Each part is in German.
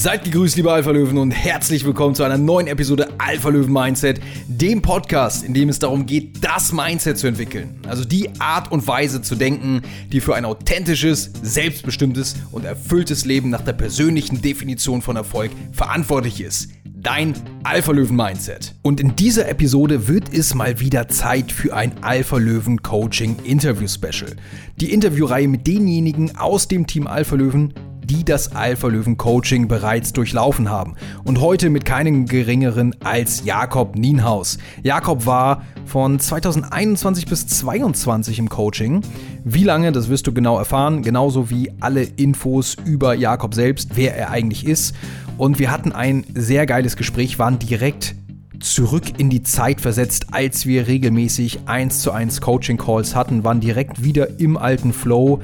Seid gegrüßt, liebe Alpha-Löwen, und herzlich willkommen zu einer neuen Episode Alpha-Löwen-Mindset, dem Podcast, in dem es darum geht, das Mindset zu entwickeln. Also die Art und Weise zu denken, die für ein authentisches, selbstbestimmtes und erfülltes Leben nach der persönlichen Definition von Erfolg verantwortlich ist. Dein Alpha-Löwen-Mindset. Und in dieser Episode wird es mal wieder Zeit für ein Alpha-Löwen-Coaching-Interview-Special. Die Interviewreihe mit denjenigen aus dem Team Alpha-Löwen, die das Alpha Löwen Coaching bereits durchlaufen haben. Und heute mit keinem geringeren als Jakob Nienhaus. Jakob war von 2021 bis 2022 im Coaching. Wie lange, das wirst du genau erfahren, genauso wie alle Infos über Jakob selbst, wer er eigentlich ist. Und wir hatten ein sehr geiles Gespräch, waren direkt zurück in die Zeit versetzt, als wir regelmäßig 1 zu 1 Coaching Calls hatten, waren direkt wieder im alten Flow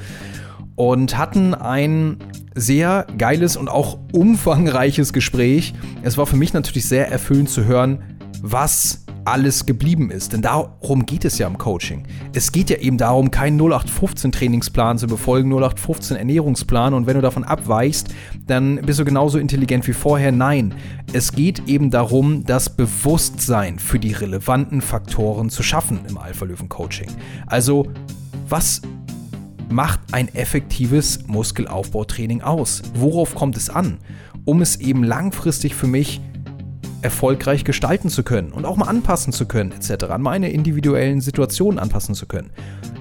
und hatten ein sehr geiles und auch umfangreiches Gespräch. Es war für mich natürlich sehr erfüllend zu hören, was alles geblieben ist. Denn darum geht es ja im Coaching. Es geht ja eben darum, keinen 0815 Trainingsplan zu befolgen, 0815 Ernährungsplan und wenn du davon abweichst, dann bist du genauso intelligent wie vorher. Nein, es geht eben darum, das Bewusstsein für die relevanten Faktoren zu schaffen im Alpha Löwen Coaching. Also, was macht ein effektives Muskelaufbautraining aus? Worauf kommt es an, um es eben langfristig für mich erfolgreich gestalten zu können und auch mal anpassen zu können, etc., an meine individuellen Situationen anpassen zu können.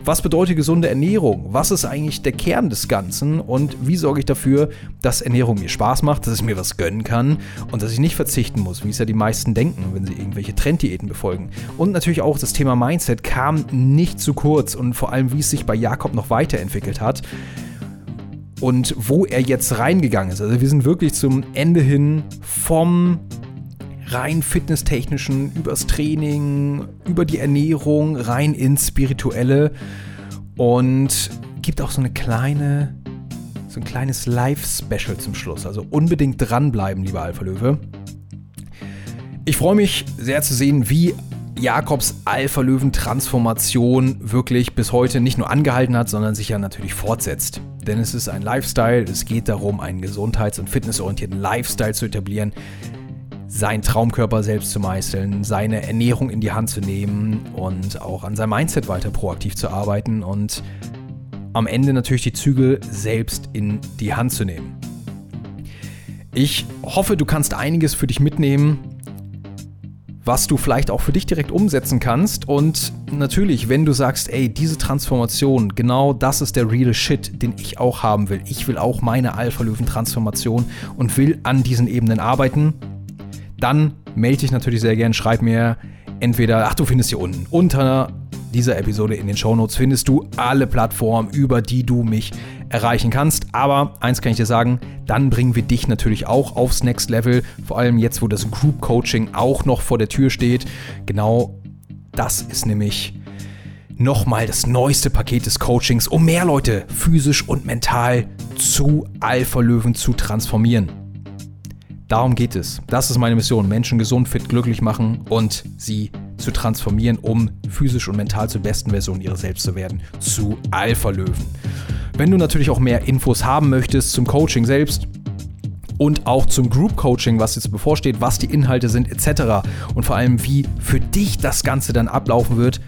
Was bedeutet gesunde Ernährung? Was ist eigentlich der Kern des Ganzen? Und wie sorge ich dafür, dass Ernährung mir Spaß macht, dass ich mir was gönnen kann und dass ich nicht verzichten muss, wie es ja die meisten denken, wenn sie irgendwelche Trenddiäten befolgen. Und natürlich auch das Thema Mindset kam nicht zu kurz und vor allem, wie es sich bei Jakob noch weiterentwickelt hat und wo er jetzt reingegangen ist. Also wir sind wirklich zum Ende hin vom rein fitnesstechnischen, übers Training, über die Ernährung, rein ins Spirituelle und gibt auch so eine kleine, so ein kleines Live-Special zum Schluss. Also unbedingt dranbleiben, lieber Alpha Löwe. Ich freue mich sehr zu sehen, wie Jakobs Alpha-Löwen-Transformation wirklich bis heute nicht nur angehalten hat, sondern sich ja natürlich fortsetzt. Denn es ist ein Lifestyle, es geht darum, einen gesundheits- und fitnessorientierten Lifestyle zu etablieren, seinen Traumkörper selbst zu meißeln, seine Ernährung in die Hand zu nehmen und auch an seinem Mindset weiter proaktiv zu arbeiten und am Ende natürlich die Zügel selbst in die Hand zu nehmen. Ich hoffe, du kannst einiges für dich mitnehmen, was du vielleicht auch für dich direkt umsetzen kannst. Und natürlich, wenn du sagst, ey, diese Transformation, genau das ist der real Shit, den ich auch haben will. Ich will auch meine Alpha-Löwen-Transformation und will an diesen Ebenen arbeiten dann melde dich natürlich sehr gern. Schreib mir entweder, ach, du findest hier unten unter dieser Episode in den Shownotes findest du alle Plattformen, über die du mich erreichen kannst. Aber eins kann ich dir sagen, dann bringen wir dich natürlich auch aufs Next Level. Vor allem jetzt, wo das Group Coaching auch noch vor der Tür steht. Genau das ist nämlich nochmal das neueste Paket des Coachings, um mehr Leute physisch und mental zu Alpha-Löwen zu transformieren. Darum geht es. Das ist meine Mission. Menschen gesund, fit, glücklich machen und sie zu transformieren, um physisch und mental zur besten Version ihrer selbst zu werden. Zu Alpha-Löwen. Wenn du natürlich auch mehr Infos haben möchtest zum Coaching selbst, und auch zum Group Coaching, was jetzt bevorsteht, was die Inhalte sind etc. Und vor allem, wie für dich das Ganze dann ablaufen wird,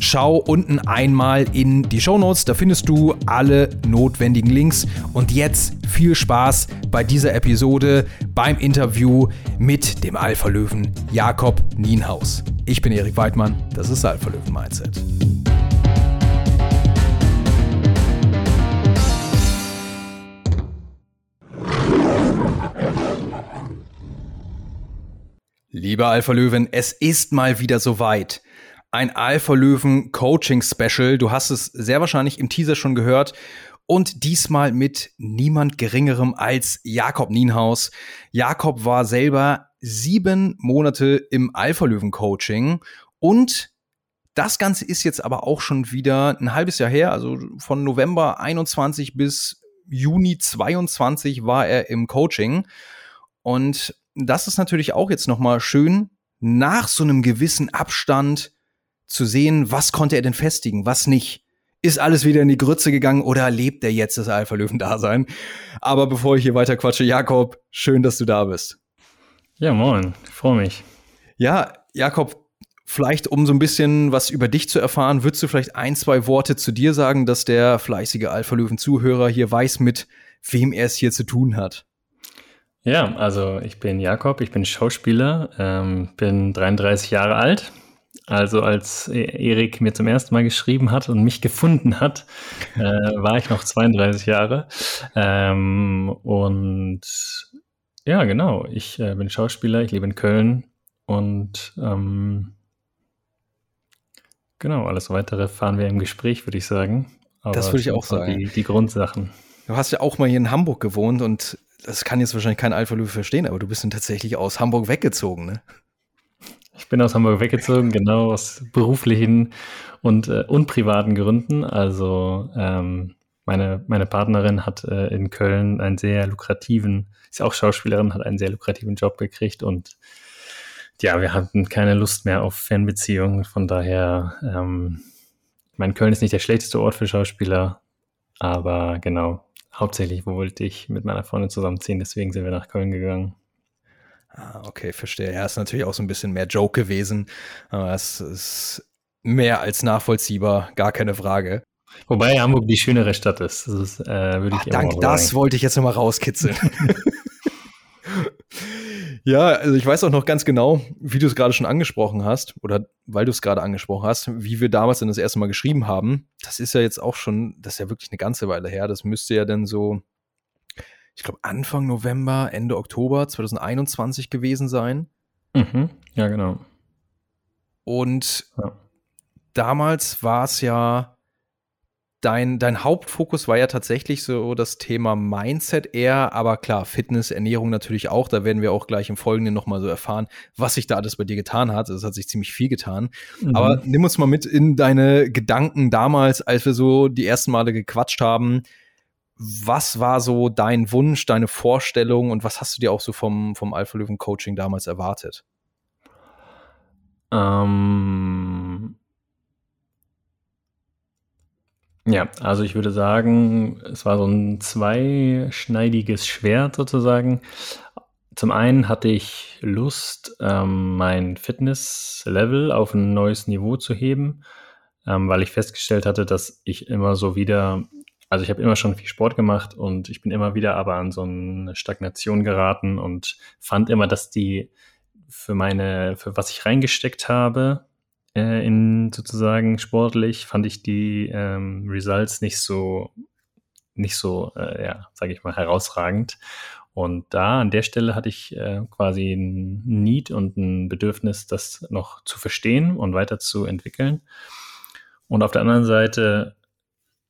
schau unten einmal in die Show Notes, da findest du alle notwendigen Links. Und jetzt viel Spaß bei dieser Episode beim Interview mit dem Alpha Löwen Jakob Nienhaus. Ich bin Erik Weidmann, das ist Alpha Löwen Mindset. Lieber Alpha Löwen, es ist mal wieder soweit ein Alpha Löwen Coaching Special. Du hast es sehr wahrscheinlich im Teaser schon gehört. Und diesmal mit niemand geringerem als Jakob Nienhaus. Jakob war selber sieben Monate im Alpha Löwen Coaching und das Ganze ist jetzt aber auch schon wieder ein halbes Jahr her, also von November 21 bis Juni 22 war er im Coaching. Und das ist natürlich auch jetzt nochmal schön, nach so einem gewissen Abstand zu sehen, was konnte er denn festigen, was nicht. Ist alles wieder in die Grütze gegangen oder lebt er jetzt das Alpha-Löwen-Dasein? Aber bevor ich hier weiter quatsche, Jakob, schön, dass du da bist. Ja, moin, freue mich. Ja, Jakob, vielleicht um so ein bisschen was über dich zu erfahren, würdest du vielleicht ein, zwei Worte zu dir sagen, dass der fleißige Alpha-Löwen-Zuhörer hier weiß, mit wem er es hier zu tun hat? Ja, also ich bin Jakob, ich bin Schauspieler, ähm, bin 33 Jahre alt, also als e- Erik mir zum ersten Mal geschrieben hat und mich gefunden hat, äh, war ich noch 32 Jahre. Ähm, und ja, genau, ich äh, bin Schauspieler, ich lebe in Köln und ähm, genau, alles weitere fahren wir im Gespräch, würde ich sagen. Aber das würde ich auch sagen. Die, die Grundsachen. Du hast ja auch mal hier in Hamburg gewohnt und das kann jetzt wahrscheinlich kein Alpha Löwe verstehen, aber du bist dann tatsächlich aus Hamburg weggezogen, ne? Ich bin aus Hamburg weggezogen, genau aus beruflichen und, äh, und privaten Gründen. Also ähm, meine, meine Partnerin hat äh, in Köln einen sehr lukrativen, ist auch Schauspielerin, hat einen sehr lukrativen Job gekriegt und ja, wir hatten keine Lust mehr auf Fernbeziehungen. Von daher, ähm, ich meine, Köln ist nicht der schlechteste Ort für Schauspieler, aber genau, hauptsächlich wollte ich mit meiner Freundin zusammenziehen, deswegen sind wir nach Köln gegangen. Ah, okay, verstehe. Ja, ist natürlich auch so ein bisschen mehr Joke gewesen. Aber es ist mehr als nachvollziehbar, gar keine Frage. Wobei Hamburg die schönere Stadt ist. Das ist, äh, würde ich Ach, danke, das wollte ich jetzt nochmal rauskitzeln. ja, also ich weiß auch noch ganz genau, wie du es gerade schon angesprochen hast, oder weil du es gerade angesprochen hast, wie wir damals dann das erste Mal geschrieben haben. Das ist ja jetzt auch schon, das ist ja wirklich eine ganze Weile her. Das müsste ja dann so ich glaube, Anfang November, Ende Oktober 2021 gewesen sein. Mhm. Ja, genau. Und ja. damals war es ja, dein, dein Hauptfokus war ja tatsächlich so das Thema Mindset eher, aber klar, Fitness, Ernährung natürlich auch. Da werden wir auch gleich im Folgenden nochmal so erfahren, was sich da alles bei dir getan hat. Es hat sich ziemlich viel getan. Mhm. Aber nimm uns mal mit in deine Gedanken damals, als wir so die ersten Male gequatscht haben was war so dein Wunsch, deine Vorstellung und was hast du dir auch so vom, vom Alpha Löwen Coaching damals erwartet? Ähm ja, also ich würde sagen, es war so ein zweischneidiges Schwert sozusagen. Zum einen hatte ich Lust, ähm, mein Fitnesslevel auf ein neues Niveau zu heben, ähm, weil ich festgestellt hatte, dass ich immer so wieder also ich habe immer schon viel Sport gemacht und ich bin immer wieder aber an so eine Stagnation geraten und fand immer, dass die für meine, für was ich reingesteckt habe, äh, in sozusagen sportlich, fand ich die ähm, Results nicht so, nicht so, äh, ja, sage ich mal, herausragend. Und da an der Stelle hatte ich äh, quasi ein Need und ein Bedürfnis, das noch zu verstehen und weiterzuentwickeln. Und auf der anderen Seite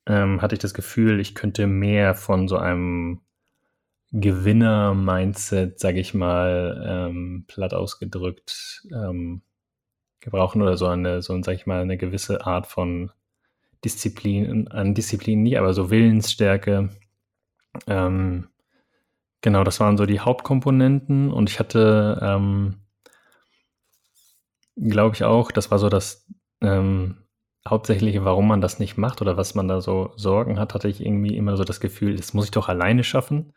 ähm, hatte ich das Gefühl, ich könnte mehr von so einem Gewinner-Mindset, sage ich mal, ähm, platt ausgedrückt, ähm, gebrauchen oder so eine, so, sag ich mal, eine gewisse Art von Disziplin, an Disziplin nicht, aber so Willensstärke. Ähm, genau, das waren so die Hauptkomponenten und ich hatte, ähm, glaube ich auch, das war so das ähm, Hauptsächliche, warum man das nicht macht oder was man da so Sorgen hat, hatte ich irgendwie immer so das Gefühl, das muss ich doch alleine schaffen.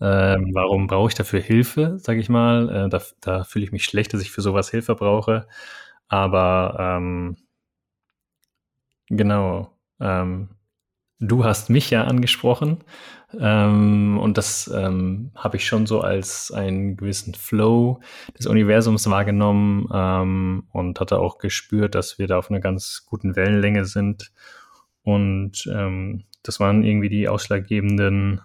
Ähm, warum brauche ich dafür Hilfe, sage ich mal? Äh, da, da fühle ich mich schlecht, dass ich für sowas Hilfe brauche. Aber ähm, genau, ähm, du hast mich ja angesprochen ähm, und das ähm, habe ich schon so als einen gewissen Flow des Universums wahrgenommen ähm, und hatte auch gespürt, dass wir da auf einer ganz guten Wellenlänge sind. Und ähm, das waren irgendwie die ausschlaggebenden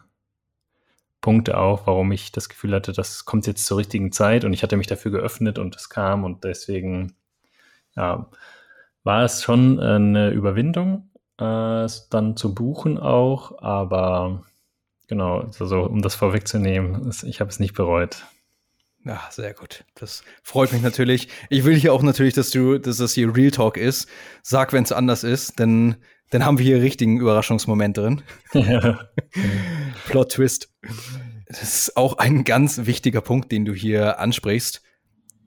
Punkte auch, warum ich das Gefühl hatte, das kommt jetzt zur richtigen Zeit. Und ich hatte mich dafür geöffnet und es kam. Und deswegen ja, war es schon eine Überwindung, äh, dann zu buchen auch, aber Genau, also um das vorwegzunehmen, ich habe es nicht bereut. Ja, sehr gut. Das freut mich natürlich. Ich will hier auch natürlich, dass du, dass das hier Real Talk ist. Sag, wenn es anders ist, denn dann haben wir hier richtigen Überraschungsmoment drin. Ja. Plot Twist. Das ist auch ein ganz wichtiger Punkt, den du hier ansprichst.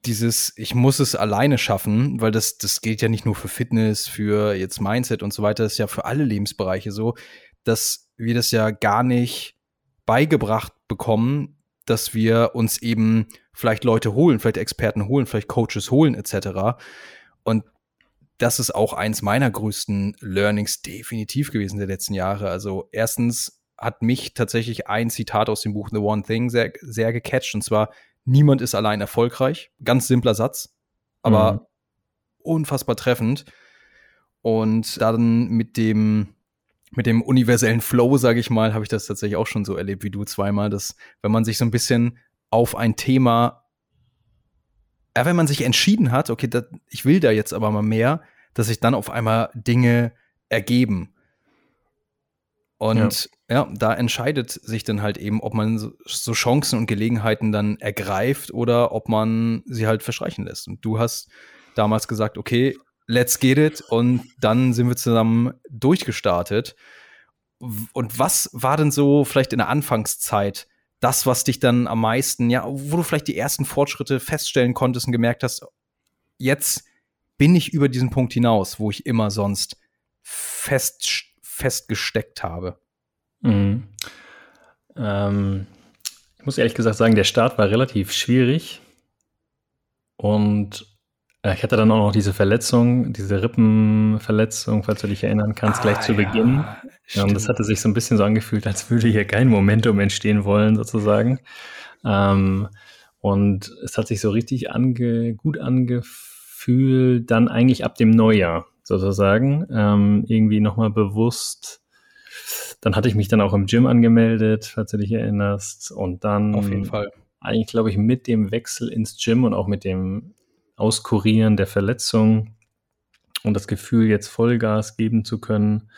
Dieses, ich muss es alleine schaffen, weil das, das gilt ja nicht nur für Fitness, für jetzt Mindset und so weiter, das ist ja für alle Lebensbereiche so, dass wir das ja gar nicht beigebracht bekommen, dass wir uns eben vielleicht Leute holen, vielleicht Experten holen, vielleicht Coaches holen, etc. Und das ist auch eins meiner größten Learnings definitiv gewesen der letzten Jahre. Also erstens hat mich tatsächlich ein Zitat aus dem Buch The One Thing sehr, sehr gecatcht, und zwar, niemand ist allein erfolgreich. Ganz simpler Satz, aber mhm. unfassbar treffend. Und dann mit dem, mit dem universellen Flow, sage ich mal, habe ich das tatsächlich auch schon so erlebt wie du zweimal, dass wenn man sich so ein bisschen auf ein Thema, ja, wenn man sich entschieden hat, okay, dat, ich will da jetzt aber mal mehr, dass sich dann auf einmal Dinge ergeben. Und ja. ja. da entscheidet sich dann halt eben, ob man so, Chancen und Gelegenheiten dann ergreift oder ob man sie halt verschreichen lässt. Und du hast damals gesagt, okay, let's get it. Und dann sind wir zusammen durchgestartet. Und was war denn so vielleicht in der Anfangszeit das, was dich dann am meisten, ja, wo du vielleicht die ersten Fortschritte feststellen konntest und gemerkt hast, jetzt bin ich über diesen Punkt hinaus, wo ich immer sonst fest festgesteckt habe? Mhm. Ähm, ich muss ehrlich gesagt sagen, der Start war relativ schwierig. Und äh, ich hatte dann auch noch diese Verletzung, diese Rippenverletzung, falls du dich erinnern kannst, ah, gleich zu ja, Beginn. Ja, und das hatte sich so ein bisschen so angefühlt, als würde hier kein Momentum entstehen wollen, sozusagen. Ähm, und es hat sich so richtig ange, gut angefühlt, dann eigentlich ab dem Neujahr sozusagen, ähm, irgendwie nochmal bewusst. Dann hatte ich mich dann auch im Gym angemeldet, falls du dich erinnerst. Und dann auf jeden Fall. Eigentlich, glaube ich, mit dem Wechsel ins Gym und auch mit dem Auskurieren der Verletzung und das Gefühl, jetzt Vollgas geben zu können,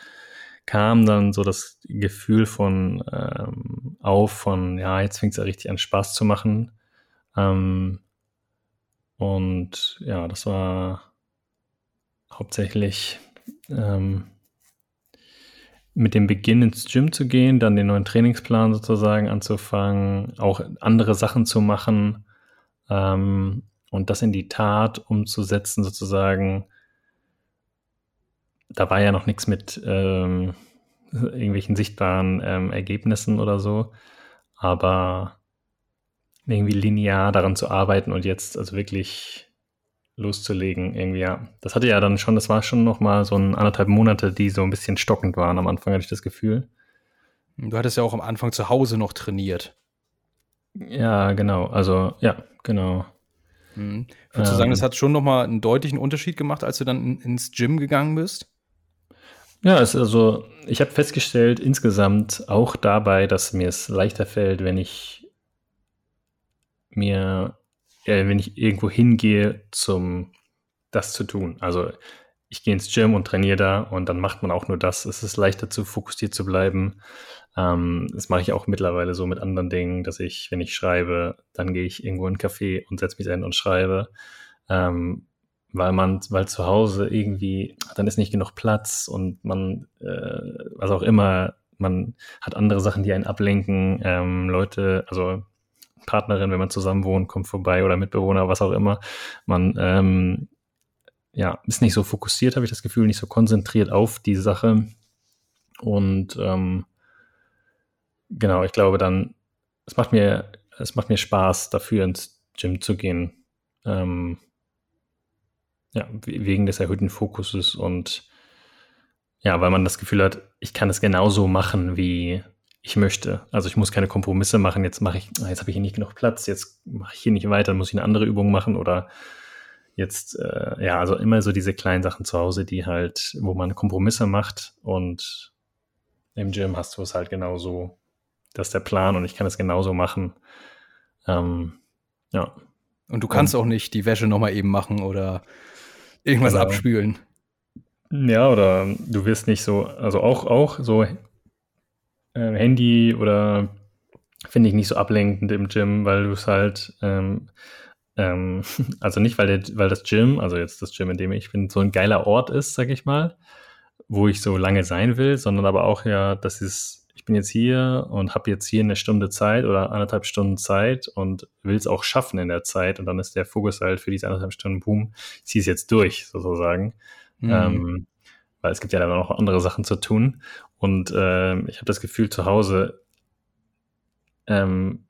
kam dann so das Gefühl von ähm, auf von, ja, jetzt fängt es ja richtig an Spaß zu machen. Ähm, und ja, das war hauptsächlich ähm, mit dem Beginn ins Gym zu gehen, dann den neuen Trainingsplan sozusagen anzufangen, auch andere Sachen zu machen ähm, und das in die Tat umzusetzen sozusagen. Da war ja noch nichts mit ähm, irgendwelchen sichtbaren ähm, Ergebnissen oder so, aber irgendwie linear daran zu arbeiten und jetzt also wirklich loszulegen, irgendwie, ja. Das hatte ja dann schon, das war schon noch mal so ein anderthalb Monate, die so ein bisschen stockend waren. Am Anfang hatte ich das Gefühl. Du hattest ja auch am Anfang zu Hause noch trainiert. Ja, genau. Also, ja, genau. Mhm. Würdest ähm, du sagen, das hat schon noch mal einen deutlichen Unterschied gemacht, als du dann ins Gym gegangen bist? Ja, es, also ich habe festgestellt insgesamt auch dabei, dass mir es leichter fällt, wenn ich mir äh, wenn ich irgendwo hingehe, zum das zu tun. Also ich gehe ins Gym und trainiere da und dann macht man auch nur das. Es ist leichter zu fokussiert zu bleiben. Ähm, das mache ich auch mittlerweile so mit anderen Dingen, dass ich, wenn ich schreibe, dann gehe ich irgendwo in einen Café und setze mich hin und schreibe. Ähm, weil man, weil zu Hause irgendwie, dann ist nicht genug Platz und man, äh, was auch immer, man hat andere Sachen, die einen ablenken, ähm, Leute, also Partnerin, wenn man zusammen wohnt, kommt vorbei oder Mitbewohner, was auch immer. Man ähm, ja, ist nicht so fokussiert, habe ich das Gefühl, nicht so konzentriert auf die Sache. Und ähm, genau, ich glaube dann, es macht mir, es macht mir Spaß, dafür ins Gym zu gehen. Ähm, ja, wegen des erhöhten Fokuses und ja, weil man das Gefühl hat, ich kann es genauso machen wie ich möchte. Also ich muss keine Kompromisse machen. Jetzt mache ich, ah, jetzt habe ich hier nicht genug Platz, jetzt mache ich hier nicht weiter, muss ich eine andere Übung machen oder jetzt, äh, ja, also immer so diese kleinen Sachen zu Hause, die halt, wo man Kompromisse macht und im Gym hast du es halt genauso. Das ist der Plan und ich kann es genauso machen. Ähm, ja. Und du kannst und, auch nicht die Wäsche nochmal eben machen oder irgendwas genau. abspülen. Ja, oder du wirst nicht so, also auch, auch so äh, Handy oder finde ich nicht so ablenkend im Gym, weil du es halt, ähm, ähm, also nicht, weil, der, weil das Gym, also jetzt das Gym, in dem ich bin, so ein geiler Ort ist, sag ich mal, wo ich so lange sein will, sondern aber auch ja, dass es ich bin jetzt hier und habe jetzt hier eine Stunde Zeit oder anderthalb Stunden Zeit und will es auch schaffen in der Zeit. Und dann ist der Fokus halt für diese anderthalb Stunden, boom, ich ziehe es jetzt durch, sozusagen. Mhm. Ähm, weil es gibt ja dann auch andere Sachen zu tun. Und äh, ich habe das Gefühl, zu Hause ähm,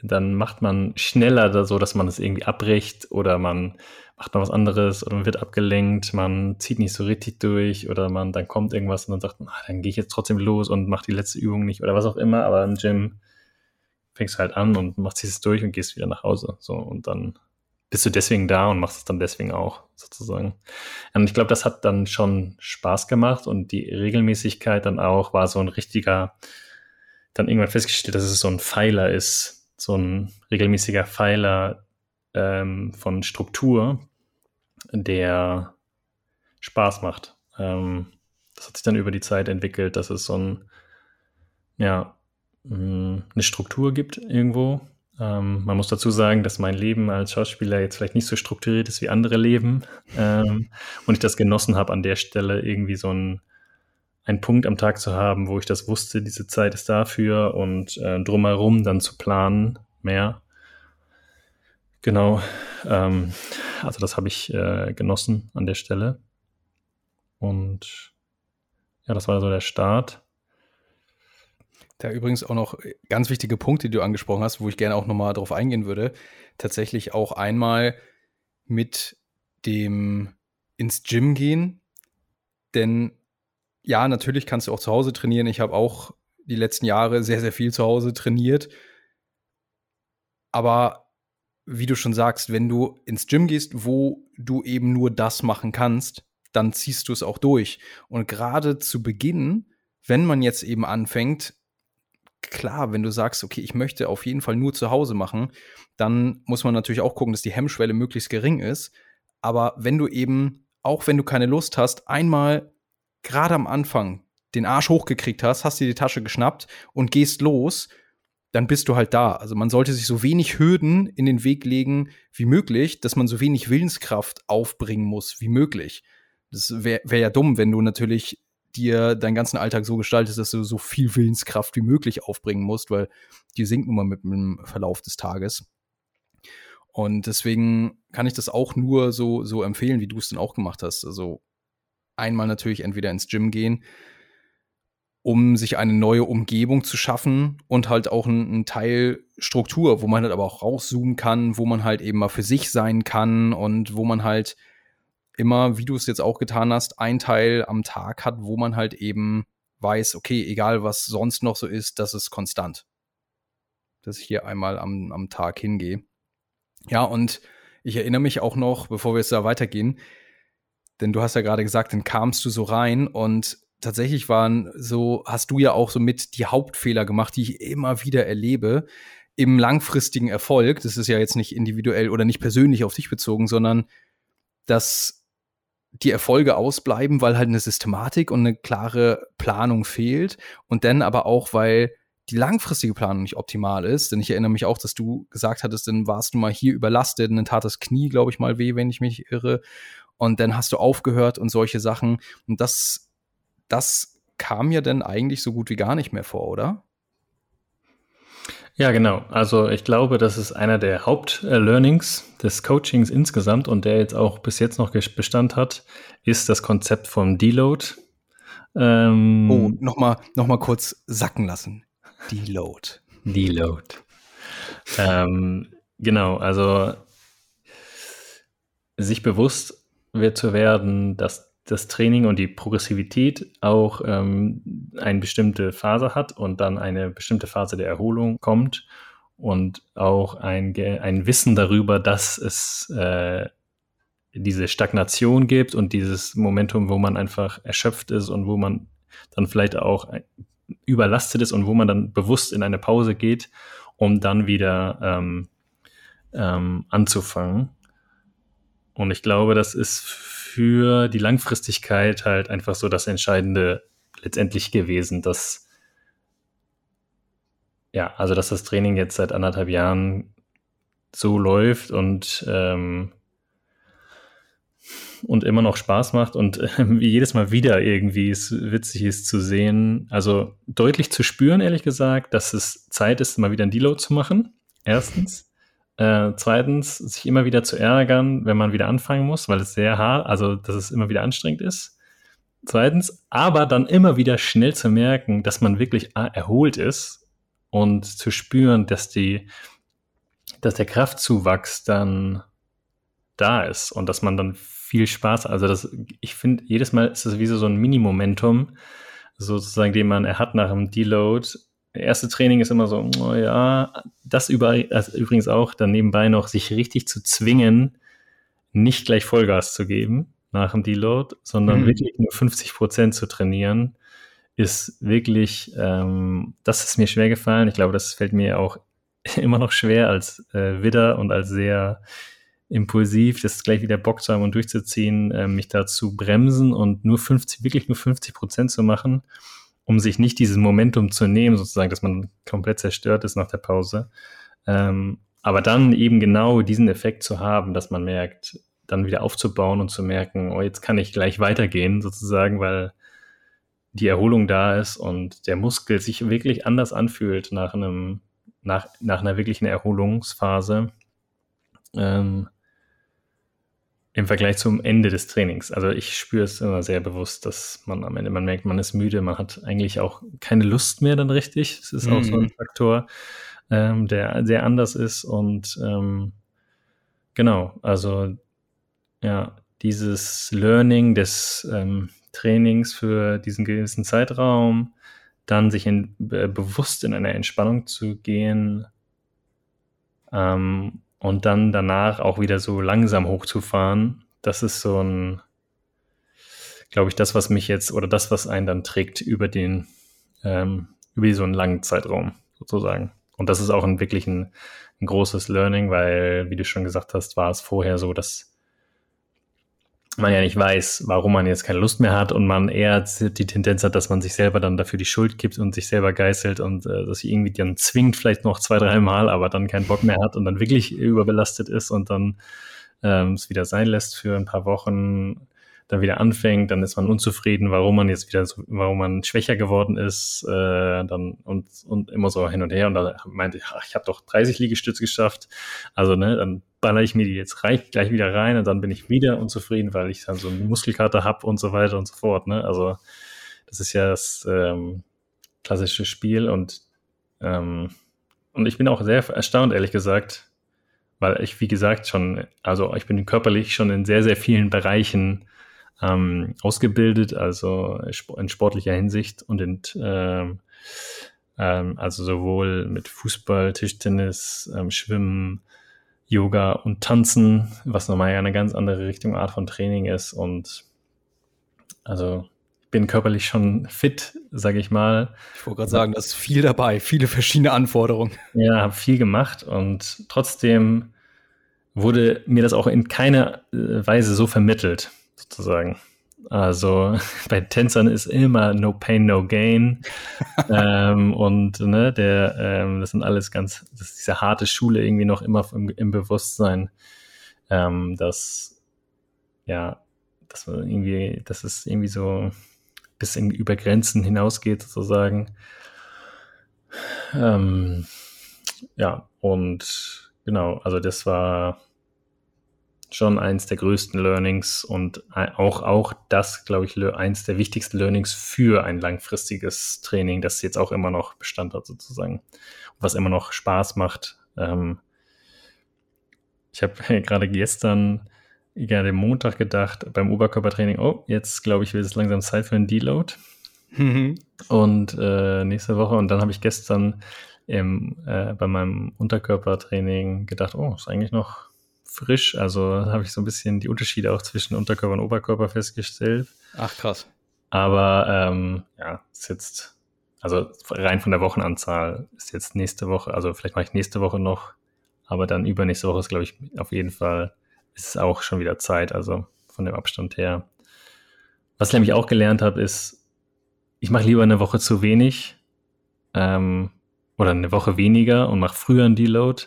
dann macht man schneller so, dass man es irgendwie abbricht oder man macht noch was anderes oder man wird abgelenkt, man zieht nicht so richtig durch oder man dann kommt irgendwas und dann sagt, ah, dann gehe ich jetzt trotzdem los und mache die letzte Übung nicht oder was auch immer, aber im Gym fängst du halt an und machst es durch und gehst wieder nach Hause. So und dann bist du deswegen da und machst es dann deswegen auch, sozusagen. Und ich glaube, das hat dann schon Spaß gemacht und die Regelmäßigkeit dann auch war so ein richtiger, dann irgendwann festgestellt, dass es so ein Pfeiler ist, so ein regelmäßiger Pfeiler ähm, von Struktur, der Spaß macht. Ähm, das hat sich dann über die Zeit entwickelt, dass es so ein, ja, mm, eine Struktur gibt irgendwo. Ähm, man muss dazu sagen, dass mein Leben als Schauspieler jetzt vielleicht nicht so strukturiert ist wie andere Leben ähm, und ich das genossen habe, an der Stelle irgendwie so ein einen Punkt am Tag zu haben, wo ich das wusste, diese Zeit ist dafür und äh, drumherum dann zu planen mehr. Genau. Ähm, also das habe ich äh, genossen an der Stelle. Und ja, das war so der Start. Da übrigens auch noch ganz wichtige Punkte, die du angesprochen hast, wo ich gerne auch nochmal drauf eingehen würde. Tatsächlich auch einmal mit dem ins Gym gehen. Denn ja, natürlich kannst du auch zu Hause trainieren. Ich habe auch die letzten Jahre sehr, sehr viel zu Hause trainiert. Aber wie du schon sagst, wenn du ins Gym gehst, wo du eben nur das machen kannst, dann ziehst du es auch durch. Und gerade zu Beginn, wenn man jetzt eben anfängt, klar, wenn du sagst, okay, ich möchte auf jeden Fall nur zu Hause machen, dann muss man natürlich auch gucken, dass die Hemmschwelle möglichst gering ist. Aber wenn du eben, auch wenn du keine Lust hast, einmal gerade am Anfang den Arsch hochgekriegt hast, hast dir die Tasche geschnappt und gehst los, dann bist du halt da. Also man sollte sich so wenig Hürden in den Weg legen wie möglich, dass man so wenig Willenskraft aufbringen muss wie möglich. Das wäre wär ja dumm, wenn du natürlich dir deinen ganzen Alltag so gestaltest, dass du so viel Willenskraft wie möglich aufbringen musst, weil die sinkt nun mal mit dem Verlauf des Tages. Und deswegen kann ich das auch nur so, so empfehlen, wie du es dann auch gemacht hast. Also einmal natürlich entweder ins Gym gehen, um sich eine neue Umgebung zu schaffen und halt auch einen Teil Struktur, wo man halt aber auch rauszoomen kann, wo man halt eben mal für sich sein kann und wo man halt immer, wie du es jetzt auch getan hast, ein Teil am Tag hat, wo man halt eben weiß, okay, egal was sonst noch so ist, das ist konstant. Dass ich hier einmal am, am Tag hingehe. Ja, und ich erinnere mich auch noch, bevor wir jetzt da weitergehen, denn du hast ja gerade gesagt, dann kamst du so rein und tatsächlich waren so, hast du ja auch so mit die Hauptfehler gemacht, die ich immer wieder erlebe im langfristigen Erfolg. Das ist ja jetzt nicht individuell oder nicht persönlich auf dich bezogen, sondern dass die Erfolge ausbleiben, weil halt eine Systematik und eine klare Planung fehlt und dann aber auch, weil die langfristige Planung nicht optimal ist. Denn ich erinnere mich auch, dass du gesagt hattest, dann warst du mal hier überlastet, dann tat das Knie, glaube ich, mal weh, wenn ich mich irre und dann hast du aufgehört und solche Sachen. Und das, das kam ja dann eigentlich so gut wie gar nicht mehr vor, oder? Ja, genau. Also ich glaube, das ist einer der Hauptlearnings des Coachings insgesamt und der jetzt auch bis jetzt noch Bestand hat, ist das Konzept von Deload. Ähm, oh, nochmal noch mal kurz sacken lassen. Deload. Deload. ähm, genau, also sich bewusst wird zu werden, dass das Training und die Progressivität auch ähm, eine bestimmte Phase hat und dann eine bestimmte Phase der Erholung kommt und auch ein, ein Wissen darüber, dass es äh, diese Stagnation gibt und dieses Momentum, wo man einfach erschöpft ist und wo man dann vielleicht auch überlastet ist und wo man dann bewusst in eine Pause geht, um dann wieder ähm, ähm, anzufangen. Und ich glaube, das ist für die Langfristigkeit halt einfach so das Entscheidende letztendlich gewesen, dass ja, also dass das Training jetzt seit anderthalb Jahren so läuft und ähm, und immer noch Spaß macht und äh, jedes Mal wieder irgendwie es witzig ist zu sehen. Also deutlich zu spüren, ehrlich gesagt, dass es Zeit ist, mal wieder ein Deload zu machen. Erstens. Äh, zweitens, sich immer wieder zu ärgern, wenn man wieder anfangen muss, weil es sehr hart, also dass es immer wieder anstrengend ist. Zweitens, aber dann immer wieder schnell zu merken, dass man wirklich erholt ist und zu spüren, dass die, dass der Kraftzuwachs dann da ist und dass man dann viel Spaß, also das, ich finde, jedes Mal ist es wie so ein Mini-Momentum, sozusagen, den man er hat nach dem Deload. Erste Training ist immer so, oh ja, das über, also übrigens auch dann nebenbei noch, sich richtig zu zwingen, nicht gleich Vollgas zu geben nach dem Deload, sondern mhm. wirklich nur 50 Prozent zu trainieren, ist wirklich, ähm, das ist mir schwer gefallen. Ich glaube, das fällt mir auch immer noch schwer als äh, Widder und als sehr impulsiv, das gleich wieder Bock zu haben und durchzuziehen, äh, mich da zu bremsen und nur 50, wirklich nur 50 Prozent zu machen, um sich nicht dieses Momentum zu nehmen, sozusagen, dass man komplett zerstört ist nach der Pause. Ähm, aber dann eben genau diesen Effekt zu haben, dass man merkt, dann wieder aufzubauen und zu merken, oh, jetzt kann ich gleich weitergehen, sozusagen, weil die Erholung da ist und der Muskel sich wirklich anders anfühlt nach einem, nach, nach einer wirklichen Erholungsphase. Ähm, im Vergleich zum Ende des Trainings. Also ich spüre es immer sehr bewusst, dass man am Ende, man merkt, man ist müde, man hat eigentlich auch keine Lust mehr dann richtig. Das ist mhm. auch so ein mhm. Faktor, ähm, der sehr anders ist. Und ähm, genau, also ja, dieses Learning des ähm, Trainings für diesen gewissen Zeitraum, dann sich in, äh, bewusst in eine Entspannung zu gehen, ähm, und dann danach auch wieder so langsam hochzufahren, das ist so ein, glaube ich, das, was mich jetzt oder das, was einen dann trägt über den, ähm, über so einen langen Zeitraum sozusagen. Und das ist auch ein wirklich ein, ein großes Learning, weil, wie du schon gesagt hast, war es vorher so, dass man ja nicht weiß, warum man jetzt keine Lust mehr hat und man eher die Tendenz hat, dass man sich selber dann dafür die Schuld gibt und sich selber geißelt und äh, dass sich irgendwie dann zwingt, vielleicht noch zwei, drei Mal, aber dann keinen Bock mehr hat und dann wirklich überbelastet ist und dann ähm, es wieder sein lässt für ein paar Wochen dann wieder anfängt, dann ist man unzufrieden, warum man jetzt wieder so, warum man schwächer geworden ist, äh, dann und, und immer so hin und her. Und da meinte ich, ach, ich habe doch 30 Liegestütze geschafft. Also, ne, dann baller ich mir die jetzt reich, gleich wieder rein und dann bin ich wieder unzufrieden, weil ich dann so eine Muskelkater habe und so weiter und so fort. Ne? Also, das ist ja das ähm, klassische Spiel und ähm, und ich bin auch sehr erstaunt, ehrlich gesagt, weil ich, wie gesagt, schon, also ich bin körperlich schon in sehr, sehr vielen Bereichen ähm, ausgebildet, also in sportlicher Hinsicht und in, ähm, ähm, also sowohl mit Fußball, Tischtennis, ähm, Schwimmen, Yoga und Tanzen, was nochmal eine ganz andere Richtung Art von Training ist und also ich bin körperlich schon fit, sage ich mal. Ich wollte gerade sagen, da ist viel dabei, viele verschiedene Anforderungen. Ja, habe viel gemacht und trotzdem wurde mir das auch in keiner äh, Weise so vermittelt sozusagen. Also bei Tänzern ist immer no pain, no gain. ähm, und ne, der, ähm, das sind alles ganz, das ist diese harte Schule irgendwie noch immer im, im Bewusstsein, ähm, dass ja, dass man irgendwie, dass es irgendwie so bis in, über Grenzen hinausgeht, sozusagen. Ähm, ja, und genau, also das war schon eins der größten Learnings und auch, auch das, glaube ich, eins der wichtigsten Learnings für ein langfristiges Training, das jetzt auch immer noch Bestand hat sozusagen, was immer noch Spaß macht. Ähm, ich habe gerade gestern, gerade Montag gedacht, beim Oberkörpertraining, oh, jetzt glaube ich, wird es langsam Zeit für einen Deload. Und äh, nächste Woche, und dann habe ich gestern im, äh, bei meinem Unterkörpertraining gedacht, oh, ist eigentlich noch frisch. Also habe ich so ein bisschen die Unterschiede auch zwischen Unterkörper und Oberkörper festgestellt. Ach krass. Aber ähm, ja, ist jetzt, also rein von der Wochenanzahl ist jetzt nächste Woche, also vielleicht mache ich nächste Woche noch, aber dann übernächste Woche ist, glaube ich, auf jeden Fall, ist es auch schon wieder Zeit, also von dem Abstand her. Was ich nämlich auch gelernt habe, ist, ich mache lieber eine Woche zu wenig ähm, oder eine Woche weniger und mache früher einen Deload,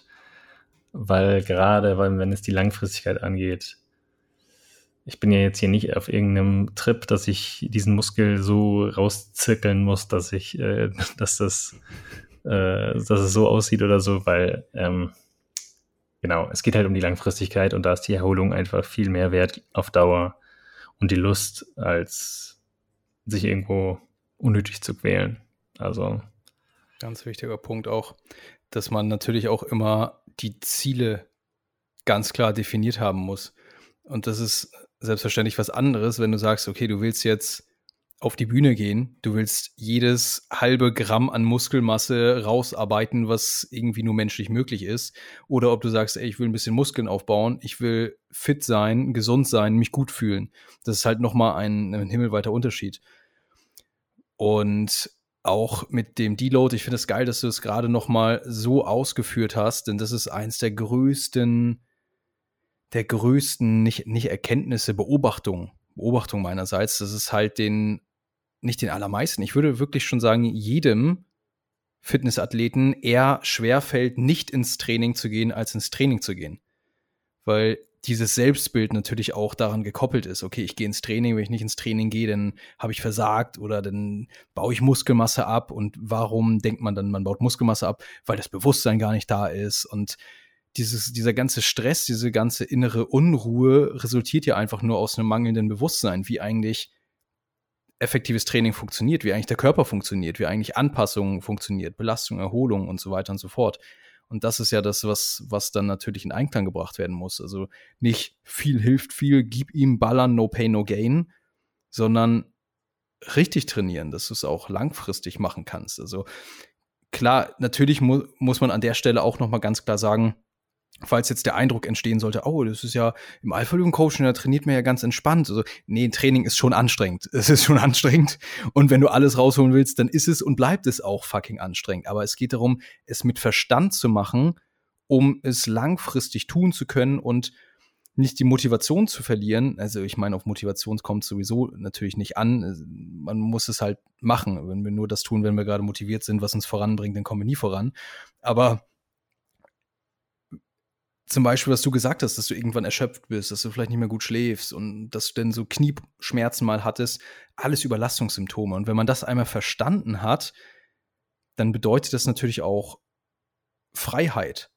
weil gerade, weil wenn es die Langfristigkeit angeht, ich bin ja jetzt hier nicht auf irgendeinem Trip, dass ich diesen Muskel so rauszirkeln muss, dass ich, äh, dass das, äh, dass es so aussieht oder so, weil ähm, genau, es geht halt um die Langfristigkeit und da ist die Erholung einfach viel mehr wert auf Dauer und die Lust, als sich irgendwo unnötig zu quälen. Also. Ganz wichtiger Punkt auch, dass man natürlich auch immer die Ziele ganz klar definiert haben muss. Und das ist selbstverständlich was anderes, wenn du sagst, okay, du willst jetzt auf die Bühne gehen, du willst jedes halbe Gramm an Muskelmasse rausarbeiten, was irgendwie nur menschlich möglich ist, oder ob du sagst, ey, ich will ein bisschen Muskeln aufbauen, ich will fit sein, gesund sein, mich gut fühlen. Das ist halt nochmal ein, ein himmelweiter Unterschied. Und auch mit dem Deload, ich finde es geil, dass du es gerade nochmal so ausgeführt hast, denn das ist eins der größten der größten, nicht, nicht Erkenntnisse, Beobachtungen, Beobachtung meinerseits, das ist halt den, nicht den allermeisten, ich würde wirklich schon sagen, jedem Fitnessathleten eher schwerfällt, nicht ins Training zu gehen, als ins Training zu gehen. Weil dieses Selbstbild natürlich auch daran gekoppelt ist. Okay, ich gehe ins Training, wenn ich nicht ins Training gehe, dann habe ich versagt oder dann baue ich Muskelmasse ab. Und warum denkt man dann, man baut Muskelmasse ab? Weil das Bewusstsein gar nicht da ist. Und dieses, dieser ganze Stress, diese ganze innere Unruhe resultiert ja einfach nur aus einem mangelnden Bewusstsein, wie eigentlich effektives Training funktioniert, wie eigentlich der Körper funktioniert, wie eigentlich Anpassung funktioniert, Belastung, Erholung und so weiter und so fort. Und das ist ja das, was, was dann natürlich in Einklang gebracht werden muss. Also nicht viel hilft viel, gib ihm Ballern, no pain, no gain, sondern richtig trainieren, dass du es auch langfristig machen kannst. Also klar, natürlich mu muss man an der Stelle auch noch mal ganz klar sagen, falls jetzt der Eindruck entstehen sollte, oh, das ist ja im Alpha Coaching, da trainiert man ja ganz entspannt. Also, nee, Training ist schon anstrengend. Es ist schon anstrengend. Und wenn du alles rausholen willst, dann ist es und bleibt es auch fucking anstrengend. Aber es geht darum, es mit Verstand zu machen, um es langfristig tun zu können und nicht die Motivation zu verlieren. Also ich meine, auf Motivation kommt sowieso natürlich nicht an. Man muss es halt machen. Wenn wir nur das tun, wenn wir gerade motiviert sind, was uns voranbringt, dann kommen wir nie voran. Aber zum Beispiel, was du gesagt hast, dass du irgendwann erschöpft bist, dass du vielleicht nicht mehr gut schläfst und dass du dann so Knieschmerzen mal hattest, alles Überlastungssymptome. Und wenn man das einmal verstanden hat, dann bedeutet das natürlich auch Freiheit,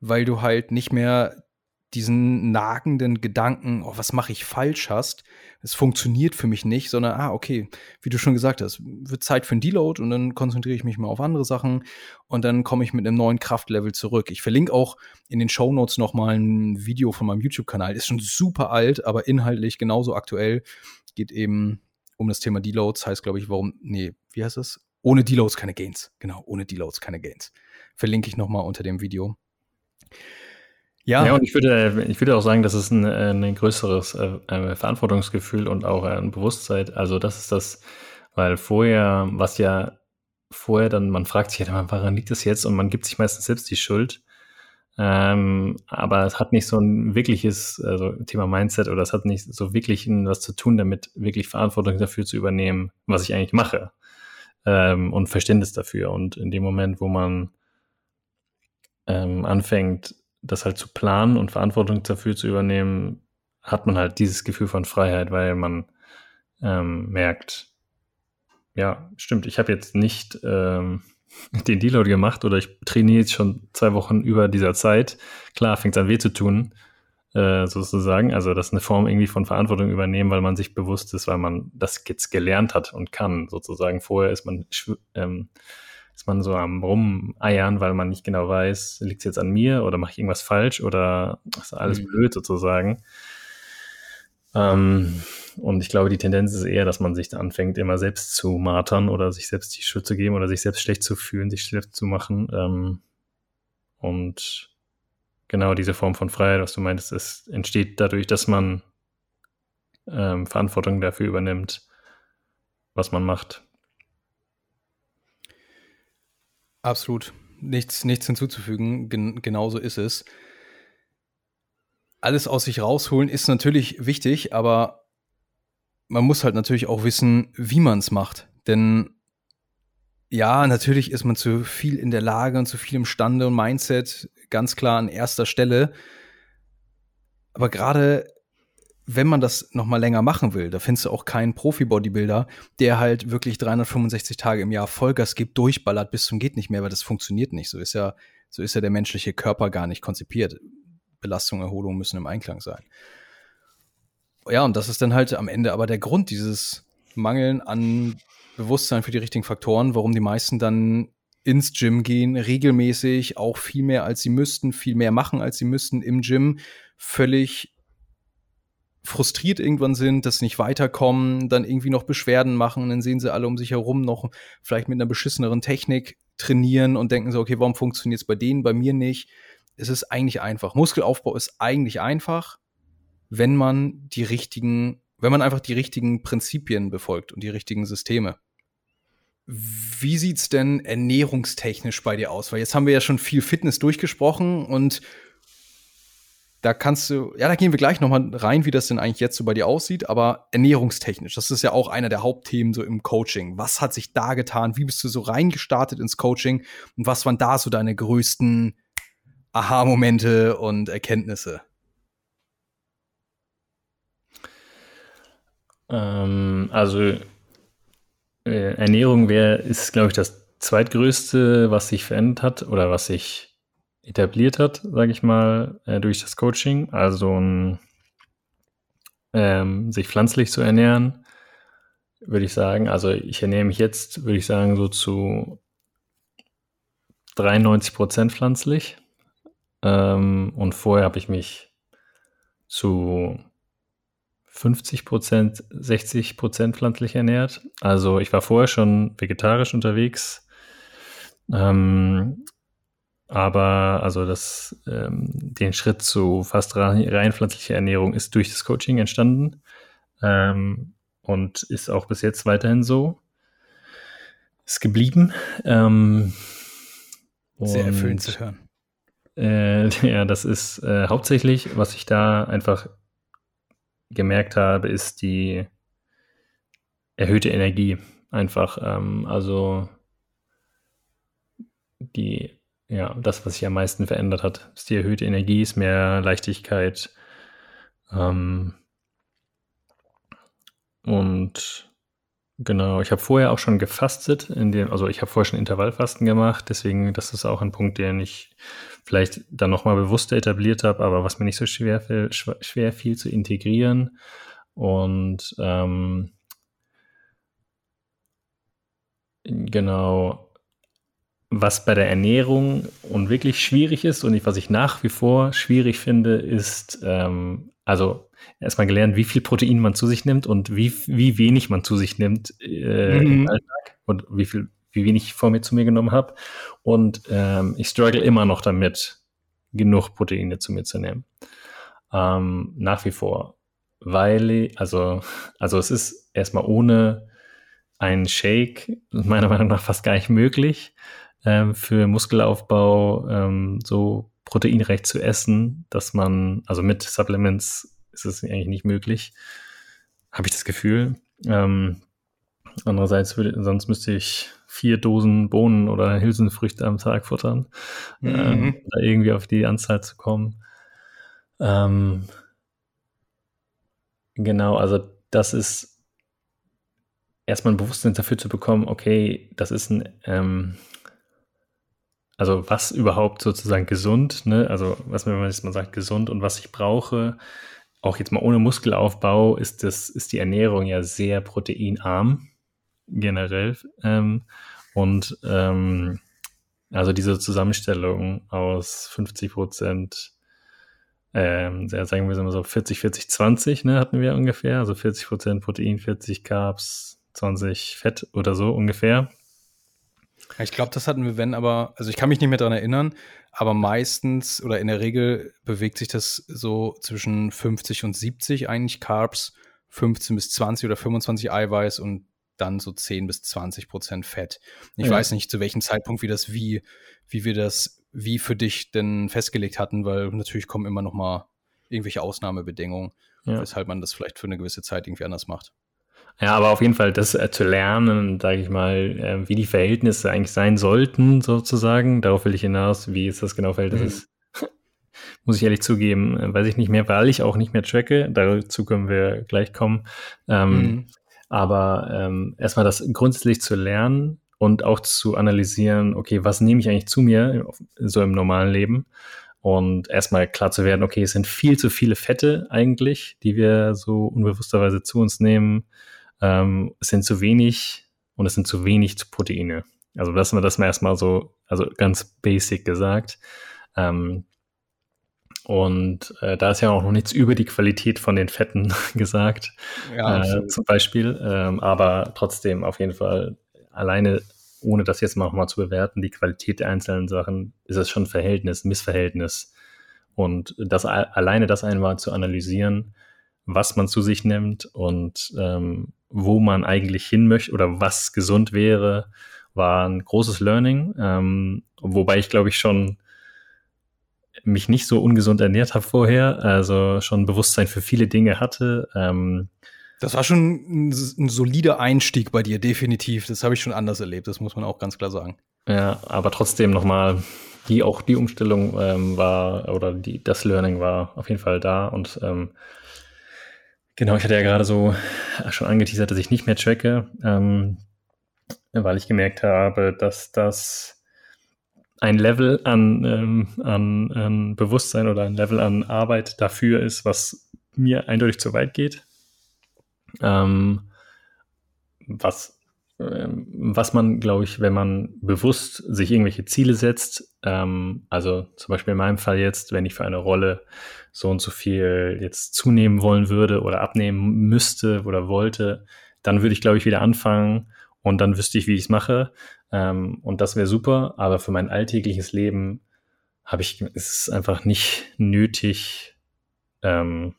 weil du halt nicht mehr diesen nagenden Gedanken, oh, was mache ich falsch hast, es funktioniert für mich nicht, sondern, ah, okay, wie du schon gesagt hast, wird Zeit für ein Deload und dann konzentriere ich mich mal auf andere Sachen und dann komme ich mit einem neuen Kraftlevel zurück. Ich verlinke auch in den Show Notes nochmal ein Video von meinem YouTube-Kanal. Ist schon super alt, aber inhaltlich genauso aktuell. Geht eben um das Thema Deloads, heißt, glaube ich, warum, nee, wie heißt das? Ohne Deloads keine Gains. Genau, ohne Deloads keine Gains. Verlinke ich nochmal unter dem Video. Ja. ja, und ich würde, ich würde auch sagen, das ist ein, ein größeres äh, Verantwortungsgefühl und auch ein Bewusstsein. Also das ist das, weil vorher, was ja vorher dann, man fragt sich ja, woran liegt das jetzt? Und man gibt sich meistens selbst die Schuld. Ähm, aber es hat nicht so ein wirkliches also Thema Mindset oder es hat nicht so wirklich was zu tun damit, wirklich Verantwortung dafür zu übernehmen, was ich eigentlich mache ähm, und Verständnis dafür. Und in dem Moment, wo man ähm, anfängt, das halt zu planen und Verantwortung dafür zu übernehmen, hat man halt dieses Gefühl von Freiheit, weil man ähm, merkt, ja, stimmt, ich habe jetzt nicht ähm, den Deload gemacht oder ich trainiere jetzt schon zwei Wochen über dieser Zeit. Klar, fängt es an weh zu tun, äh, sozusagen. Also das ist eine Form irgendwie von Verantwortung übernehmen, weil man sich bewusst ist, weil man das jetzt gelernt hat und kann, sozusagen. Vorher ist man ähm, ist man so am Rumeiern, weil man nicht genau weiß, liegt es jetzt an mir oder mache ich irgendwas falsch oder ist alles mhm. blöd sozusagen. Ähm, und ich glaube, die Tendenz ist eher, dass man sich da anfängt, immer selbst zu martern oder sich selbst die Schuld zu geben oder sich selbst schlecht zu fühlen, sich schlecht zu machen. Ähm, und genau diese Form von Freiheit, was du meintest, es entsteht dadurch, dass man ähm, Verantwortung dafür übernimmt, was man macht. Absolut. Nichts, nichts hinzuzufügen. Gen genauso ist es. Alles aus sich rausholen ist natürlich wichtig, aber man muss halt natürlich auch wissen, wie man es macht. Denn ja, natürlich ist man zu viel in der Lage und zu viel imstande und Mindset ganz klar an erster Stelle. Aber gerade wenn man das noch mal länger machen will, da findest du auch keinen Profi-Bodybuilder, der halt wirklich 365 Tage im Jahr Vollgas gibt, durchballert bis zum geht nicht mehr, weil das funktioniert nicht. So ist ja, so ist ja der menschliche Körper gar nicht konzipiert. Belastung, Erholung müssen im Einklang sein. Ja, und das ist dann halt am Ende aber der Grund dieses Mangeln an Bewusstsein für die richtigen Faktoren, warum die meisten dann ins Gym gehen, regelmäßig, auch viel mehr als sie müssten, viel mehr machen als sie müssten im Gym, völlig frustriert irgendwann sind, dass sie nicht weiterkommen, dann irgendwie noch Beschwerden machen, dann sehen sie alle um sich herum noch vielleicht mit einer beschisseneren Technik trainieren und denken so, okay, warum funktioniert es bei denen, bei mir nicht? Es ist eigentlich einfach. Muskelaufbau ist eigentlich einfach, wenn man die richtigen, wenn man einfach die richtigen Prinzipien befolgt und die richtigen Systeme. Wie sieht's denn ernährungstechnisch bei dir aus? Weil jetzt haben wir ja schon viel Fitness durchgesprochen und da kannst du, ja, da gehen wir gleich nochmal rein, wie das denn eigentlich jetzt so bei dir aussieht, aber ernährungstechnisch, das ist ja auch einer der Hauptthemen so im Coaching. Was hat sich da getan? Wie bist du so reingestartet ins Coaching? Und was waren da so deine größten Aha-Momente und Erkenntnisse? Ähm, also äh, Ernährung wäre, ist, glaube ich, das zweitgrößte, was sich verändert hat oder was sich etabliert hat, sage ich mal, äh, durch das Coaching. Also ein, ähm, sich pflanzlich zu ernähren, würde ich sagen. Also ich ernähre mich jetzt, würde ich sagen, so zu 93 Prozent pflanzlich. Ähm, und vorher habe ich mich zu 50 Prozent, 60 Prozent pflanzlich ernährt. Also ich war vorher schon vegetarisch unterwegs. Ähm, aber also das, ähm, den Schritt zu fast rein pflanzlicher Ernährung ist durch das Coaching entstanden ähm, und ist auch bis jetzt weiterhin so. Ist geblieben. Ähm, Sehr erfüllend zu hören. Äh, ja, das ist äh, hauptsächlich, was ich da einfach gemerkt habe, ist die erhöhte Energie. Einfach, ähm, also die ja, das, was sich am meisten verändert hat, ist die erhöhte Energie, ist mehr Leichtigkeit. Ähm, und genau, ich habe vorher auch schon gefastet, in dem, also ich habe vorher schon Intervallfasten gemacht, deswegen, das ist auch ein Punkt, den ich vielleicht dann nochmal bewusster etabliert habe, aber was mir nicht so schwer, fiel, schwer fiel zu integrieren. Und ähm, genau, was bei der Ernährung und wirklich schwierig ist und was ich nach wie vor schwierig finde, ist, ähm, also erstmal gelernt, wie viel Protein man zu sich nimmt und wie, wie wenig man zu sich nimmt äh, mhm. im Alltag und wie viel, wie wenig ich vor mir zu mir genommen habe. Und ähm, ich struggle immer noch damit, genug Proteine zu mir zu nehmen. Ähm, nach wie vor. Weil, also, also es ist erstmal ohne einen Shake meiner Meinung nach fast gar nicht möglich ähm, für Muskelaufbau ähm, so proteinreich zu essen, dass man, also mit Supplements ist es eigentlich nicht möglich, habe ich das Gefühl. Ähm, andererseits würde, sonst müsste ich vier Dosen Bohnen oder Hülsenfrüchte am Tag futtern, mhm. ähm, da irgendwie auf die Anzahl zu kommen. Ähm, genau, also das ist erstmal ein Bewusstsein dafür zu bekommen, okay, das ist ein ähm, also was überhaupt sozusagen gesund, ne? also was wenn man jetzt mal sagt gesund und was ich brauche, auch jetzt mal ohne Muskelaufbau, ist, das, ist die Ernährung ja sehr proteinarm generell. Ähm, und ähm, also diese Zusammenstellung aus 50 Prozent, ähm, sagen wir so 40, 40, 20, ne, hatten wir ungefähr. Also 40 Prozent Protein, 40 Carbs, 20 Fett oder so ungefähr. Ich glaube, das hatten wir, wenn, aber, also ich kann mich nicht mehr daran erinnern, aber meistens oder in der Regel bewegt sich das so zwischen 50 und 70 eigentlich Carbs, 15 bis 20 oder 25 Eiweiß und dann so 10 bis 20 Prozent Fett. Ich ja. weiß nicht, zu welchem Zeitpunkt wir das wie, wie wir das wie für dich denn festgelegt hatten, weil natürlich kommen immer noch mal irgendwelche Ausnahmebedingungen, ja. weshalb man das vielleicht für eine gewisse Zeit irgendwie anders macht. Ja, aber auf jeden Fall das äh, zu lernen, sage ich mal, äh, wie die Verhältnisse eigentlich sein sollten, sozusagen. Darauf will ich hinaus, wie ist das genau Verhältnis mhm. ist. muss ich ehrlich zugeben, äh, weiß ich nicht mehr, weil ich auch nicht mehr tracke. Dazu können wir gleich kommen. Ähm, mhm. Aber ähm, erstmal das grundsätzlich zu lernen und auch zu analysieren, okay, was nehme ich eigentlich zu mir so im normalen Leben? Und erstmal klar zu werden, okay, es sind viel zu viele Fette eigentlich, die wir so unbewussterweise zu uns nehmen. Ähm, es sind zu wenig und es sind zu wenig Proteine. Also das wir das mal erstmal so, also ganz basic gesagt. Ähm, und äh, da ist ja auch noch nichts über die Qualität von den Fetten gesagt, ja, äh, zum Beispiel. Ähm, aber trotzdem auf jeden Fall alleine, ohne das jetzt mal, mal zu bewerten, die Qualität der einzelnen Sachen, ist es schon Verhältnis, Missverhältnis. Und das alleine das einmal zu analysieren, was man zu sich nimmt und ähm, wo man eigentlich hin möchte oder was gesund wäre, war ein großes Learning. Ähm, wobei ich glaube ich schon mich nicht so ungesund ernährt habe vorher, also schon Bewusstsein für viele Dinge hatte. Ähm, das war schon ein, ein, solider Einstieg bei dir, definitiv. Das habe ich schon anders erlebt, das muss man auch ganz klar sagen. Ja, aber trotzdem nochmal, die auch die Umstellung ähm, war oder die, das Learning war auf jeden Fall da und ähm, Genau, ich hatte ja gerade so schon angeteasert, dass ich nicht mehr tracke, ähm, weil ich gemerkt habe, dass das ein Level an, ähm, an, an Bewusstsein oder ein Level an Arbeit dafür ist, was mir eindeutig zu weit geht. Ähm, was ähm, was man, glaube ich, wenn man bewusst sich irgendwelche Ziele setzt, ähm, also zum Beispiel in meinem Fall jetzt, wenn ich für eine Rolle so und so viel jetzt zunehmen wollen würde oder abnehmen müsste oder wollte, dann würde ich, glaube ich, wieder anfangen und dann wüsste ich, wie ich es mache. Ähm, und das wäre super, aber für mein alltägliches Leben habe ich, ist es einfach nicht nötig, ähm,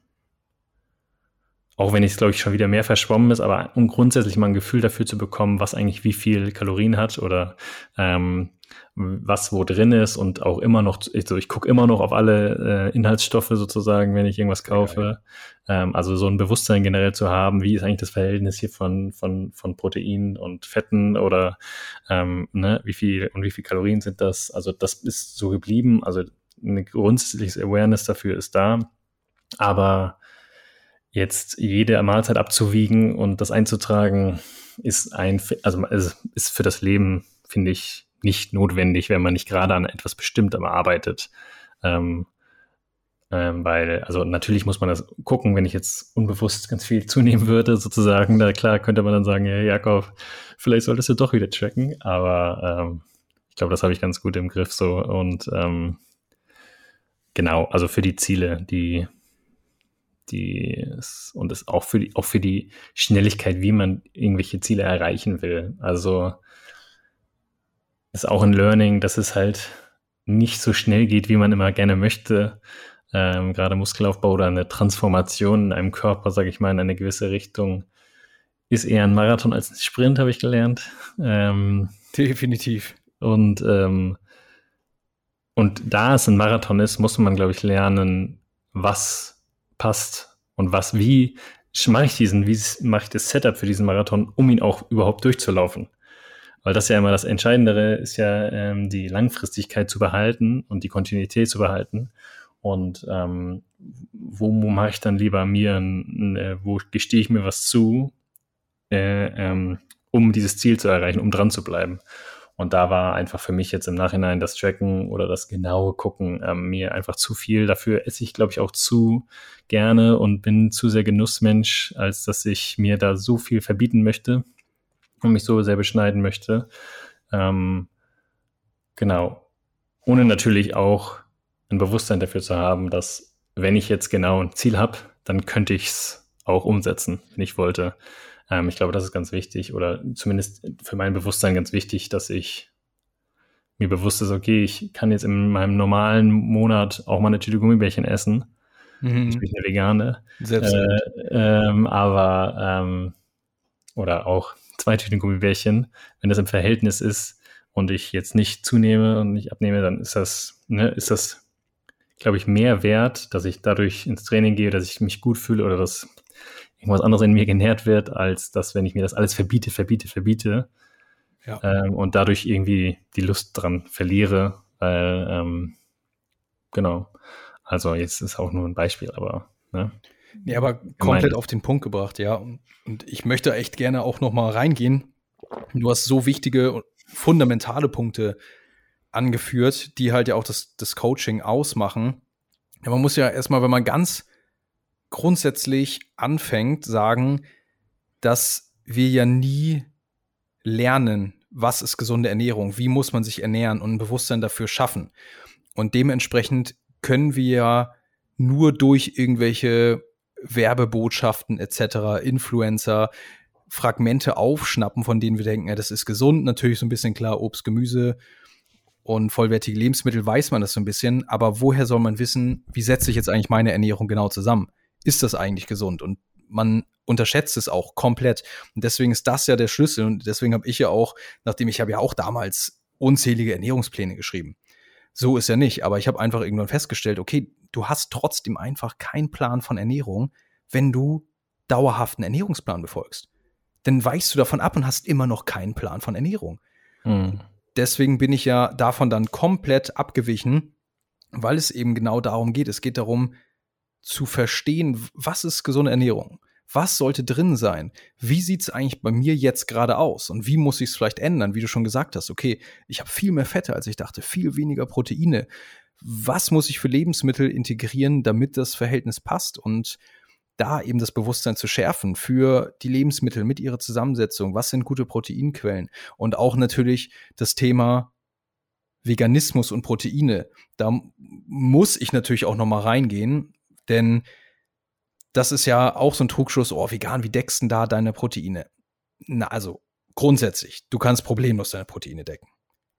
auch wenn es, glaube ich, schon wieder mehr verschwommen ist, aber um grundsätzlich mal ein Gefühl dafür zu bekommen, was eigentlich wie viel Kalorien hat oder ähm, was wo drin ist und auch immer noch, also ich gucke immer noch auf alle äh, Inhaltsstoffe sozusagen, wenn ich irgendwas kaufe. Ja, ähm, also so ein Bewusstsein generell zu haben, wie ist eigentlich das Verhältnis hier von, von, von Proteinen und Fetten oder ähm, ne, wie viel und wie viel Kalorien sind das? Also das ist so geblieben. Also ein grundsätzliches Awareness dafür ist da. Aber jetzt jede Mahlzeit abzuwiegen und das einzutragen, ist ein, also ist für das Leben, finde ich, nicht notwendig, wenn man nicht gerade an etwas Bestimmtem arbeitet. Ähm, ähm, weil, also natürlich muss man das gucken, wenn ich jetzt unbewusst ganz viel zunehmen würde, sozusagen, da klar könnte man dann sagen, ja, Jakob, vielleicht solltest du doch wieder tracken, aber ähm, ich glaube, das habe ich ganz gut im Griff so und ähm, genau, also für die Ziele, die die und es auch für die auch für die Schnelligkeit, wie man irgendwelche Ziele erreichen will. Also ist auch ein Learning, dass es halt nicht so schnell geht, wie man immer gerne möchte. Ähm, gerade Muskelaufbau oder eine Transformation in einem Körper, sage ich mal, in eine gewisse Richtung, ist eher ein Marathon als ein Sprint, habe ich gelernt. Ähm, Definitiv. Und ähm, und da es ein Marathon ist, muss man, glaube ich, lernen, was passt und was, wie mache ich diesen, wie mache ich das Setup für diesen Marathon, um ihn auch überhaupt durchzulaufen. Weil das ja immer das Entscheidendere ist ja, ähm, die Langfristigkeit zu behalten und die Kontinuität zu behalten. Und ähm, wo, mache ich dann lieber mir, ein, äh, wo gestehe ich mir was zu, äh, ähm, um dieses Ziel zu erreichen, um dran zu bleiben. Und da war einfach für mich jetzt im Nachhinein das Tracken oder das genaue Gucken ähm, mir einfach zu viel. Dafür esse ich, glaube ich, auch zu gerne und bin zu sehr Genussmensch, als dass ich mir da so viel verbieten möchte und mich so sehr beschneiden möchte. Ähm, genau. Ohne natürlich auch ein Bewusstsein dafür zu haben, dass wenn ich jetzt genau ein Ziel habe, dann könnte ich es auch umsetzen, wenn ich wollte. Ähm, ich glaube, das ist ganz wichtig oder zumindest für mein Bewusstsein ganz wichtig, dass ich mir bewusst ist, okay, ich kann jetzt in meinem normalen Monat auch mal eine Tüte Gummibärchen essen. Mhm. Ich bin eine Vegane. Selbst. Äh, ähm, aber ähm, oder auch zwei Tüten Gummibärchen, wenn das im Verhältnis ist und ich jetzt nicht zunehme und nicht abnehme, dann ist das, ne, ist das, glaube ich, mehr wert, dass ich dadurch ins Training gehe, dass ich mich gut fühle oder dass irgendwas anderes in mir genährt wird, als dass, wenn ich mir das alles verbiete, verbiete, verbiete ja. ähm, und dadurch irgendwie die Lust dran verliere. Weil, ähm, genau. Also jetzt ist auch nur ein Beispiel, aber ne? Nee, aber komplett auf den Punkt gebracht, ja. Und ich möchte echt gerne auch noch mal reingehen. Du hast so wichtige, fundamentale Punkte angeführt, die halt ja auch das, das Coaching ausmachen. Ja, man muss ja erstmal, wenn man ganz grundsätzlich anfängt, sagen, dass wir ja nie lernen, was ist gesunde Ernährung, wie muss man sich ernähren und ein Bewusstsein dafür schaffen. Und dementsprechend können wir nur durch irgendwelche Werbebotschaften etc., Influencer, Fragmente aufschnappen, von denen wir denken, ja, das ist gesund. Natürlich so ein bisschen klar, Obst, Gemüse und vollwertige Lebensmittel weiß man das so ein bisschen. Aber woher soll man wissen, wie setze ich jetzt eigentlich meine Ernährung genau zusammen? Ist das eigentlich gesund? Und man unterschätzt es auch komplett. Und deswegen ist das ja der Schlüssel. Und deswegen habe ich ja auch, nachdem ich habe ja auch damals unzählige Ernährungspläne geschrieben. So ist ja nicht. Aber ich habe einfach irgendwann festgestellt, okay, du hast trotzdem einfach keinen Plan von Ernährung, wenn du dauerhaften Ernährungsplan befolgst. Dann weichst du davon ab und hast immer noch keinen Plan von Ernährung. Mhm. Deswegen bin ich ja davon dann komplett abgewichen, weil es eben genau darum geht. Es geht darum, zu verstehen, was ist gesunde Ernährung? Was sollte drin sein? Wie sieht es eigentlich bei mir jetzt gerade aus? Und wie muss ich es vielleicht ändern? Wie du schon gesagt hast, okay, ich habe viel mehr Fette, als ich dachte, viel weniger Proteine. Was muss ich für Lebensmittel integrieren, damit das Verhältnis passt? Und da eben das Bewusstsein zu schärfen für die Lebensmittel mit ihrer Zusammensetzung. Was sind gute Proteinquellen? Und auch natürlich das Thema Veganismus und Proteine. Da muss ich natürlich auch noch mal reingehen, denn das ist ja auch so ein Trugschluss, oh, vegan, wie deckst du da deine Proteine? Na, also grundsätzlich, du kannst problemlos deine Proteine decken.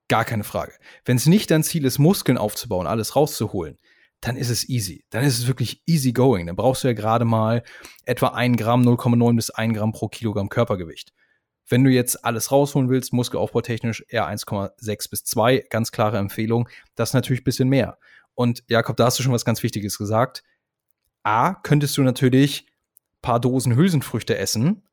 Gar keine Frage. Wenn es nicht dein Ziel ist, Muskeln aufzubauen, alles rauszuholen, dann ist es easy. Dann ist es wirklich easy going. Dann brauchst du ja gerade mal etwa 1 Gramm, 0,9 bis 1 Gramm pro Kilogramm Körpergewicht. Wenn du jetzt alles rausholen willst, muskelaufbautechnisch eher 1,6 bis 2, ganz klare Empfehlung. Das ist natürlich ein bisschen mehr. Und Jakob, da hast du schon was ganz Wichtiges gesagt. A, könntest du natürlich paar Dosen Hülsenfrüchte essen,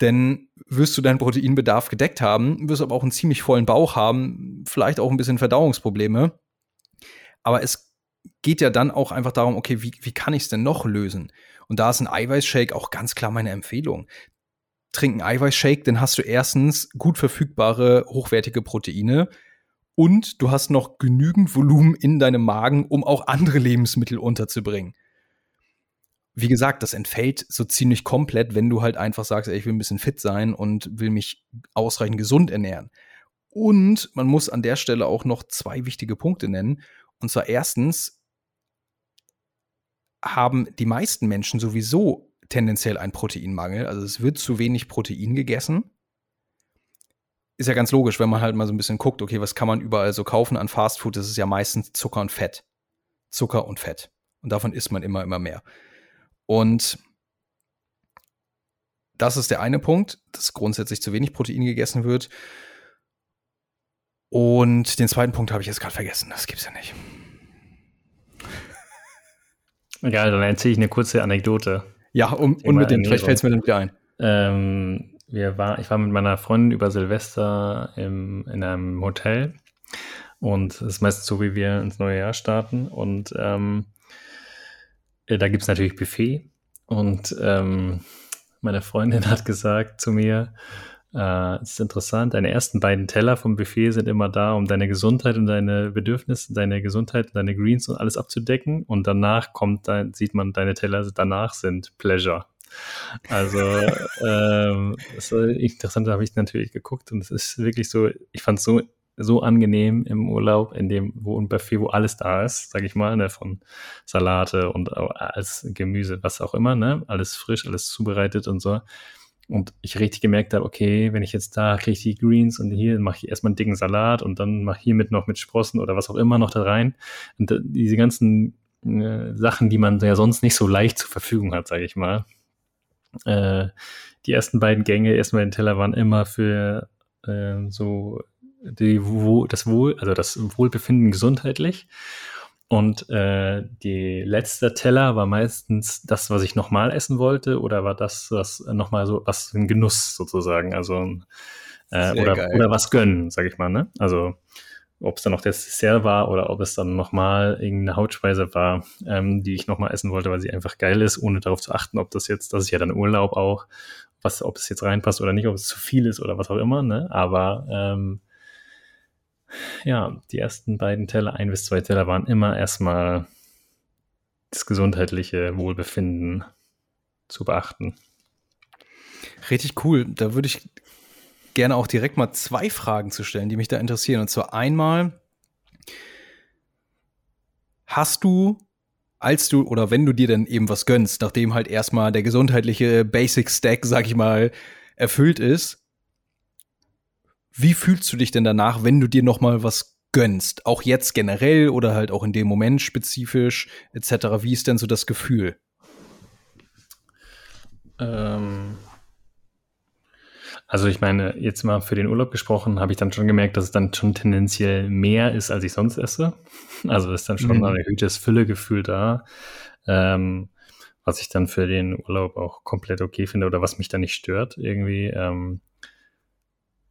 denn wirst du deinen Proteinbedarf gedeckt haben, wirst aber auch einen ziemlich vollen Bauch haben, vielleicht auch ein bisschen Verdauungsprobleme. Aber es geht ja dann auch einfach darum, okay, wie, wie kann ich es denn noch lösen? Und da ist ein Eiweißshake auch ganz klar meine Empfehlung. Trink einen Eiweißshake, dann hast du erstens gut verfügbare, hochwertige Proteine und du hast noch genügend Volumen in deinem Magen, um auch andere Lebensmittel unterzubringen wie gesagt, das entfällt so ziemlich komplett, wenn du halt einfach sagst, ey, ich will ein bisschen fit sein und will mich ausreichend gesund ernähren. Und man muss an der Stelle auch noch zwei wichtige Punkte nennen. Und zwar erstens haben die meisten Menschen sowieso tendenziell einen Proteinmangel. Also es wird zu wenig Protein gegessen. Ist ja ganz logisch, wenn man halt mal so ein bisschen guckt, okay, was kann man überall so kaufen an Fastfood? Das ist ja meistens Zucker und Fett. Zucker und Fett. Und davon isst man immer, immer mehr. Und das ist der eine Punkt, dass grundsätzlich zu wenig Protein gegessen wird. Und den zweiten Punkt habe ich jetzt gerade vergessen. Das gibt's ja nicht. Egal, dann erzähle ich eine kurze Anekdote. Ja, um, unbedingt. Vielleicht fällt es mir dann wieder ein. Ähm, wir war, ich war mit meiner Freundin über Silvester im, in einem Hotel. Und es ist meistens so, wie wir ins neue Jahr starten. Und ähm, äh, da gibt es natürlich Buffet und ähm, meine Freundin hat gesagt zu mir, äh, es ist interessant, deine ersten beiden Teller vom Buffet sind immer da, um deine Gesundheit und deine Bedürfnisse, deine Gesundheit und deine Greens und alles abzudecken und danach kommt, dann sieht man, deine Teller danach sind Pleasure. Also ähm, das ist interessant, da habe ich natürlich geguckt und es ist wirklich so, ich fand es so so angenehm im Urlaub, in dem, wo ein Buffet, wo alles da ist, sag ich mal, ne, von Salate und als Gemüse, was auch immer, ne, alles frisch, alles zubereitet und so. Und ich richtig gemerkt habe, okay, wenn ich jetzt da kriege die Greens und hier mache ich erstmal einen dicken Salat und dann mache ich hiermit noch mit Sprossen oder was auch immer noch da rein. Und diese ganzen äh, Sachen, die man ja sonst nicht so leicht zur Verfügung hat, sage ich mal. Äh, die ersten beiden Gänge, erstmal den Teller waren immer für äh, so die, wo, das Wohl, also das Wohlbefinden gesundheitlich. Und äh, die letzte Teller war meistens das, was ich nochmal essen wollte, oder war das, was nochmal so, was ein Genuss sozusagen, also äh, oder, oder was gönnen, sag ich mal, ne? Also ob es dann noch der Dessert war oder ob es dann nochmal irgendeine Hautspeise war, ähm, die ich nochmal essen wollte, weil sie einfach geil ist, ohne darauf zu achten, ob das jetzt, das ist ja dann Urlaub auch, was, ob es jetzt reinpasst oder nicht, ob es zu viel ist oder was auch immer, ne? Aber ähm, ja, die ersten beiden Teller, ein bis zwei Teller, waren immer erstmal das gesundheitliche Wohlbefinden zu beachten. Richtig cool. Da würde ich gerne auch direkt mal zwei Fragen zu stellen, die mich da interessieren. Und zwar einmal, hast du, als du oder wenn du dir dann eben was gönnst, nachdem halt erstmal der gesundheitliche Basic Stack, sag ich mal, erfüllt ist, wie fühlst du dich denn danach, wenn du dir noch mal was gönnst? Auch jetzt generell oder halt auch in dem Moment spezifisch etc. Wie ist denn so das Gefühl? Ähm, also ich meine, jetzt mal für den Urlaub gesprochen, habe ich dann schon gemerkt, dass es dann schon tendenziell mehr ist, als ich sonst esse. Also ist dann schon mhm. ein erhöhtes Füllegefühl da, ähm, was ich dann für den Urlaub auch komplett okay finde oder was mich dann nicht stört irgendwie. Ähm,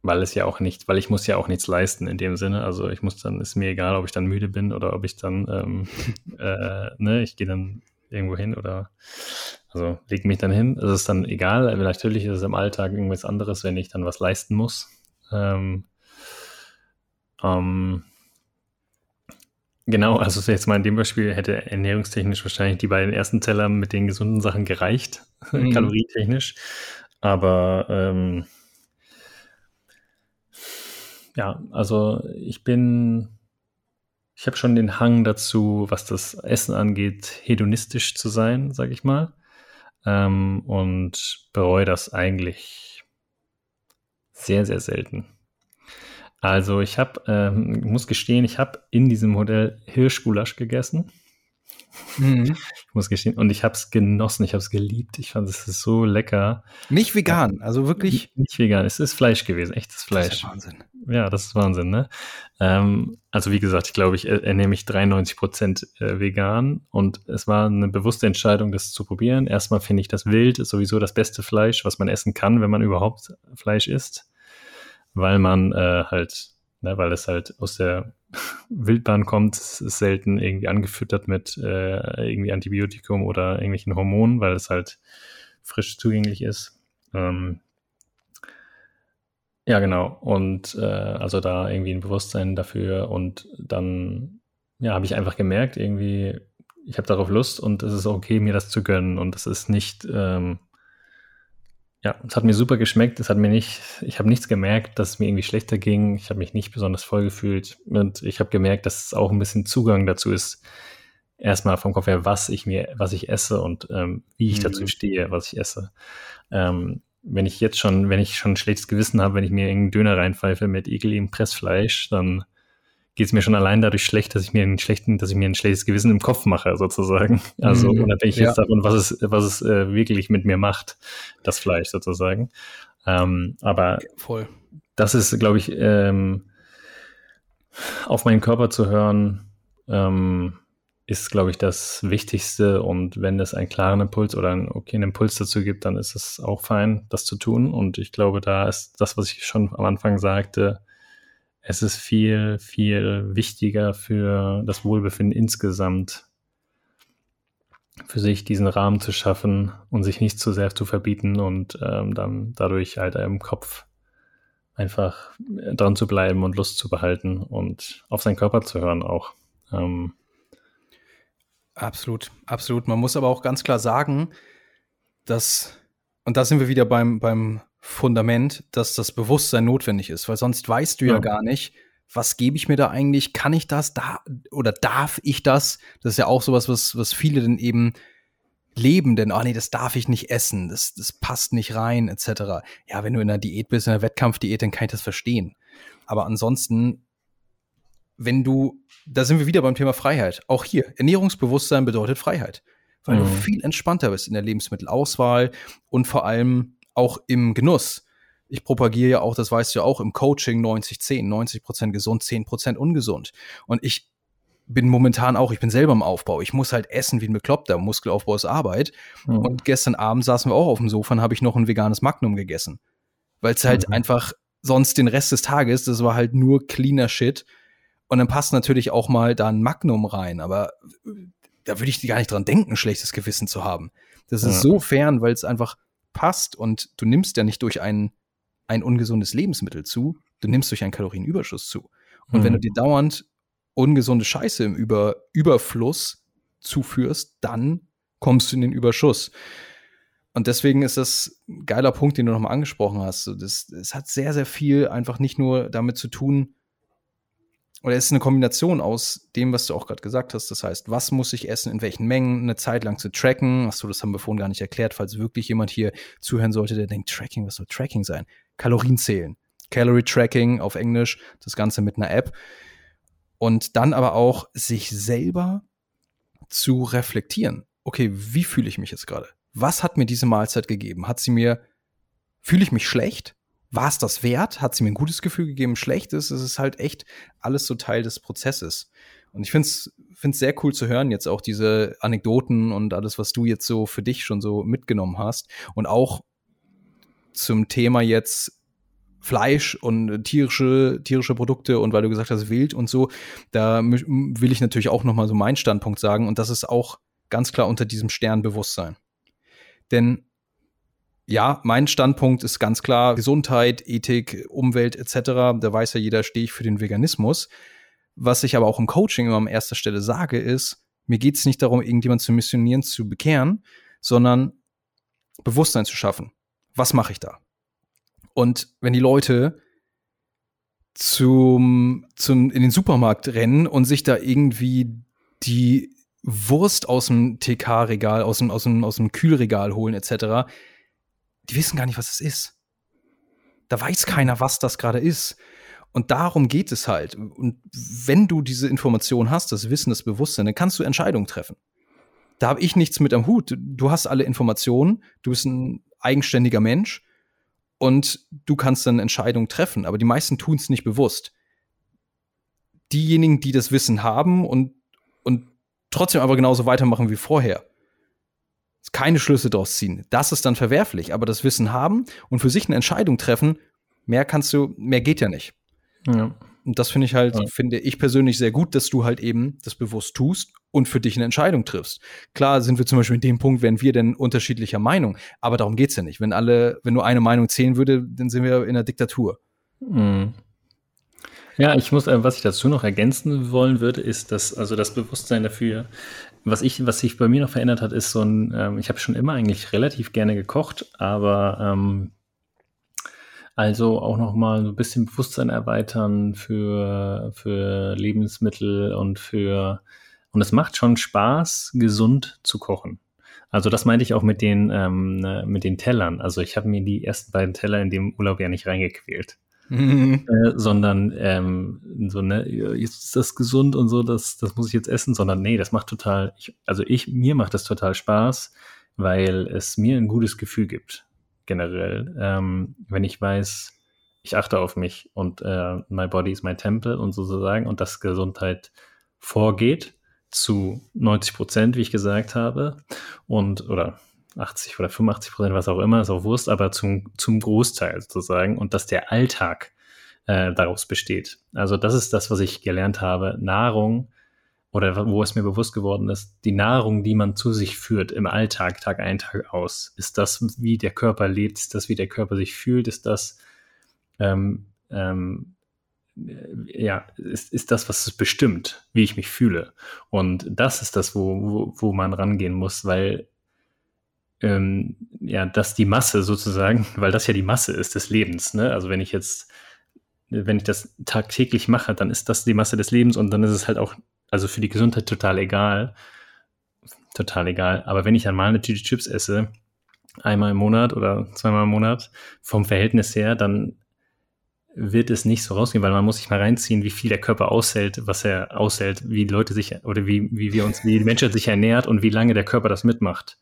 weil es ja auch nicht, weil ich muss ja auch nichts leisten in dem Sinne. Also ich muss dann, ist mir egal, ob ich dann müde bin oder ob ich dann, ähm, äh, ne, ich gehe dann irgendwo hin oder also leg mich dann hin. Es ist dann egal. Natürlich ist es im Alltag irgendwas anderes, wenn ich dann was leisten muss. Ähm, ähm, genau, also jetzt mal in dem Beispiel hätte ernährungstechnisch wahrscheinlich die beiden ersten Teller mit den gesunden Sachen gereicht, mhm. kalorietechnisch. Aber ähm, ja, also ich bin ich habe schon den Hang dazu, was das Essen angeht, hedonistisch zu sein, sage ich mal. Ähm, und bereue das eigentlich sehr, sehr selten. Also ich habe, ähm, muss gestehen, ich habe in diesem Modell Hirschgulasch gegessen. Mhm. Ich muss gestehen, und ich habe es genossen, ich habe es geliebt. Ich fand es so lecker. Nicht vegan, also wirklich. Nicht vegan, es ist Fleisch gewesen, echtes Fleisch. Das ist ja Wahnsinn. Ja, das ist Wahnsinn, ne? Ähm, also wie gesagt, ich glaube, ich ernähre mich 93 Prozent äh, vegan und es war eine bewusste Entscheidung, das zu probieren. Erstmal finde ich das Wild ist sowieso das beste Fleisch, was man essen kann, wenn man überhaupt Fleisch isst, weil man äh, halt, ne, weil es halt aus der Wildbahn kommt, ist selten irgendwie angefüttert mit äh, irgendwie Antibiotikum oder irgendwelchen Hormonen, weil es halt frisch zugänglich ist. Ähm, ja, genau. Und äh, also da irgendwie ein Bewusstsein dafür und dann ja, habe ich einfach gemerkt, irgendwie, ich habe darauf Lust und es ist okay, mir das zu gönnen. Und es ist nicht, ähm, ja, es hat mir super geschmeckt. Es hat mir nicht, ich habe nichts gemerkt, dass es mir irgendwie schlechter ging. Ich habe mich nicht besonders voll gefühlt. Und ich habe gemerkt, dass es auch ein bisschen Zugang dazu ist, erstmal vom Kopf her, was ich mir, was ich esse und ähm, wie ich mhm. dazu stehe, was ich esse. Ähm, wenn ich jetzt schon, wenn ich schon ein schlechtes Gewissen habe, wenn ich mir irgendeinen Döner reinpfeife mit ekeligem Pressfleisch, dann geht es mir schon allein dadurch schlecht, dass ich mir einen schlechten, dass ich mir ein schlechtes Gewissen im Kopf mache, sozusagen. Also mhm, unabhängig ja. jetzt davon, was es, was es äh, wirklich mit mir macht, das Fleisch sozusagen. Ähm, aber Voll. das ist, glaube ich, ähm, auf meinen Körper zu hören, ähm, ist, glaube ich, das Wichtigste. Und wenn es einen klaren Impuls oder einen okayen Impuls dazu gibt, dann ist es auch fein, das zu tun. Und ich glaube, da ist das, was ich schon am Anfang sagte, es ist viel, viel wichtiger für das Wohlbefinden insgesamt, für sich diesen Rahmen zu schaffen und sich nicht zu sehr zu verbieten und ähm, dann dadurch halt im Kopf einfach dran zu bleiben und Lust zu behalten und auf seinen Körper zu hören auch. Ähm, Absolut, absolut. Man muss aber auch ganz klar sagen, dass, und da sind wir wieder beim, beim Fundament, dass das Bewusstsein notwendig ist, weil sonst weißt du ja, ja gar nicht, was gebe ich mir da eigentlich? Kann ich das da oder darf ich das? Das ist ja auch sowas, was, was viele dann eben leben, denn, oh nee, das darf ich nicht essen, das, das passt nicht rein, etc. Ja, wenn du in einer Diät bist, in einer Wettkampfdiät, dann kann ich das verstehen. Aber ansonsten wenn du, da sind wir wieder beim Thema Freiheit. Auch hier, Ernährungsbewusstsein bedeutet Freiheit. Weil mhm. du viel entspannter bist in der Lebensmittelauswahl und vor allem auch im Genuss. Ich propagiere ja auch, das weißt du ja auch, im Coaching 90-10, 90 Prozent gesund, 10 Prozent ungesund. Und ich bin momentan auch, ich bin selber im Aufbau. Ich muss halt essen wie ein Bekloppter. Muskelaufbau ist Arbeit. Mhm. Und gestern Abend saßen wir auch auf dem Sofa und habe ich noch ein veganes Magnum gegessen. Weil es halt mhm. einfach sonst den Rest des Tages, das war halt nur cleaner Shit Und dann passt natürlich auch mal da ein Magnum rein, aber da würde ich gar nicht dran denken, schlechtes Gewissen zu haben. Das ist ja. so fern, weil es einfach passt und du nimmst ja nicht durch ein, ein ungesundes Lebensmittel zu, du nimmst durch einen Kalorienüberschuss zu. Und mhm. wenn du dir dauernd ungesunde Scheiße im Über Überfluss zuführst, dann kommst du in den Überschuss. Und deswegen ist das ein geiler Punkt, den du nochmal angesprochen hast. Das, das hat sehr, sehr viel einfach nicht nur damit zu tun, oder es ist eine Kombination aus dem, was du auch gerade gesagt hast. Das heißt, was muss ich essen, in welchen Mengen, eine Zeit lang zu tracken. Achso, das haben wir vorhin gar nicht erklärt, falls wirklich jemand hier zuhören sollte, der denkt, Tracking, was soll Tracking sein? Kalorien zählen. Calorie Tracking auf Englisch, das Ganze mit einer App. Und dann aber auch sich selber zu reflektieren. Okay, wie fühle ich mich jetzt gerade? Was hat mir diese Mahlzeit gegeben? Hat sie mir, fühle ich mich schlecht? War es das wert? Hat sie mir ein gutes Gefühl gegeben? Schlechtes? Es ist halt echt alles so Teil des Prozesses. Und ich finde es sehr cool zu hören, jetzt auch diese Anekdoten und alles, was du jetzt so für dich schon so mitgenommen hast. Und auch zum Thema jetzt Fleisch und tierische, tierische Produkte und weil du gesagt hast, wild und so, da will ich natürlich auch nochmal so meinen Standpunkt sagen. Und das ist auch ganz klar unter diesem Sternbewusstsein. Denn ja, mein Standpunkt ist ganz klar Gesundheit, Ethik, Umwelt etc. Da weiß ja jeder, stehe ich für den Veganismus. Was ich aber auch im Coaching immer an erster Stelle sage, ist, mir geht es nicht darum, irgendjemand zu missionieren, zu bekehren, sondern Bewusstsein zu schaffen. Was mache ich da? Und wenn die Leute zum, zum, in den Supermarkt rennen und sich da irgendwie die Wurst aus dem TK-Regal, aus dem, aus, dem, aus dem Kühlregal holen, etc., die wissen gar nicht, was es ist. Da weiß keiner, was das gerade ist. Und darum geht es halt. Und wenn du diese Information hast, das Wissen, das Bewusstsein, dann kannst du Entscheidungen treffen. Da habe ich nichts mit am Hut. Du hast alle Informationen, du bist ein eigenständiger Mensch und du kannst dann Entscheidungen treffen. Aber die meisten tun es nicht bewusst. Diejenigen, die das Wissen haben und, und trotzdem aber genauso weitermachen wie vorher, keine Schlüsse daraus ziehen. Das ist dann verwerflich, aber das Wissen haben und für sich eine Entscheidung treffen, mehr kannst du, mehr geht ja nicht. Ja. Und das finde ich halt, ja. finde ich persönlich sehr gut, dass du halt eben das bewusst tust und für dich eine Entscheidung triffst. Klar sind wir zum Beispiel in dem Punkt, wären wir denn unterschiedlicher Meinung, aber darum geht's ja nicht. Wenn alle, wenn nur eine Meinung zählen würde, dann sind wir in einer Diktatur. Mhm. Ja, ich muss, äh, was ich dazu noch ergänzen wollen würde, ist, dass also das Bewusstsein dafür, was ich, was sich bei mir noch verändert hat, ist so ein, ähm, ich habe schon immer eigentlich relativ gerne gekocht, aber ähm, also auch noch mal so ein bisschen Bewusstsein erweitern für, für Lebensmittel und für und es macht schon Spaß, gesund zu kochen. Also das meinte ich auch mit den, ähm, mit den Tellern. Also ich habe mir die ersten beiden Teller in dem Urlaub ja nicht reingequält. Mhm. Äh, sondern ähm, so, ne, ist das gesund und so, das, das muss ich jetzt essen, sondern nee, das macht total, ich, also ich, mir macht das total Spaß, weil es mir ein gutes Gefühl gibt, generell. Ähm, wenn ich weiß, ich achte auf mich und äh, my body is my temple und sozusagen und dass Gesundheit vorgeht zu 90 Prozent, wie ich gesagt habe, und oder 80 oder 85 Prozent, was auch immer, ist auch Wurst, aber zum, zum Großteil sozusagen und dass der Alltag äh, daraus besteht. Also das ist das, was ich gelernt habe. Nahrung oder wo es mir bewusst geworden ist, die Nahrung, die man zu sich führt im Alltag, Tag ein, Tag aus, ist das, wie der Körper lebt, ist das, wie der Körper sich fühlt, ist das, ähm, ähm, äh, ja, ist, ist das, was es bestimmt, wie ich mich fühle. Und das ist das, wo, wo, wo man rangehen muss, weil ähm, ja, dass die Masse sozusagen, weil das ja die Masse ist des Lebens, ne? Also wenn ich jetzt, wenn ich das tagtäglich mache, dann ist das die Masse des Lebens und dann ist es halt auch, also für die Gesundheit total egal. Total egal. Aber wenn ich dann mal eine Tüte Chips esse, einmal im Monat oder zweimal im Monat, vom Verhältnis her, dann wird es nicht so rausgehen, weil man muss sich mal reinziehen, wie viel der Körper aushält, was er aushält, wie Leute sich oder wie, wie wir uns, wie die Menschheit sich ernährt und wie lange der Körper das mitmacht.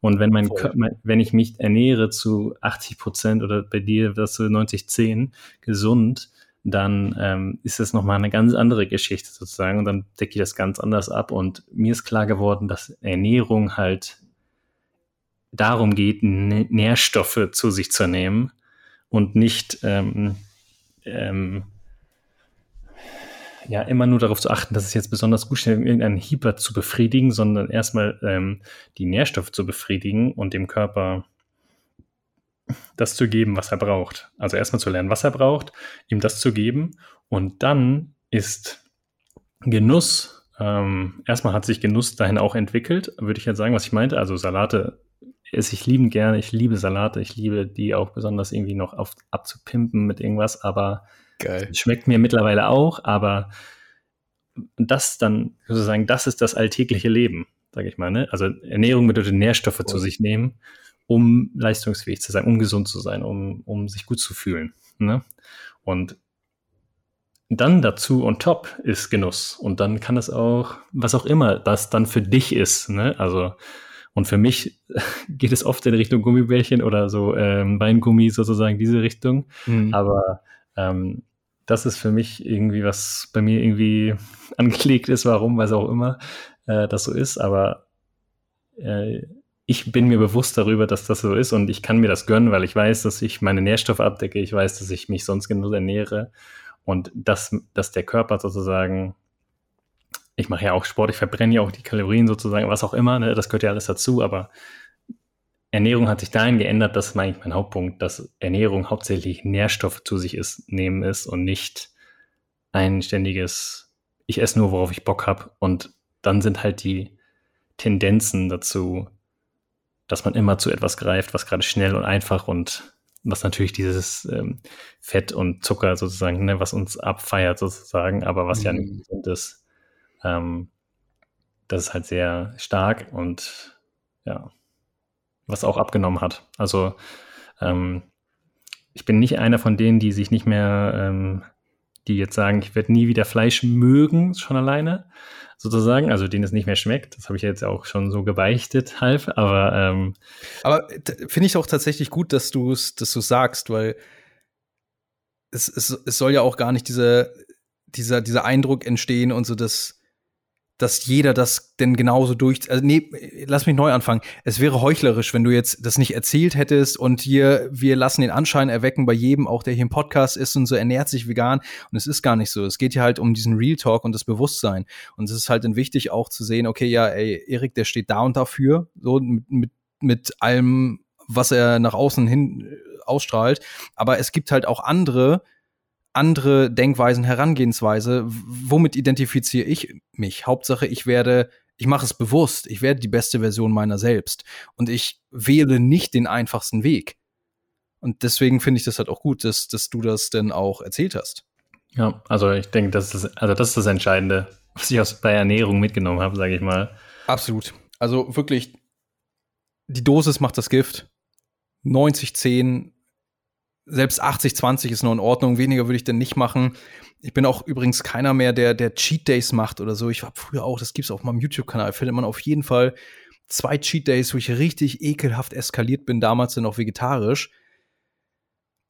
Und wenn mein, Körper, wenn ich mich ernähre zu 80 Prozent oder bei dir das zu 90, 10 gesund, dann ähm, ist das nochmal eine ganz andere Geschichte sozusagen und dann decke ich das ganz anders ab. Und mir ist klar geworden, dass Ernährung halt darum geht, Nährstoffe zu sich zu nehmen und nicht ähm, ähm, ja, immer nur darauf zu achten, dass es jetzt besonders gut schnell irgendeinen Hieber zu befriedigen, sondern erstmal ähm, die Nährstoffe zu befriedigen und dem Körper das zu geben, was er braucht. Also erstmal zu lernen, was er braucht, ihm das zu geben und dann ist Genuss, ähm, erstmal hat sich Genuss dahin auch entwickelt, würde ich jetzt sagen, was ich meinte. Also Salate esse ich lieben gerne, ich liebe Salate, ich liebe die auch besonders irgendwie noch auf, abzupimpen mit irgendwas, aber Geil. schmeckt mir mittlerweile auch, aber das dann sozusagen, das ist das alltägliche Leben, sage ich mal. Ne? Also Ernährung bedeutet Nährstoffe cool. zu sich nehmen, um leistungsfähig zu sein, um gesund zu sein, um, um sich gut zu fühlen. Ne? Und dann dazu on top ist Genuss. Und dann kann es auch, was auch immer das dann für dich ist. Ne? Also, und für mich geht es oft in Richtung Gummibärchen oder so ähm, Weingummi sozusagen, diese Richtung. Mhm. Aber ähm, das ist für mich irgendwie, was bei mir irgendwie angelegt ist, warum, weiß auch immer äh, das so ist. Aber äh, ich bin mir bewusst darüber, dass das so ist und ich kann mir das gönnen, weil ich weiß, dass ich meine Nährstoffe abdecke, ich weiß, dass ich mich sonst genug ernähre und dass, dass der Körper sozusagen, ich mache ja auch Sport, ich verbrenne ja auch die Kalorien sozusagen, was auch immer, ne, das gehört ja alles dazu, aber Ernährung hat sich dahin geändert, das ist eigentlich mein Hauptpunkt, dass Ernährung hauptsächlich Nährstoff zu sich ist, nehmen ist und nicht ein ständiges, ich esse nur, worauf ich Bock habe. Und dann sind halt die Tendenzen dazu, dass man immer zu etwas greift, was gerade schnell und einfach und was natürlich dieses ähm, Fett und Zucker sozusagen, ne, was uns abfeiert sozusagen, aber was mhm. ja nicht gesund ist, ähm, das ist halt sehr stark und ja, was auch abgenommen hat. Also ähm, ich bin nicht einer von denen, die sich nicht mehr, ähm, die jetzt sagen, ich werde nie wieder Fleisch mögen, schon alleine, sozusagen, also denen es nicht mehr schmeckt. Das habe ich jetzt auch schon so gebeichtet halb, aber ähm, Aber finde ich auch tatsächlich gut, dass du es dass du sagst, weil es, es, es soll ja auch gar nicht diese, dieser, dieser Eindruck entstehen und so, dass dass jeder das denn genauso durch. Also nee, lass mich neu anfangen. Es wäre heuchlerisch, wenn du jetzt das nicht erzählt hättest und hier, wir lassen den Anschein erwecken bei jedem, auch der hier im Podcast ist und so ernährt sich vegan. Und es ist gar nicht so. Es geht hier halt um diesen Real Talk und das Bewusstsein. Und es ist halt dann wichtig auch zu sehen, okay, ja, ey, Erik, der steht da und dafür, so mit, mit, mit allem, was er nach außen hin äh, ausstrahlt. Aber es gibt halt auch andere, andere Denkweisen, Herangehensweise. Womit identifiziere ich mich? Hauptsache, ich werde, ich mache es bewusst, ich werde die beste Version meiner selbst. Und ich wähle nicht den einfachsten Weg. Und deswegen finde ich das halt auch gut, dass, dass du das denn auch erzählt hast. Ja, also ich denke, das ist, also das ist das Entscheidende, was ich aus bei Ernährung mitgenommen habe, sage ich mal. Absolut. Also wirklich, die Dosis macht das Gift. 90, 10 selbst 80, 20 ist noch in Ordnung. Weniger würde ich denn nicht machen. Ich bin auch übrigens keiner mehr, der, der Cheat Days macht oder so. Ich habe früher auch, das gibt's auf meinem YouTube-Kanal, findet man auf jeden Fall zwei Cheat Days, wo ich richtig ekelhaft eskaliert bin, damals dann auch vegetarisch.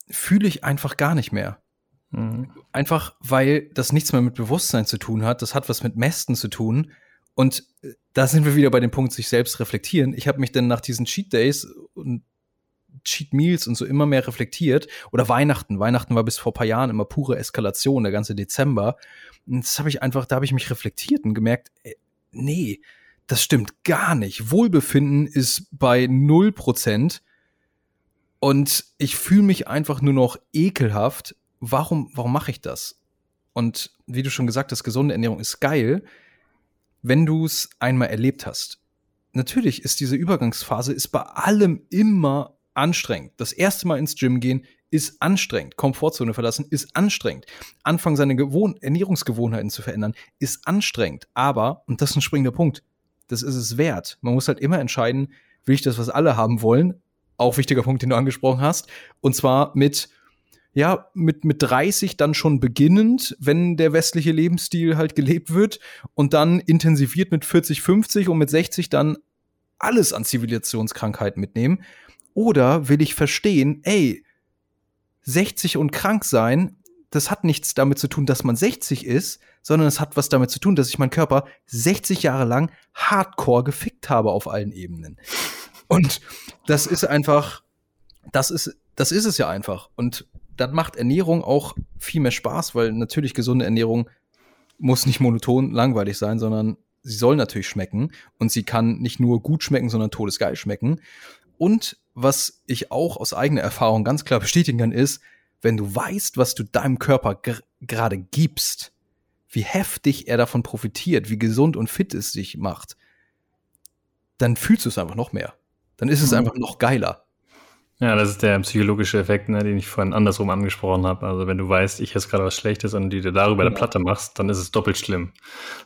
Fühle ich einfach gar nicht mehr. Mhm. Einfach, weil das nichts mehr mit Bewusstsein zu tun hat. Das hat was mit Mästen zu tun. Und äh, da sind wir wieder bei dem Punkt, sich selbst reflektieren. Ich habe mich dann nach diesen Cheat Days und Cheat Meals und so immer mehr reflektiert. Oder Weihnachten. Weihnachten war bis vor paar Jahren immer pure Eskalation, der ganze Dezember. Und das habe ich einfach, da habe ich mich reflektiert und gemerkt, ey, nee, das stimmt gar nicht. Wohlbefinden ist bei null Prozent. Und ich fühle mich einfach nur noch ekelhaft. Warum, warum mache ich das? Und wie du schon gesagt hast, gesunde Ernährung ist geil, wenn du es einmal erlebt hast. Natürlich ist diese Übergangsphase ist bei allem immer anstrengend. Das erste Mal ins Gym gehen ist anstrengend. Komfortzone verlassen ist anstrengend. Anfangen, seine Gewohn Ernährungsgewohnheiten zu verändern ist anstrengend. Aber, und das ist ein springender Punkt, das ist es wert. Man muss halt immer entscheiden, will ich das, was alle haben wollen? Auch wichtiger Punkt, den du angesprochen hast. Und zwar mit, ja, mit, mit 30 dann schon beginnend, wenn der westliche Lebensstil halt gelebt wird und dann intensiviert mit 40, 50 und mit 60 dann alles an Zivilisationskrankheiten mitnehmen. Oder will ich verstehen, ey, 60 und krank sein, das hat nichts damit zu tun, dass man 60 ist, sondern es hat was damit zu tun, dass ich meinen Körper 60 Jahre lang hardcore gefickt habe auf allen Ebenen. Und das ist einfach, das ist, das ist es ja einfach. Und dann macht Ernährung auch viel mehr Spaß, weil natürlich gesunde Ernährung muss nicht monoton langweilig sein, sondern sie soll natürlich schmecken und sie kann nicht nur gut schmecken, sondern todesgeil schmecken. Und was ich auch aus eigener Erfahrung ganz klar bestätigen kann, ist, wenn du weißt, was du deinem Körper gerade gibst, wie heftig er davon profitiert, wie gesund und fit es sich macht, dann fühlst du es einfach noch mehr. Dann ist es mhm. einfach noch geiler. Ja, das ist der psychologische Effekt, ne, den ich vorhin andersrum angesprochen habe. Also wenn du weißt, ich esse gerade was Schlechtes und die dir darüber ja. der Platte machst, dann ist es doppelt schlimm,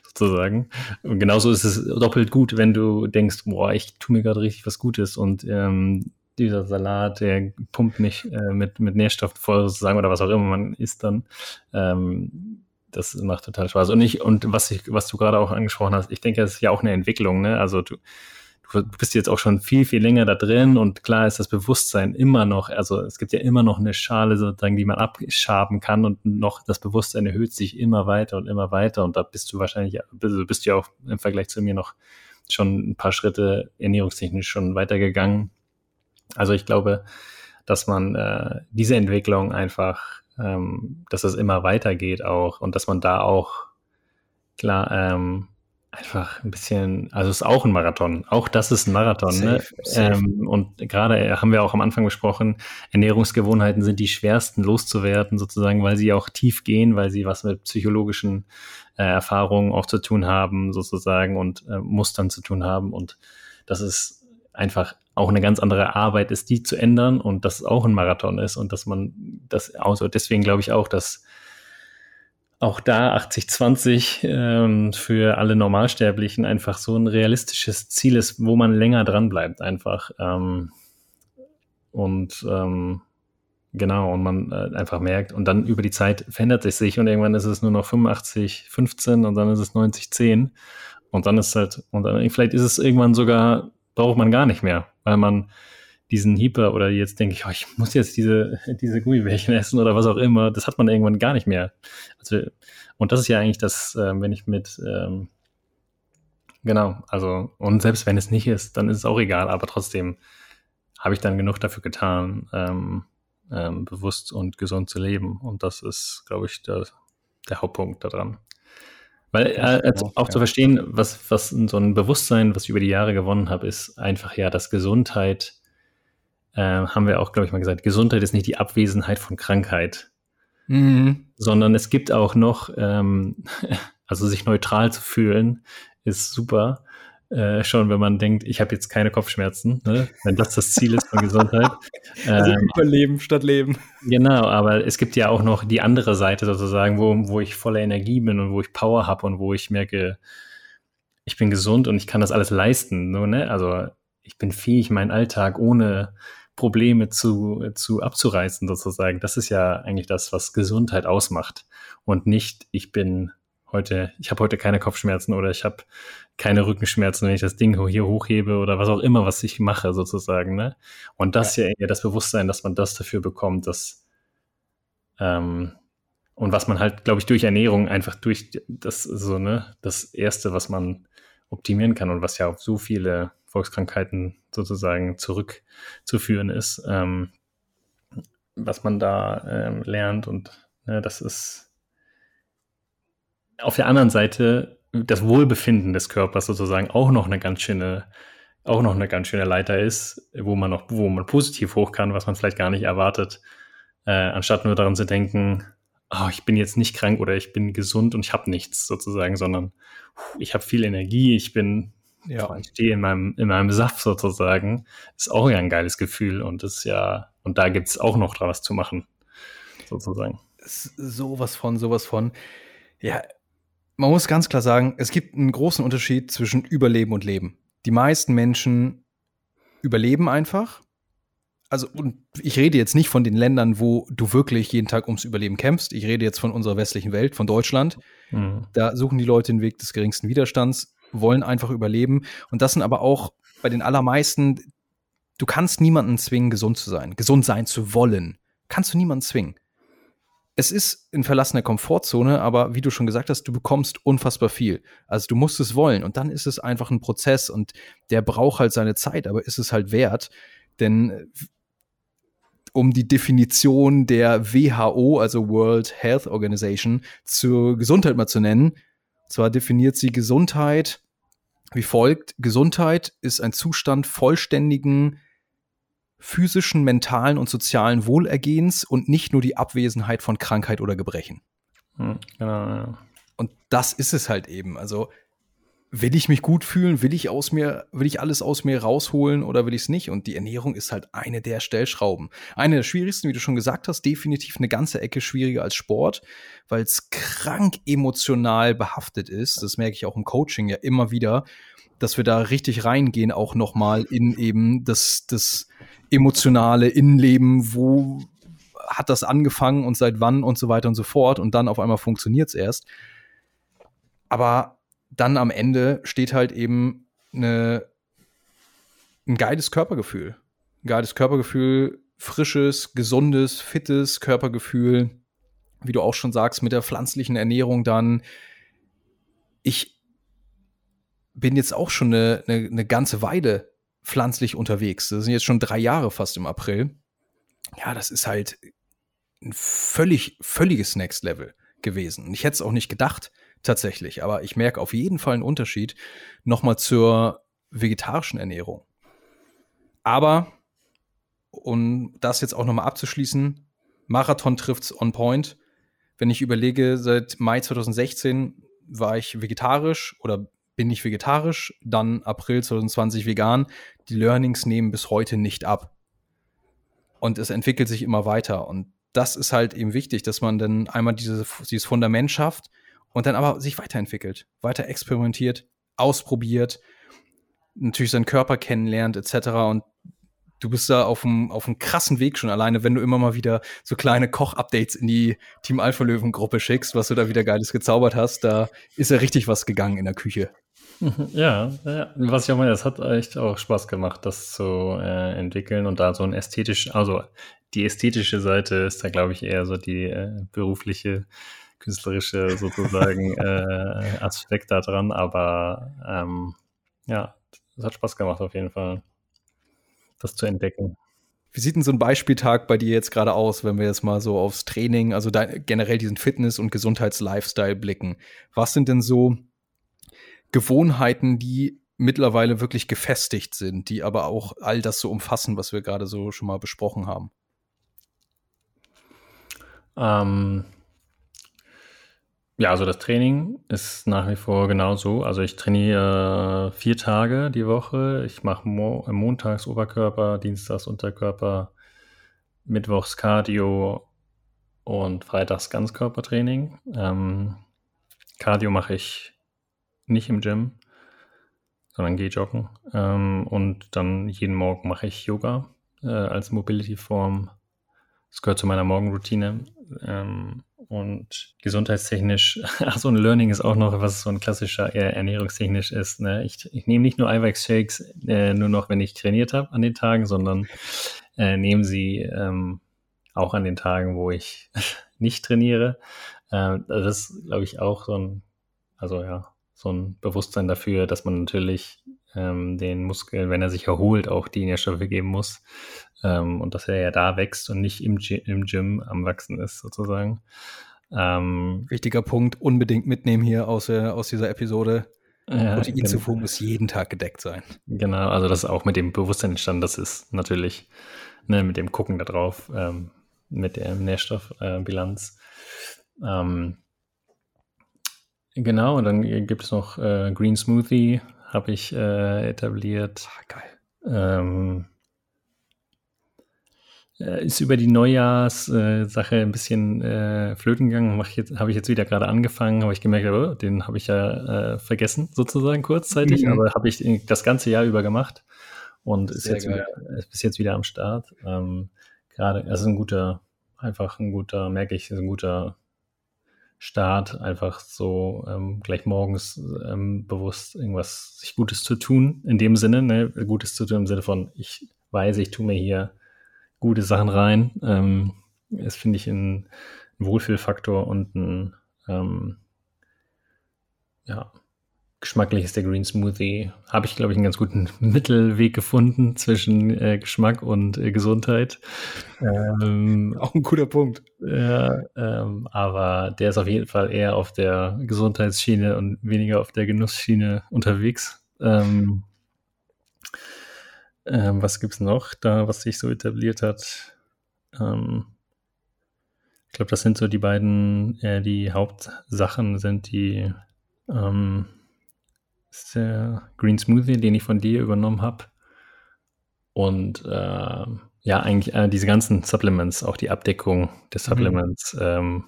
sozusagen. Und genauso ist es doppelt gut, wenn du denkst, boah, ich tue mir gerade richtig was Gutes und ähm, dieser Salat, der pumpt mich äh, mit, mit Nährstoffen voll sozusagen oder was auch immer man isst dann. Ähm, das macht total Spaß. Und ich, und was ich, was du gerade auch angesprochen hast, ich denke, das ist ja auch eine Entwicklung, ne? Also du, du bist jetzt auch schon viel, viel länger da drin und klar ist das Bewusstsein immer noch, also es gibt ja immer noch eine Schale sozusagen, die man abschaben kann und noch das Bewusstsein erhöht sich immer weiter und immer weiter und da bist du wahrscheinlich, also bist du ja auch im Vergleich zu mir noch schon ein paar Schritte ernährungstechnisch schon weitergegangen. Also ich glaube, dass man äh, diese Entwicklung einfach, ähm, dass es immer weitergeht auch und dass man da auch klar ähm, einfach ein bisschen, also es ist auch ein Marathon. Auch das ist ein Marathon. Ne? Safe, ne? safe. Ähm, und gerade haben wir auch am Anfang besprochen, Ernährungsgewohnheiten sind die schwersten loszuwerden, sozusagen, weil sie auch tief gehen, weil sie was mit psychologischen äh, Erfahrungen auch zu tun haben, sozusagen, und äh, Mustern zu tun haben. Und das ist einfach auch eine ganz andere Arbeit ist, die zu ändern und dass es auch ein Marathon ist und dass man das, also deswegen glaube ich auch, dass auch da 80-20 ähm, für alle Normalsterblichen einfach so ein realistisches Ziel ist, wo man länger dran bleibt einfach. Ähm, und ähm, genau, und man äh, einfach merkt, und dann über die Zeit verändert es sich und irgendwann ist es nur noch 85, 15 und dann ist es 90, 10. Und dann ist halt, und dann vielleicht ist es irgendwann sogar, braucht man gar nicht mehr, weil man diesen Hyper oder jetzt denke ich, oh, ich muss jetzt diese, diese Gummibärchen essen oder was auch immer, das hat man irgendwann gar nicht mehr. Also, und das ist ja eigentlich das, äh, wenn ich mit, ähm, genau, also, und selbst wenn es nicht ist, dann ist es auch egal, aber trotzdem habe ich dann genug dafür getan, ähm, ähm, bewusst und gesund zu leben. Und das ist, glaube ich, der, der Hauptpunkt daran. Weil äh, auch ja. zu verstehen, was, was so ein Bewusstsein, was ich über die Jahre gewonnen habe, ist einfach ja, dass Gesundheit äh, haben wir auch, glaube ich, mal gesagt, Gesundheit ist nicht die Abwesenheit von Krankheit, mhm. sondern es gibt auch noch, ähm, also sich neutral zu fühlen, ist super. Äh, schon, wenn man denkt, ich habe jetzt keine Kopfschmerzen, ne? wenn das das Ziel ist von Gesundheit. also ähm, überleben statt leben. Genau, aber es gibt ja auch noch die andere Seite sozusagen, wo, wo ich voller Energie bin und wo ich Power habe und wo ich merke, ich bin gesund und ich kann das alles leisten. So, ne? Also ich bin fähig, meinen Alltag ohne Probleme zu, zu abzureißen sozusagen. Das ist ja eigentlich das, was Gesundheit ausmacht und nicht, ich bin heute, ich habe heute keine Kopfschmerzen oder ich habe keine Rückenschmerzen, wenn ich das Ding hier hochhebe oder was auch immer, was ich mache sozusagen. Ne? Und das ja. ja das Bewusstsein, dass man das dafür bekommt, dass ähm, und was man halt, glaube ich, durch Ernährung einfach durch das so ne das erste, was man optimieren kann und was ja auf so viele Volkskrankheiten sozusagen zurückzuführen ist, ähm, was man da ähm, lernt. Und ne, das ist auf der anderen Seite das Wohlbefinden des Körpers sozusagen auch noch eine ganz schöne, auch noch eine ganz schöne Leiter ist, wo man noch, wo man positiv hoch kann, was man vielleicht gar nicht erwartet, äh, anstatt nur daran zu denken, oh, ich bin jetzt nicht krank oder ich bin gesund und ich habe nichts sozusagen, sondern ich habe viel Energie, ich bin ja. Ich stehe in meinem, in meinem Saft sozusagen. Ist auch ja ein geiles Gefühl und ist ja, und da gibt es auch noch was zu machen, sozusagen. Sowas von, sowas von. Ja, man muss ganz klar sagen, es gibt einen großen Unterschied zwischen Überleben und Leben. Die meisten Menschen überleben einfach. Also, und ich rede jetzt nicht von den Ländern, wo du wirklich jeden Tag ums Überleben kämpfst. Ich rede jetzt von unserer westlichen Welt, von Deutschland. Mhm. Da suchen die Leute den Weg des geringsten Widerstands wollen einfach überleben. Und das sind aber auch bei den allermeisten, du kannst niemanden zwingen, gesund zu sein, gesund sein zu wollen. Kannst du niemanden zwingen. Es ist in verlassener Komfortzone, aber wie du schon gesagt hast, du bekommst unfassbar viel. Also du musst es wollen und dann ist es einfach ein Prozess und der braucht halt seine Zeit, aber ist es halt wert, denn um die Definition der WHO, also World Health Organization, zur Gesundheit mal zu nennen. Zwar definiert sie Gesundheit wie folgt. Gesundheit ist ein Zustand vollständigen physischen, mentalen und sozialen Wohlergehens und nicht nur die Abwesenheit von Krankheit oder Gebrechen. Hm, genau, ja. Und das ist es halt eben. Also will ich mich gut fühlen, will ich aus mir, will ich alles aus mir rausholen oder will ich es nicht? Und die Ernährung ist halt eine der Stellschrauben. Eine der schwierigsten, wie du schon gesagt hast, definitiv eine ganze Ecke schwieriger als Sport, weil es krank emotional behaftet ist. Das merke ich auch im Coaching ja immer wieder, dass wir da richtig reingehen, auch nochmal in eben das, das emotionale Innenleben, wo hat das angefangen und seit wann und so weiter und so fort und dann auf einmal funktioniert es erst. Aber dann am Ende steht halt eben eine, ein geiles Körpergefühl. Ein geiles Körpergefühl, frisches, gesundes, fittes Körpergefühl, wie du auch schon sagst, mit der pflanzlichen Ernährung dann. Ich bin jetzt auch schon eine, eine, eine ganze Weile pflanzlich unterwegs. Das sind jetzt schon drei Jahre fast im April. Ja, das ist halt ein völlig, völliges Next Level gewesen. Ich hätte es auch nicht gedacht, tatsächlich. Aber ich merke auf jeden Fall einen Unterschied nochmal zur vegetarischen Ernährung. Aber, um das jetzt auch nochmal abzuschließen, Marathon trifft's on point. Wenn ich überlege, seit Mai 2016 war ich vegetarisch oder bin ich vegetarisch, dann April 2020 vegan. Die Learnings nehmen bis heute nicht ab. Und es entwickelt sich immer weiter. Und das ist halt eben wichtig, dass man dann einmal diese, dieses Fundament schafft und dann aber sich weiterentwickelt, weiter experimentiert, ausprobiert, natürlich seinen Körper kennenlernt, etc. Und du bist da auf einem, auf einem krassen Weg schon alleine, wenn du immer mal wieder so kleine Koch-Updates in die Team Alpha Löwen Gruppe schickst, was du da wieder Geiles gezaubert hast. Da ist ja richtig was gegangen in der Küche. Ja, ja, was ich auch meine, es hat echt auch Spaß gemacht, das zu äh, entwickeln und da so ein ästhetisch, also die ästhetische Seite ist da, glaube ich, eher so die äh, berufliche, künstlerische sozusagen äh, Aspekt da dran, aber ähm, ja, es hat Spaß gemacht auf jeden Fall, das zu entdecken. Wie sieht denn so ein Beispieltag bei dir jetzt gerade aus, wenn wir jetzt mal so aufs Training, also generell diesen Fitness- und Gesundheitslifestyle blicken? Was sind denn so Gewohnheiten, die mittlerweile wirklich gefestigt sind, die aber auch all das so umfassen, was wir gerade so schon mal besprochen haben? Ähm, ja, also das Training ist nach wie vor genauso. Also ich trainiere vier Tage die Woche. Ich mache mo montags Oberkörper, dienstags Unterkörper, mittwochs Cardio und freitags Ganzkörpertraining. Ähm, Cardio mache ich nicht im Gym, sondern gehe joggen. Ähm, und dann jeden Morgen mache ich Yoga äh, als Mobility-Form. Das gehört zu meiner Morgenroutine. Ähm, und gesundheitstechnisch, ach so ein Learning ist auch noch, was so ein klassischer äh, ernährungstechnisch ist. Ne? Ich, ich nehme nicht nur Eiweiß-Shakes äh, nur noch, wenn ich trainiert habe an den Tagen, sondern äh, nehme sie ähm, auch an den Tagen, wo ich nicht trainiere. Äh, das ist, glaube ich, auch so ein, also ja, so ein Bewusstsein dafür, dass man natürlich ähm, den Muskel, wenn er sich erholt, auch die Nährstoffe geben muss. Ähm, und dass er ja da wächst und nicht im, G im Gym am Wachsen ist, sozusagen. Ähm, Wichtiger Punkt, unbedingt mitnehmen hier aus, äh, aus dieser Episode. Ja, Proteinzufuhr muss jeden Tag gedeckt sein. Genau, also das ist auch mit dem Bewusstsein entstanden, das ist natürlich ne, mit dem Gucken da drauf, ähm, mit der Nährstoffbilanz. Äh, ähm, Genau, und dann gibt es noch äh, Green Smoothie, habe ich äh, etabliert. Ah, geil. Ähm, äh, ist über die Neujahrssache ein bisschen äh, flöten gegangen. Habe ich jetzt wieder gerade angefangen, habe ich gemerkt, oh, den habe ich ja äh, vergessen, sozusagen kurzzeitig, mhm. aber habe ich das ganze Jahr über gemacht und ist jetzt, wieder, ist bis jetzt wieder am Start. Ähm, gerade, es ist ein guter, einfach ein guter, merke ich, ist ein guter Start, einfach so ähm, gleich morgens ähm, bewusst irgendwas sich Gutes zu tun, in dem Sinne, ne? Gutes zu tun im Sinne von, ich weiß, ich tue mir hier gute Sachen rein. Ähm, das finde ich ein, ein, Wohlfühlfaktor und ein, ähm, ja, geschmacklich ist der Green Smoothie. Habe ich, glaube ich, einen ganz guten Mittelweg gefunden zwischen äh, Geschmack und äh, Gesundheit. Ähm, Auch ein guter Punkt. Ja, ähm, aber der ist auf jeden Fall eher auf der Gesundheitsschiene und weniger auf der Genussschiene unterwegs. Ähm, ähm, was gibt es noch da, was sich so etabliert hat? Ähm, ich glaube, das sind so die beiden, äh, die Hauptsachen sind die ähm, ist der Green Smoothie, den ich von dir übernommen habe. Und äh, ja, eigentlich äh, diese ganzen Supplements, auch die Abdeckung des mhm. Supplements, mhm. ähm,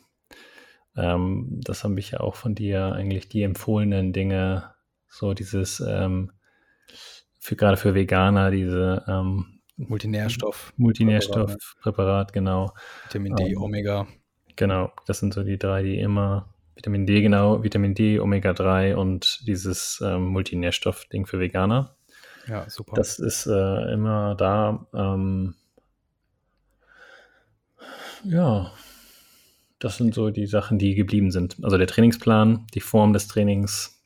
ähm, das habe ich ja auch von dir eigentlich die empfohlenen Dinge, so dieses ähm, für gerade für Veganer, diese ähm, Multinährstoff. Multinährstoffpräparat, genau. Vitamin D, ähm, Omega. Genau, das sind so die drei, die immer Vitamin D, genau, Vitamin D, Omega-3 und dieses ähm, Multinährstoff-Ding für Veganer. Ja, super. Das ist äh, immer da. Ähm, ja, das sind so die Sachen, die geblieben sind. Also der Trainingsplan, die Form des Trainings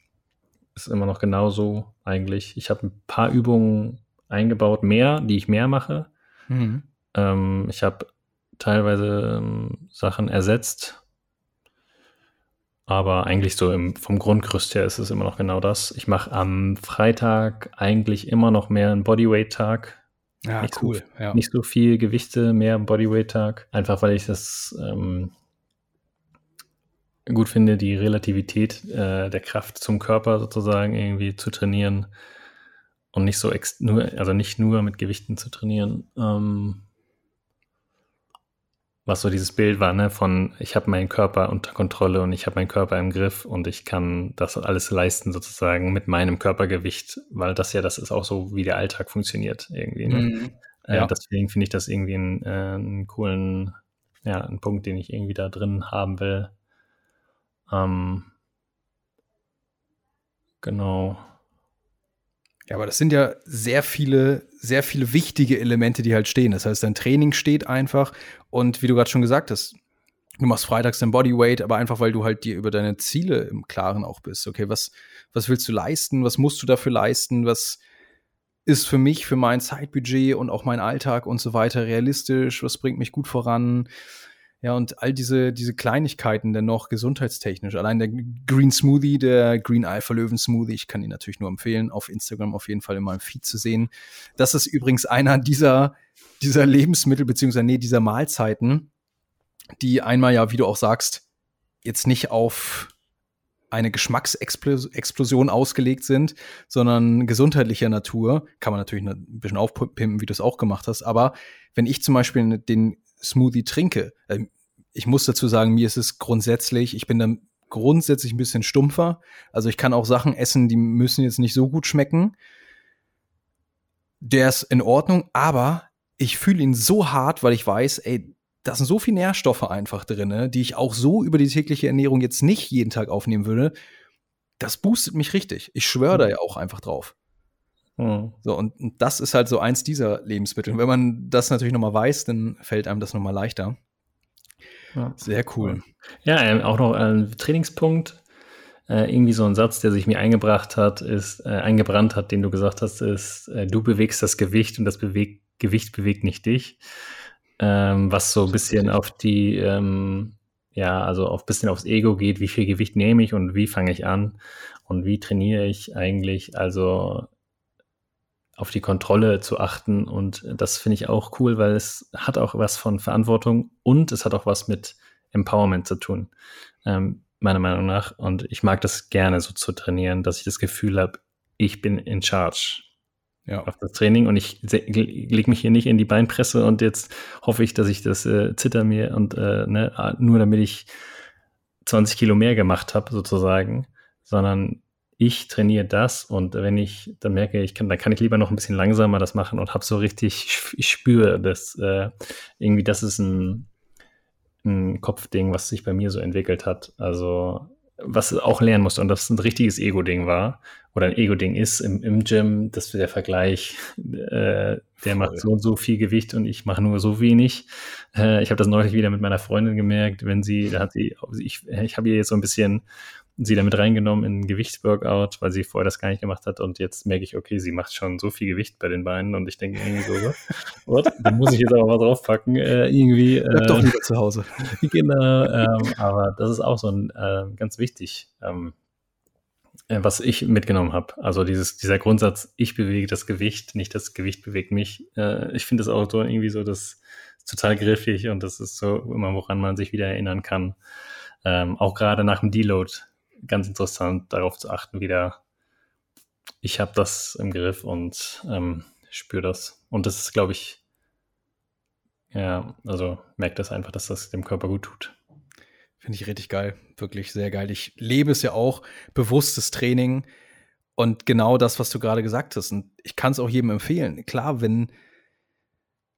ist immer noch genauso eigentlich. Ich habe ein paar Übungen eingebaut, mehr, die ich mehr mache. Mhm. Ähm, ich habe teilweise ähm, Sachen ersetzt, aber eigentlich so im, vom Grundgerüst her ist es immer noch genau das. Ich mache am Freitag eigentlich immer noch mehr einen Bodyweight-Tag. Ja, nicht cool. So, ja. Nicht so viel Gewichte, mehr Bodyweight-Tag. Einfach weil ich das ähm, gut finde, die Relativität äh, der Kraft zum Körper sozusagen irgendwie zu trainieren und nicht so nur, also nicht nur mit Gewichten zu trainieren. Ähm, was so dieses Bild war, ne, von ich habe meinen Körper unter Kontrolle und ich habe meinen Körper im Griff und ich kann das alles leisten sozusagen mit meinem Körpergewicht, weil das ja, das ist auch so, wie der Alltag funktioniert irgendwie. Ne? Mhm. Äh, ja. Deswegen finde ich das irgendwie einen, äh, einen coolen, ja, einen Punkt, den ich irgendwie da drin haben will. Ähm, genau. Ja, aber das sind ja sehr viele, sehr viele wichtige Elemente, die halt stehen. Das heißt, dein Training steht einfach und wie du gerade schon gesagt hast, du machst freitags dein Bodyweight, aber einfach, weil du halt dir über deine Ziele im Klaren auch bist. Okay, was, was willst du leisten? Was musst du dafür leisten? Was ist für mich, für mein Zeitbudget und auch mein Alltag und so weiter realistisch? Was bringt mich gut voran? Ja, und all diese, diese Kleinigkeiten dann noch gesundheitstechnisch. Allein der Green Smoothie, der Green Alpha Löwen Smoothie, ich kann ihn natürlich nur empfehlen, auf Instagram auf jeden Fall in meinem Feed zu sehen. Das ist übrigens einer dieser, dieser Lebensmittel, beziehungsweise nee, dieser Mahlzeiten, die einmal ja, wie du auch sagst, jetzt nicht auf eine Geschmacksexplosion ausgelegt sind, sondern gesundheitlicher Natur. Kann man natürlich ein bisschen aufpimpen, wie du es auch gemacht hast. Aber wenn ich zum Beispiel den Smoothie trinke. Ähm, ich muss dazu sagen, mir ist es grundsätzlich, ich bin dann grundsätzlich ein bisschen stumpfer. Also ich kann auch Sachen essen, die müssen jetzt nicht so gut schmecken. Der ist in Ordnung, aber ich fühle ihn so hart, weil ich weiß, ey, da sind so viele Nährstoffe einfach drin, die ich auch so über die tägliche Ernährung jetzt nicht jeden Tag aufnehmen würde. Das boostet mich richtig. Ich schwöre da ja auch einfach drauf. Mhm. So, und, und, das ist halt so eins dieser Lebensmittel. Und wenn man das natürlich nochmal weiß, dann fällt einem das nochmal leichter. Ja. Sehr cool. Ja, ähm, auch noch ein Trainingspunkt. Äh, irgendwie so ein Satz, der sich mir eingebracht hat, ist, äh, eingebrannt hat, den du gesagt hast, ist, äh, du bewegst das Gewicht und das bewegt, Gewicht bewegt nicht dich. Ähm, was so ein bisschen auf die, ähm, ja, also auf bisschen aufs Ego geht, wie viel Gewicht nehme ich und wie fange ich an und wie trainiere ich eigentlich. Also auf die Kontrolle zu achten. Und das finde ich auch cool, weil es hat auch was von Verantwortung und es hat auch was mit Empowerment zu tun, ähm, meiner Meinung nach. Und ich mag das gerne so zu trainieren, dass ich das Gefühl habe, ich bin in charge ja. auf das Training und ich lege mich hier nicht in die Beinpresse und jetzt hoffe ich, dass ich das äh, zitter mir und äh, ne, nur damit ich 20 Kilo mehr gemacht habe, sozusagen, sondern ich trainiere das und wenn ich dann merke, ich kann, dann kann ich lieber noch ein bisschen langsamer das machen und habe so richtig, ich spüre das äh, irgendwie, das ist ein, ein Kopfding, was sich bei mir so entwickelt hat. Also was auch lernen musste und das ein richtiges Ego-Ding war oder ein Ego-Ding ist im, im Gym, dass der Vergleich, äh, der macht so und so viel Gewicht und ich mache nur so wenig. Äh, ich habe das neulich wieder mit meiner Freundin gemerkt, wenn sie, da hat sie, ich, ich habe ihr jetzt so ein bisschen sie damit reingenommen in ein Gewichtsworkout, weil sie vorher das gar nicht gemacht hat. Und jetzt merke ich, okay, sie macht schon so viel Gewicht bei den Beinen. Und ich denke irgendwie so, what? Da muss ich jetzt aber mal draufpacken. Äh, irgendwie. Bleib äh, doch lieber zu Hause. genau. Ähm, aber das ist auch so ein äh, ganz wichtig. Ähm, äh, was ich mitgenommen habe. Also dieses, dieser Grundsatz, ich bewege das Gewicht, nicht das Gewicht bewegt mich. Äh, ich finde das auch so irgendwie so, das ist total griffig und das ist so immer, woran man sich wieder erinnern kann. Ähm, auch gerade nach dem Deload ganz interessant, darauf zu achten, wieder, ich habe das im Griff und ähm, spüre das. Und das ist, glaube ich, ja, also merkt das einfach, dass das dem Körper gut tut. Finde ich richtig geil. Wirklich sehr geil. Ich lebe es ja auch, bewusstes Training und genau das, was du gerade gesagt hast. Und ich kann es auch jedem empfehlen. Klar, wenn,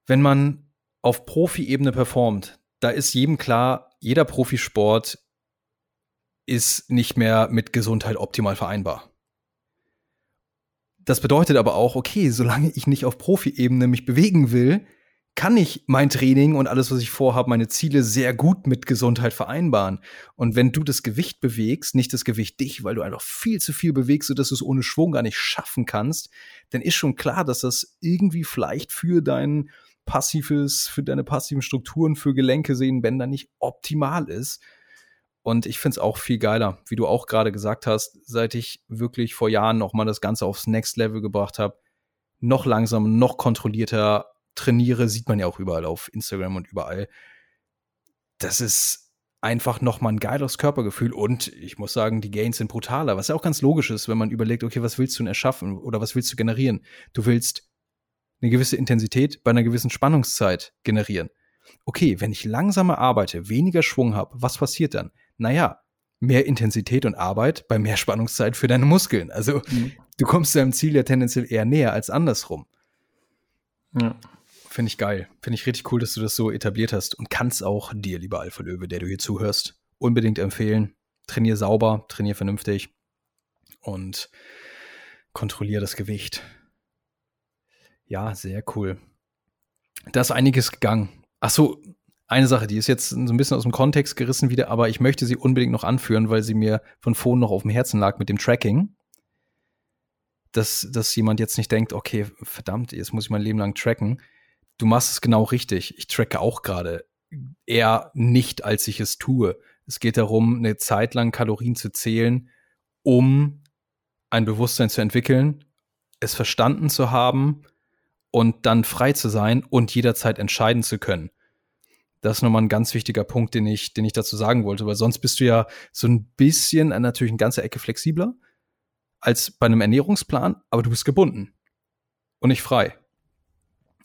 wenn man auf Profi-Ebene performt, da ist jedem klar, jeder Profisport ist nicht mehr mit Gesundheit optimal vereinbar. Das bedeutet aber auch, okay, solange ich nicht auf Profi-Ebene mich bewegen will, kann ich mein Training und alles, was ich vorhabe, meine Ziele sehr gut mit Gesundheit vereinbaren. Und wenn du das Gewicht bewegst, nicht das Gewicht dich, weil du einfach viel zu viel bewegst, sodass du es ohne Schwung gar nicht schaffen kannst, dann ist schon klar, dass das irgendwie vielleicht für dein passives, für deine passiven Strukturen, für Gelenke, Sehnen, Bänder nicht optimal ist. Und ich finde es auch viel geiler, wie du auch gerade gesagt hast, seit ich wirklich vor Jahren noch mal das Ganze aufs Next Level gebracht habe, noch langsamer, noch kontrollierter, trainiere, sieht man ja auch überall auf Instagram und überall. Das ist einfach nochmal ein geiles Körpergefühl und ich muss sagen, die Gains sind brutaler, was ja auch ganz logisch ist, wenn man überlegt, okay, was willst du denn erschaffen oder was willst du generieren? Du willst eine gewisse Intensität bei einer gewissen Spannungszeit generieren. Okay, wenn ich langsamer arbeite, weniger Schwung habe, was passiert dann? Naja, mehr Intensität und Arbeit bei mehr Spannungszeit für deine Muskeln. Also mhm. du kommst deinem Ziel ja tendenziell eher näher als andersrum. Ja. Finde ich geil. Finde ich richtig cool, dass du das so etabliert hast und kannst auch dir, lieber Alpha Löwe, der du hier zuhörst, unbedingt empfehlen. Trainier sauber, trainier vernünftig und kontrollier das Gewicht. Ja, sehr cool. Da ist einiges gegangen. Ach so, eine Sache, die ist jetzt so ein bisschen aus dem Kontext gerissen wieder, aber ich möchte sie unbedingt noch anführen, weil sie mir von vorhin noch auf dem Herzen lag mit dem Tracking. Dass, dass jemand jetzt nicht denkt, okay, verdammt, jetzt muss ich mein Leben lang tracken du machst es genau richtig. Ich tracke auch gerade eher nicht, als ich es tue. Es geht darum, eine Zeit lang Kalorien zu zählen, um ein Bewusstsein zu entwickeln, es verstanden zu haben und dann frei zu sein und jederzeit entscheiden zu können. Das ist nochmal ein ganz wichtiger Punkt, den ich, den ich dazu sagen wollte, weil sonst bist du ja so ein bisschen, äh, natürlich eine ganze Ecke flexibler als bei einem Ernährungsplan, aber du bist gebunden und nicht frei.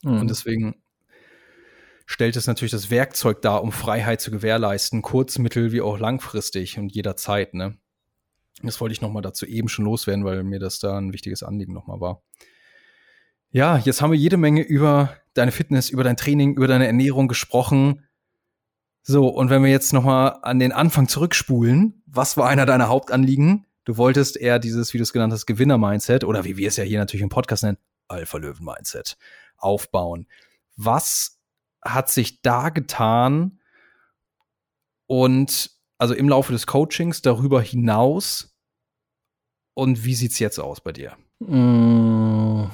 Mhm. Und deswegen stellt es natürlich das Werkzeug dar, um Freiheit zu gewährleisten, kurz-, mittel- wie auch langfristig und jederzeit. Ne? Das wollte ich nochmal dazu eben schon loswerden, weil mir das da ein wichtiges Anliegen nochmal war. Ja, jetzt haben wir jede Menge über deine Fitness, über dein Training, über deine Ernährung gesprochen. So, und wenn wir jetzt nochmal an den Anfang zurückspulen, was war einer deiner Hauptanliegen? Du wolltest eher dieses, wie du es genannt hast, Gewinner-Mindset oder wie wir es ja hier natürlich im Podcast nennen, Alpha-Löwen-Mindset aufbauen. Was hat sich da getan und also im Laufe des Coachings darüber hinaus und wie sieht es jetzt aus bei dir? Mmh.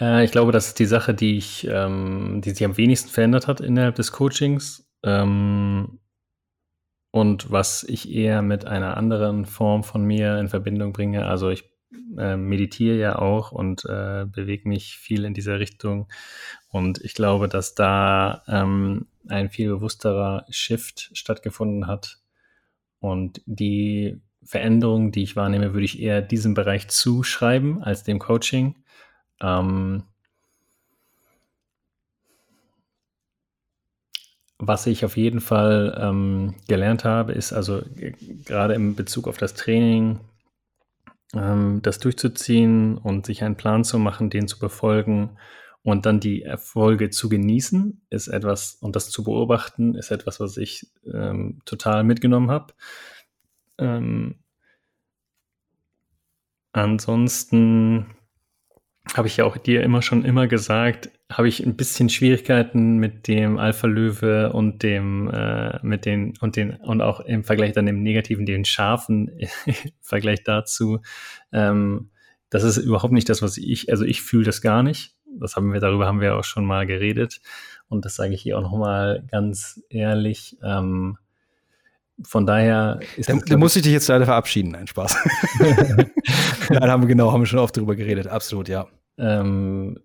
Äh, ich glaube, das ist die Sache, die ich, ähm, die sich am wenigsten verändert hat innerhalb des Coachings. Ähm, und was ich eher mit einer anderen Form von mir in Verbindung bringe. Also ich äh, meditiere ja auch und äh, bewege mich viel in dieser Richtung. Und ich glaube, dass da ähm, ein viel bewussterer Shift stattgefunden hat. Und die Veränderung, die ich wahrnehme, würde ich eher diesem Bereich zuschreiben als dem Coaching. Ähm, was ich auf jeden Fall ähm, gelernt habe, ist also gerade im Bezug auf das Training, ähm, das durchzuziehen und sich einen Plan zu machen, den zu befolgen und dann die Erfolge zu genießen, ist etwas, und das zu beobachten, ist etwas, was ich ähm, total mitgenommen habe. Ähm, ansonsten habe ich ja auch dir immer schon immer gesagt, habe ich ein bisschen Schwierigkeiten mit dem Alpha Löwe und dem äh, mit den und den und auch im Vergleich dann dem negativen den Schafen im Vergleich dazu. Ähm, das ist überhaupt nicht das, was ich also ich fühle das gar nicht. Das haben wir darüber haben wir auch schon mal geredet und das sage ich hier auch noch mal ganz ehrlich. Ähm, von daher ist da, da muss ich dich jetzt leider verabschieden. Nein, Spaß. Nein, haben wir genau, haben wir schon oft darüber geredet. Absolut, ja. Ähm,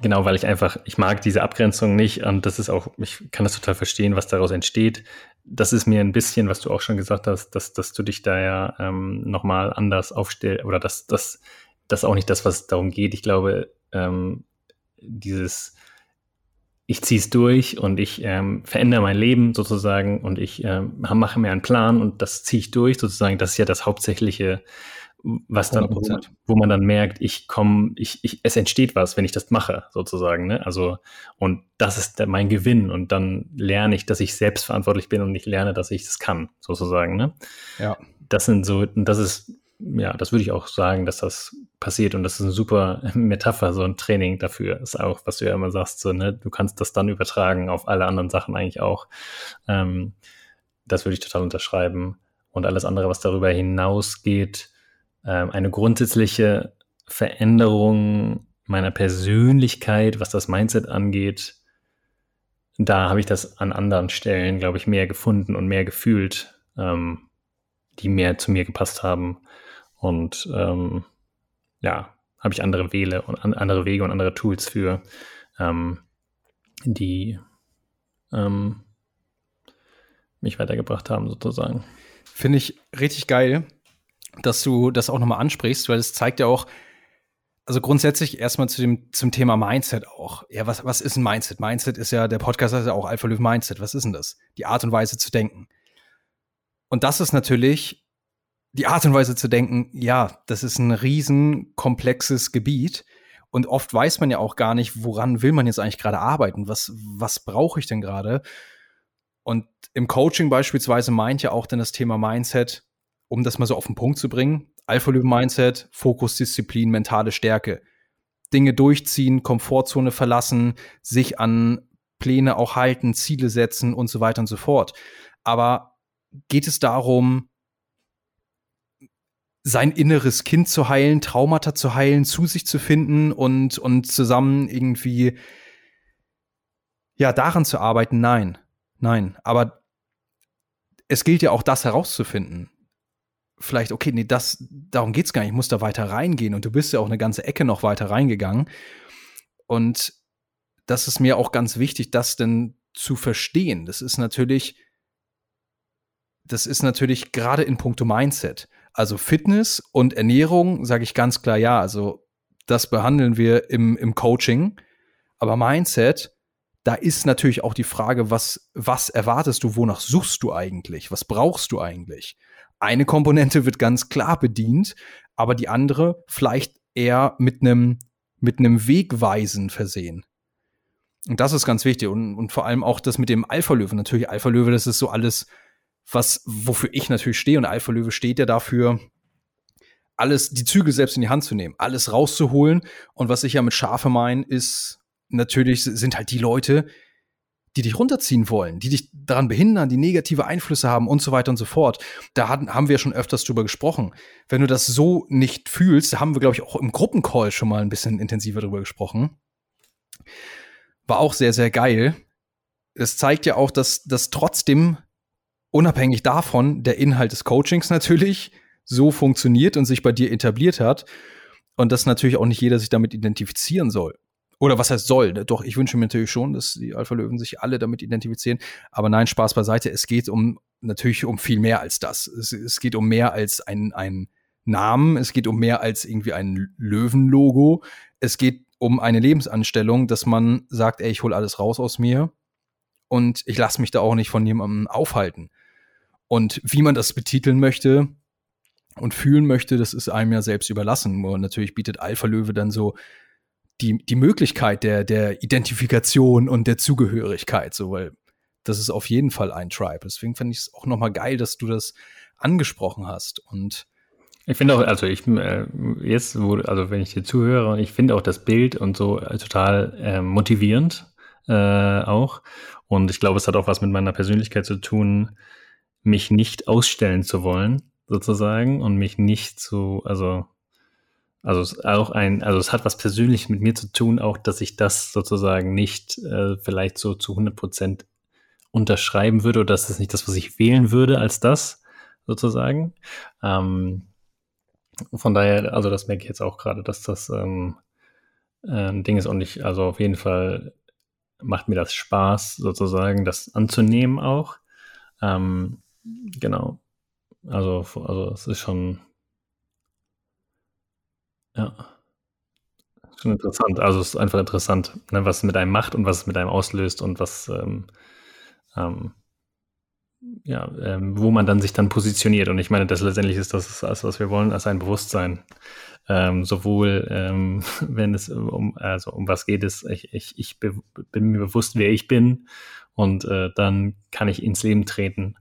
genau, weil ich einfach, ich mag diese Abgrenzung nicht und das ist auch, ich kann das total verstehen, was daraus entsteht. Das ist mir ein bisschen, was du auch schon gesagt hast, dass, dass du dich da ja ähm, nochmal anders aufstellst oder dass das, das auch nicht das, was darum geht. Ich glaube, ähm, dieses ich ziehe es durch und ich ähm, verändere mein Leben sozusagen und ich ähm, mache mir einen Plan und das ziehe ich durch sozusagen. Das ist ja das Hauptsächliche, was dann, wo man, wo man, dann merkt, ich komme, ich, ich, es entsteht was, wenn ich das mache, sozusagen. Ne? Also, und das ist mein Gewinn. Und dann lerne ich, dass ich selbstverantwortlich bin und ich lerne, dass ich das kann, sozusagen. Ne? Ja. Das sind so, das ist ja, das würde ich auch sagen, dass das passiert und das ist eine super Metapher, so ein Training dafür ist auch, was du ja immer sagst, so, ne, du kannst das dann übertragen auf alle anderen Sachen eigentlich auch. Ähm, das würde ich total unterschreiben. Und alles andere, was darüber hinausgeht, ähm, eine grundsätzliche Veränderung meiner Persönlichkeit, was das Mindset angeht, da habe ich das an anderen Stellen, glaube ich, mehr gefunden und mehr gefühlt, ähm, die mehr zu mir gepasst haben. Und ähm, ja, habe ich andere Wähle und an, andere Wege und andere Tools für, ähm, die ähm, mich weitergebracht haben, sozusagen. Finde ich richtig geil, dass du das auch nochmal ansprichst, weil es zeigt ja auch, also grundsätzlich erstmal zu dem, zum Thema Mindset auch. Ja, was, was ist ein Mindset? Mindset ist ja, der Podcast heißt ja auch Alpha Löw Mindset. Was ist denn das? Die Art und Weise zu denken. Und das ist natürlich die Art und Weise zu denken, ja, das ist ein riesen komplexes Gebiet. Und oft weiß man ja auch gar nicht, woran will man jetzt eigentlich gerade arbeiten? Was, was brauche ich denn gerade? Und im Coaching beispielsweise meint ja auch dann das Thema Mindset, um das mal so auf den Punkt zu bringen. Alpha-Mindset, Fokus, Disziplin, mentale Stärke. Dinge durchziehen, Komfortzone verlassen, sich an Pläne auch halten, Ziele setzen und so weiter und so fort. Aber geht es darum, sein inneres Kind zu heilen, Traumata zu heilen, zu sich zu finden und, und zusammen irgendwie, ja, daran zu arbeiten, nein, nein. Aber es gilt ja auch, das herauszufinden. Vielleicht, okay, nee, das, darum geht's gar nicht, ich muss da weiter reingehen und du bist ja auch eine ganze Ecke noch weiter reingegangen. Und das ist mir auch ganz wichtig, das denn zu verstehen. Das ist natürlich, das ist natürlich gerade in puncto Mindset also Fitness und Ernährung, sage ich ganz klar ja. Also das behandeln wir im, im Coaching. Aber Mindset, da ist natürlich auch die Frage, was, was erwartest du, wonach suchst du eigentlich? Was brauchst du eigentlich? Eine Komponente wird ganz klar bedient, aber die andere vielleicht eher mit einem mit einem Wegweisen versehen. Und das ist ganz wichtig. Und, und vor allem auch das mit dem Alpha-Löwe. Natürlich, Alpha-Löwe, das ist so alles was, wofür ich natürlich stehe und Alpha Löwe steht ja dafür, alles, die Zügel selbst in die Hand zu nehmen, alles rauszuholen. Und was ich ja mit Schafe meine, ist natürlich, sind halt die Leute, die dich runterziehen wollen, die dich daran behindern, die negative Einflüsse haben und so weiter und so fort. Da hatten, haben wir schon öfters drüber gesprochen. Wenn du das so nicht fühlst, da haben wir, glaube ich, auch im Gruppencall schon mal ein bisschen intensiver drüber gesprochen. War auch sehr, sehr geil. Es zeigt ja auch, dass, dass trotzdem unabhängig davon der Inhalt des Coachings natürlich so funktioniert und sich bei dir etabliert hat und dass natürlich auch nicht jeder sich damit identifizieren soll. Oder was heißt soll? Doch, ich wünsche mir natürlich schon, dass die Alpha-Löwen sich alle damit identifizieren. Aber nein, Spaß beiseite. Es geht um natürlich um viel mehr als das. Es, es geht um mehr als ein, ein Namen. Es geht um mehr als irgendwie ein Löwenlogo. Es geht um eine Lebensanstellung, dass man sagt, ey, ich hole alles raus aus mir und ich lasse mich da auch nicht von jemandem aufhalten. Und wie man das betiteln möchte und fühlen möchte, das ist einem ja selbst überlassen. Und natürlich bietet Alpha Löwe dann so die, die Möglichkeit der, der Identifikation und der Zugehörigkeit, so, weil das ist auf jeden Fall ein Tribe. Deswegen fand ich es auch nochmal geil, dass du das angesprochen hast. Und Ich finde auch, also ich äh, jetzt, wo, also wenn ich dir zuhöre, ich finde auch das Bild und so äh, total äh, motivierend äh, auch. Und ich glaube, es hat auch was mit meiner Persönlichkeit zu tun, mich nicht ausstellen zu wollen, sozusagen, und mich nicht zu, also, also es auch ein, also es hat was persönlich mit mir zu tun, auch, dass ich das sozusagen nicht äh, vielleicht so zu 100 Prozent unterschreiben würde oder das ist nicht das, was ich wählen würde als das sozusagen. Ähm, von daher, also das merke ich jetzt auch gerade, dass das ähm, ein Ding ist und ich, also auf jeden Fall macht mir das Spaß, sozusagen, das anzunehmen auch. Ähm, genau. Also, also es ist schon, ja, schon interessant. Also es ist einfach interessant, ne, was es mit einem macht und was es mit einem auslöst und was, ähm, ähm, ja, ähm, wo man dann sich dann positioniert. Und ich meine, das letztendlich ist das, was wir wollen, als ein Bewusstsein. Ähm, sowohl, ähm, wenn es um, also um was geht es, ich, ich, ich be bin mir bewusst, wer ich bin und äh, dann kann ich ins Leben treten.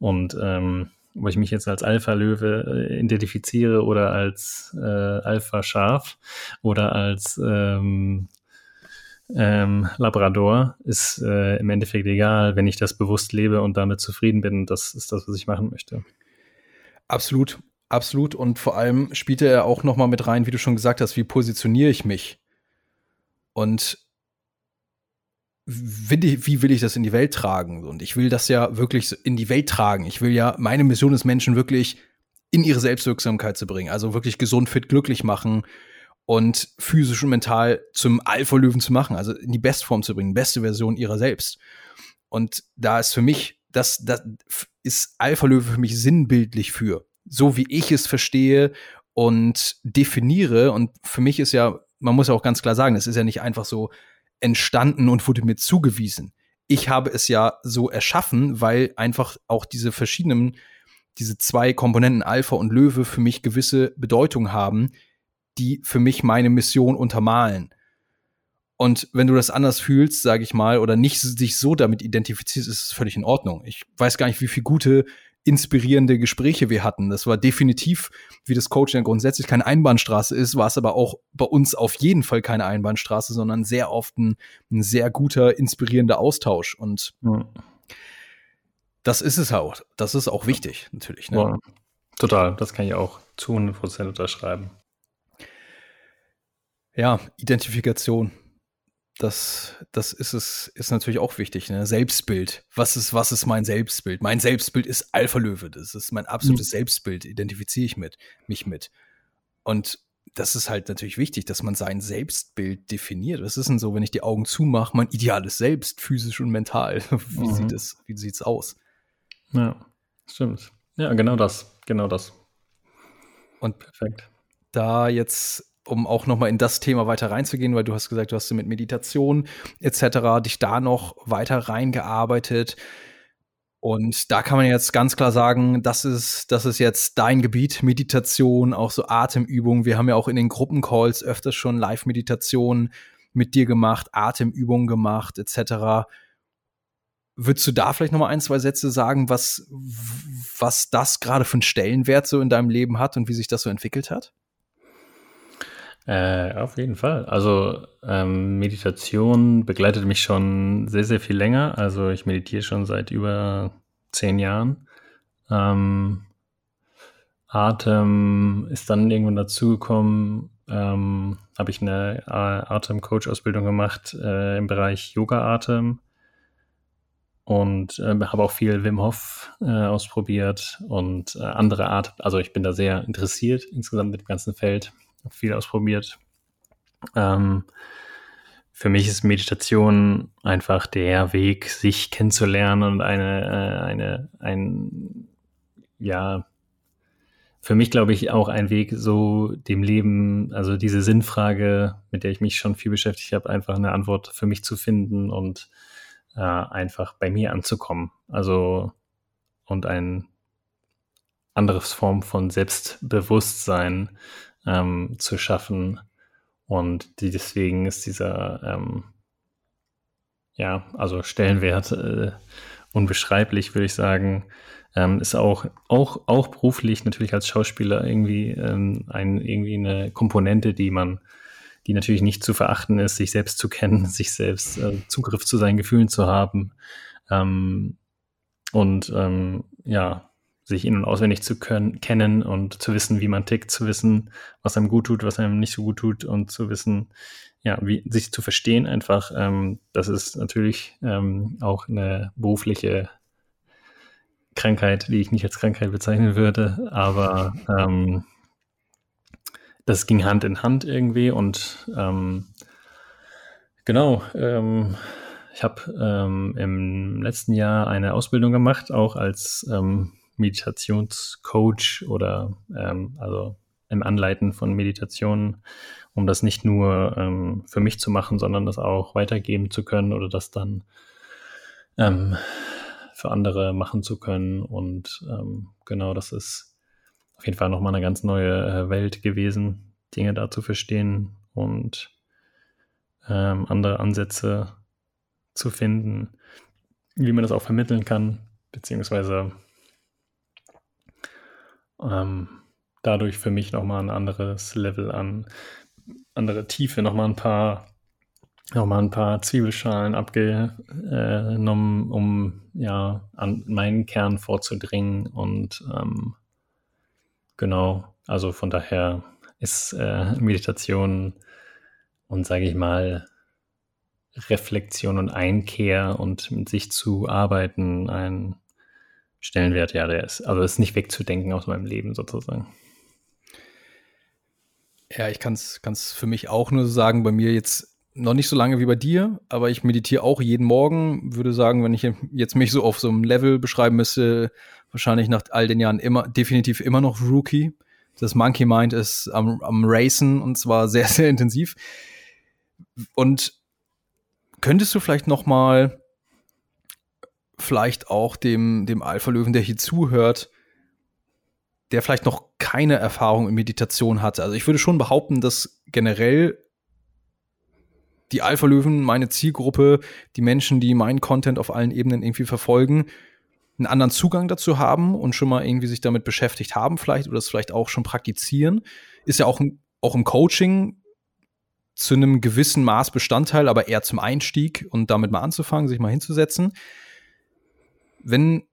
Und ähm, ob ich mich jetzt als Alpha-Löwe äh, identifiziere oder als äh, Alpha-Schaf oder als ähm, ähm, Labrador ist äh, im Endeffekt egal, wenn ich das bewusst lebe und damit zufrieden bin. Das ist das, was ich machen möchte. Absolut, absolut. Und vor allem spielte er auch noch mal mit rein, wie du schon gesagt hast, wie positioniere ich mich? Und wie will ich das in die Welt tragen? Und ich will das ja wirklich in die Welt tragen. Ich will ja meine Mission des Menschen wirklich in ihre Selbstwirksamkeit zu bringen. Also wirklich gesund, fit, glücklich machen und physisch und mental zum Alpha-Löwen zu machen, also in die Bestform zu bringen, beste Version ihrer selbst. Und da ist für mich, das, das ist Alpha-Löwe für mich sinnbildlich für, so wie ich es verstehe und definiere. Und für mich ist ja, man muss ja auch ganz klar sagen, es ist ja nicht einfach so entstanden und wurde mir zugewiesen. Ich habe es ja so erschaffen, weil einfach auch diese verschiedenen, diese zwei Komponenten Alpha und Löwe für mich gewisse Bedeutung haben, die für mich meine Mission untermalen. Und wenn du das anders fühlst, sage ich mal, oder nicht dich so damit identifizierst, ist es völlig in Ordnung. Ich weiß gar nicht, wie viele gute, inspirierende Gespräche wir hatten. Das war definitiv, wie das Coaching grundsätzlich keine Einbahnstraße ist, war es aber auch bei uns auf jeden Fall keine Einbahnstraße, sondern sehr oft ein, ein sehr guter, inspirierender Austausch. Und mhm. das ist es auch. Das ist auch wichtig, natürlich. Ne? Ja, total. Das kann ich auch zu 100 Prozent unterschreiben. Ja, Identifikation. Das, das ist es, ist natürlich auch wichtig, ne? Selbstbild. Was ist, was ist mein Selbstbild? Mein Selbstbild ist Alpha Löwe. Das ist mein absolutes mhm. Selbstbild. Identifiziere ich mit, mich mit. Und das ist halt natürlich wichtig, dass man sein Selbstbild definiert. Was ist denn so, wenn ich die Augen zumache, mein ideales Selbst, physisch und mental? Wie mhm. sieht es, wie sieht's aus? Ja, stimmt. Ja, genau das, genau das. Und perfekt. Da jetzt um auch noch mal in das Thema weiter reinzugehen, weil du hast gesagt, du hast mit Meditation etc. dich da noch weiter reingearbeitet. Und da kann man jetzt ganz klar sagen, das ist, das ist jetzt dein Gebiet, Meditation, auch so Atemübungen. Wir haben ja auch in den Gruppencalls öfters schon Live-Meditationen mit dir gemacht, Atemübungen gemacht, etc. Würdest du da vielleicht noch mal ein, zwei Sätze sagen, was, was das gerade für einen Stellenwert so in deinem Leben hat und wie sich das so entwickelt hat? Äh, auf jeden Fall. Also ähm, Meditation begleitet mich schon sehr, sehr viel länger. Also ich meditiere schon seit über zehn Jahren. Ähm, Atem ist dann irgendwann dazugekommen. Ähm, habe ich eine Atem-Coach-Ausbildung gemacht äh, im Bereich Yoga-Atem und äh, habe auch viel Wim Hof äh, ausprobiert und äh, andere Art. Also ich bin da sehr interessiert insgesamt mit dem ganzen Feld viel ausprobiert. Ähm, für mich ist Meditation einfach der Weg, sich kennenzulernen und eine, äh, eine, ein, ja, für mich glaube ich auch ein Weg, so dem Leben, also diese Sinnfrage, mit der ich mich schon viel beschäftigt habe, einfach eine Antwort für mich zu finden und äh, einfach bei mir anzukommen. Also und ein anderes Form von Selbstbewusstsein ähm, zu schaffen. Und die, deswegen ist dieser, ähm, ja, also Stellenwert äh, unbeschreiblich, würde ich sagen. Ähm, ist auch, auch, auch beruflich natürlich als Schauspieler irgendwie, ähm, ein, irgendwie eine Komponente, die man, die natürlich nicht zu verachten ist, sich selbst zu kennen, sich selbst äh, Zugriff zu seinen Gefühlen zu haben. Ähm, und ähm, ja, sich in- und auswendig zu können, kennen und zu wissen, wie man tickt, zu wissen, was einem gut tut, was einem nicht so gut tut und zu wissen, ja, wie sich zu verstehen einfach. Ähm, das ist natürlich ähm, auch eine berufliche Krankheit, die ich nicht als Krankheit bezeichnen würde, aber ähm, das ging Hand in Hand irgendwie und ähm, genau, ähm, ich habe ähm, im letzten Jahr eine Ausbildung gemacht, auch als ähm, Meditationscoach oder ähm, also im Anleiten von Meditationen, um das nicht nur ähm, für mich zu machen, sondern das auch weitergeben zu können oder das dann ähm, für andere machen zu können. Und ähm, genau, das ist auf jeden Fall nochmal eine ganz neue äh, Welt gewesen, Dinge da zu verstehen und ähm, andere Ansätze zu finden, wie man das auch vermitteln kann, beziehungsweise ähm, dadurch für mich nochmal ein anderes Level an, andere Tiefe, nochmal ein paar, nochmal ein paar Zwiebelschalen abgenommen, um ja an meinen Kern vorzudringen und ähm, genau, also von daher ist äh, Meditation und sage ich mal Reflexion und Einkehr und mit sich zu arbeiten ein Stellenwert, ja, der ist, also ist nicht wegzudenken aus meinem Leben sozusagen. Ja, ich kann es für mich auch nur sagen, bei mir jetzt noch nicht so lange wie bei dir, aber ich meditiere auch jeden Morgen. Würde sagen, wenn ich jetzt mich so auf so einem Level beschreiben müsste, wahrscheinlich nach all den Jahren immer, definitiv immer noch Rookie. Das Monkey Mind ist am, am Racen und zwar sehr, sehr intensiv. Und könntest du vielleicht noch mal vielleicht auch dem, dem Alpha-Löwen, der hier zuhört, der vielleicht noch keine Erfahrung in Meditation hat. Also ich würde schon behaupten, dass generell die Alpha-Löwen, meine Zielgruppe, die Menschen, die meinen Content auf allen Ebenen irgendwie verfolgen, einen anderen Zugang dazu haben und schon mal irgendwie sich damit beschäftigt haben vielleicht oder es vielleicht auch schon praktizieren. Ist ja auch, auch im Coaching zu einem gewissen Maß Bestandteil, aber eher zum Einstieg und damit mal anzufangen, sich mal hinzusetzen. Wenn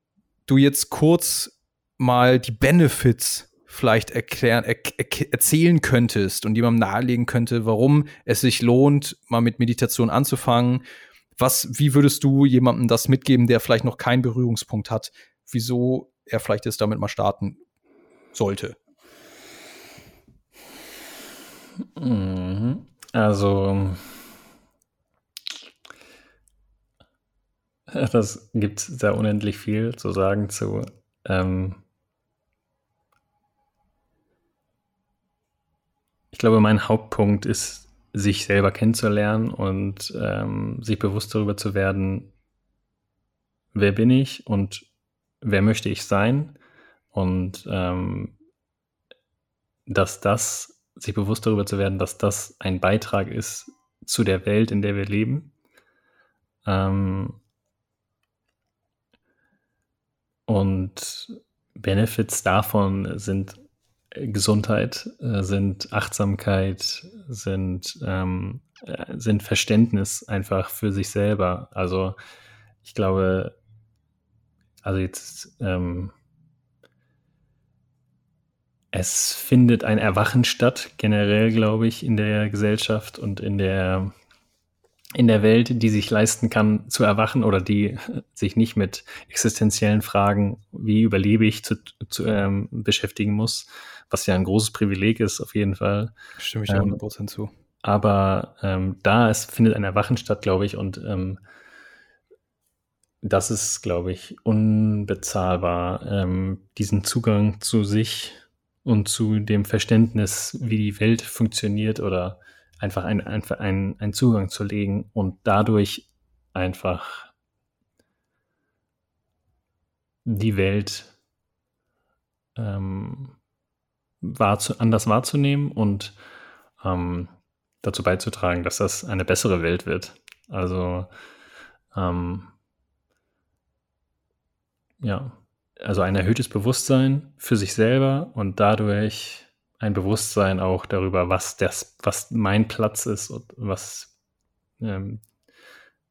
du jetzt kurz mal die Benefits vielleicht erklären, er, er, erzählen könntest und jemandem nahelegen könnte, warum es sich lohnt, mal mit Meditation anzufangen. Was, wie würdest du jemandem das mitgeben, der vielleicht noch keinen Berührungspunkt hat, wieso er vielleicht jetzt damit mal starten sollte? Mhm. Also, das gibt sehr unendlich viel zu sagen zu ähm, Ich glaube, mein Hauptpunkt ist, sich selber kennenzulernen und ähm, sich bewusst darüber zu werden, wer bin ich und wer möchte ich sein und ähm, dass das, sich bewusst darüber zu werden, dass das ein Beitrag ist zu der Welt, in der wir leben. Ähm, und Benefits davon sind Gesundheit, äh, sind Achtsamkeit, sind, ähm, äh, sind Verständnis einfach für sich selber. Also ich glaube, also jetzt, ähm, es findet ein Erwachen statt, generell, glaube ich, in der Gesellschaft und in der in der Welt, die sich leisten kann, zu erwachen oder die sich nicht mit existenziellen Fragen, wie überlebe ich, zu, zu ähm, beschäftigen muss, was ja ein großes Privileg ist, auf jeden Fall. Stimme ich da 100% ähm, zu. Aber ähm, da es findet ein Erwachen statt, glaube ich, und ähm, das ist, glaube ich, unbezahlbar, ähm, diesen Zugang zu sich und zu dem Verständnis, wie die Welt funktioniert oder einfach einen ein, ein Zugang zu legen und dadurch einfach die Welt ähm, wahrzu anders wahrzunehmen und ähm, dazu beizutragen, dass das eine bessere Welt wird. Also ähm, ja, also ein erhöhtes Bewusstsein für sich selber und dadurch ein Bewusstsein auch darüber, was das, was mein Platz ist und was, ähm,